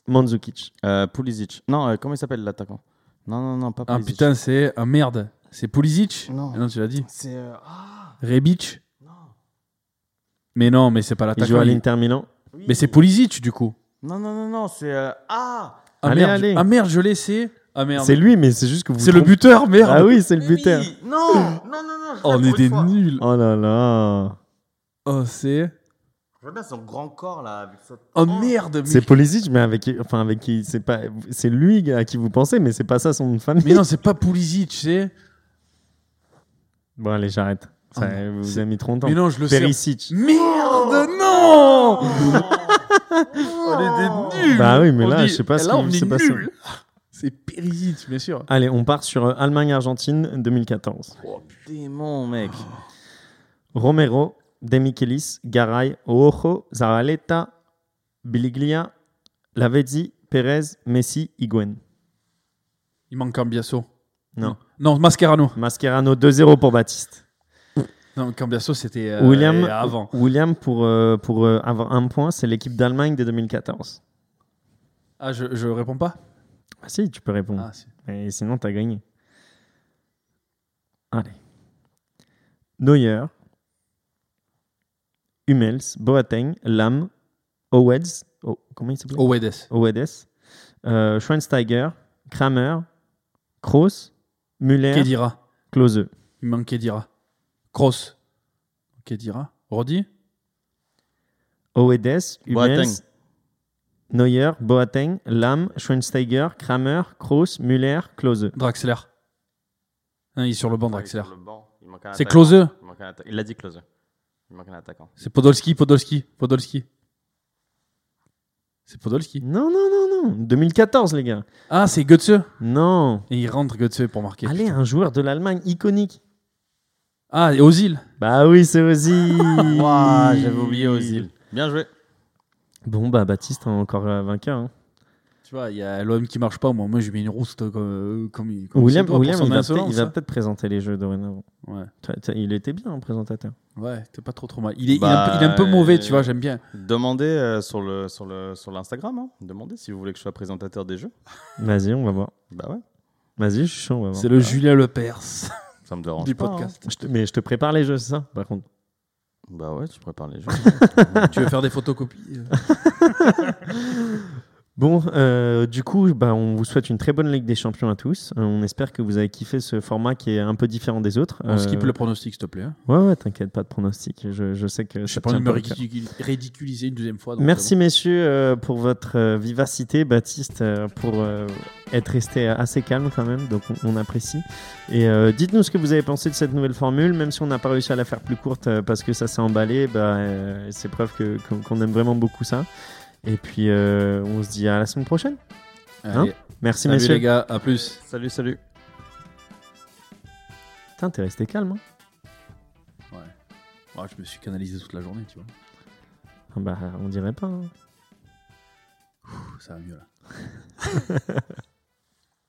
Mandzukic. Euh, Pulisic. Non, euh, comment il s'appelle l'attaquant? Non, non, non, pas Ah Pulisic. putain, c'est un merde. C'est Pulisic Non. Ah Non, tu l'as dit. C'est. euh, Ah Rebic Non. Mais non, mais c'est pas Il l'attaquant. joue à il- l'Inter Milan. Oui. Mais c'est Pulisic du coup. Non, non, non, non, c'est. euh, Ah Ah Allez, merde, allez. ah merde, je l'ai, c'est. Ah merde. C'est lui, mais c'est juste que vous. C'est le trompez. buteur, merde. Ah oui, c'est le Mais buteur. oui Non Non, non, non je Oh, on est des fois. nuls. Oh là là. Oh, c'est. Je vois bien son grand corps là. Avec sa... Oh merde. Mais, C'est Pulisic, mais avec, enfin avec qui, c'est pas, c'est lui à qui vous pensez, mais c'est pas ça son famille. mais non, c'est pas Pulisic, c'est. Bon allez, j'arrête. Ça, Ah, vous c'est- avez mis trop longtemps. Mais non, je le sais. Perisic. Merde, non On est des nuls. Bah oui, mais On là, dit- je sais pas ce là, qui on s'est est passé. nuls. C'est Perisic, bien sûr. Allez, on part sur euh, Allemagne-Argentine 2014. Oh, démon, mec. Romero, Demichelis, Garay, Ojo, Zaraleta, Biliglia, Lavezzi, Perez, Messi, Higuain. Il manque Cambiasso. Non. Non, Mascherano. Mascherano 2-0 pour Baptiste. Non, Cambiasso, c'était euh, William, avant. William pour, euh, pour euh, avoir un point, c'est l'équipe d'Allemagne de 2014. Ah, je, je réponds pas? Ah si, tu peux répondre. Ah, si. Et sinon, tu as gagné. Allez. Neuer, Hummels, Boateng, Lam, Oweds, oh, comment il s'appelle? Owedes. Owedes, euh, Schweinsteiger, Kramer, Kroos, Müller, Kedira. Klose. Il manque Kedira. Kroos. Kedira. Rodi? Owedes, Hummels, Boateng. Neuer, Boateng, Lam, Schweinsteiger, Kramer, Kroos, Müller, Klose. Draxler. Hein, il est sur le banc, Draxler. C'est. Klose Il l'a dit Klose. Il manque un attaquant. C'est Podolski, Podolski, Podolski. C'est Podolski. Non, non, non, non. 2014, les gars. Ah, c'est Götze. Non. Et il rentre Götze pour marquer. Allez, un joueur de l'Allemagne iconique. Ah, et Ozil. Bah oui, c'est Ozil. Ouah, j'avais oublié Ozil. Bien joué. Bon, bah, Baptiste, encore euh, vainqueur. hein. Tu vois, il y a l'OM qui marche pas. Moi, moi je mets une rouste comme, comme, comme William, il va insolence, il va hein. peut-être présenter les jeux dorénavant. Ouais, Il était bien en présentateur. ouais, t'es pas trop trop mal. Il est, il est Bah, un, peu, il est un peu mauvais, euh, tu vois, j'aime bien. Demandez euh, sur le sur le sur l'Instagram. Hein. Demandez si vous voulez que je sois présentateur des jeux. Vas-y, on va voir. Bah ouais, Vas-y, je suis chaud, on va voir. C'est le Julien Lepers ça me dérange du pas. podcast. Je te- mais je te prépare les jeux, c'est ça Par contre. hein. Bah ouais, tu prépares les jeux. tu veux faire des photocopies euh Bon, euh, du coup, bah, on vous souhaite une très bonne Ligue des Champions à tous. Euh, on espère que vous avez kiffé ce format qui est un peu différent des autres. On Euh, skip le pronostic, s'il te plaît. hein. Ouais, ouais, t'inquiète, pas de pronostic. Je, je sais que Je ça sais pas me ridiculiser une deuxième fois. Merci c'est messieurs euh, pour votre euh, vivacité, Baptiste, euh, pour euh, être resté assez calme quand même, donc on, on apprécie. Et euh, dites-nous ce que vous avez pensé de cette nouvelle formule, même si on n'a pas réussi à la faire plus courte euh, parce que ça s'est emballé, bah, euh, c'est preuve qu'on aime vraiment beaucoup ça. Et puis euh, on se dit à la semaine prochaine. Hein Merci salut messieurs. les gars, à plus. salut, salut. Putain, t'es resté calme. Hein Ouais. Ouais, je me suis canalisé toute la journée, tu vois. Ah bah, on dirait pas. hein. Ça va mieux là.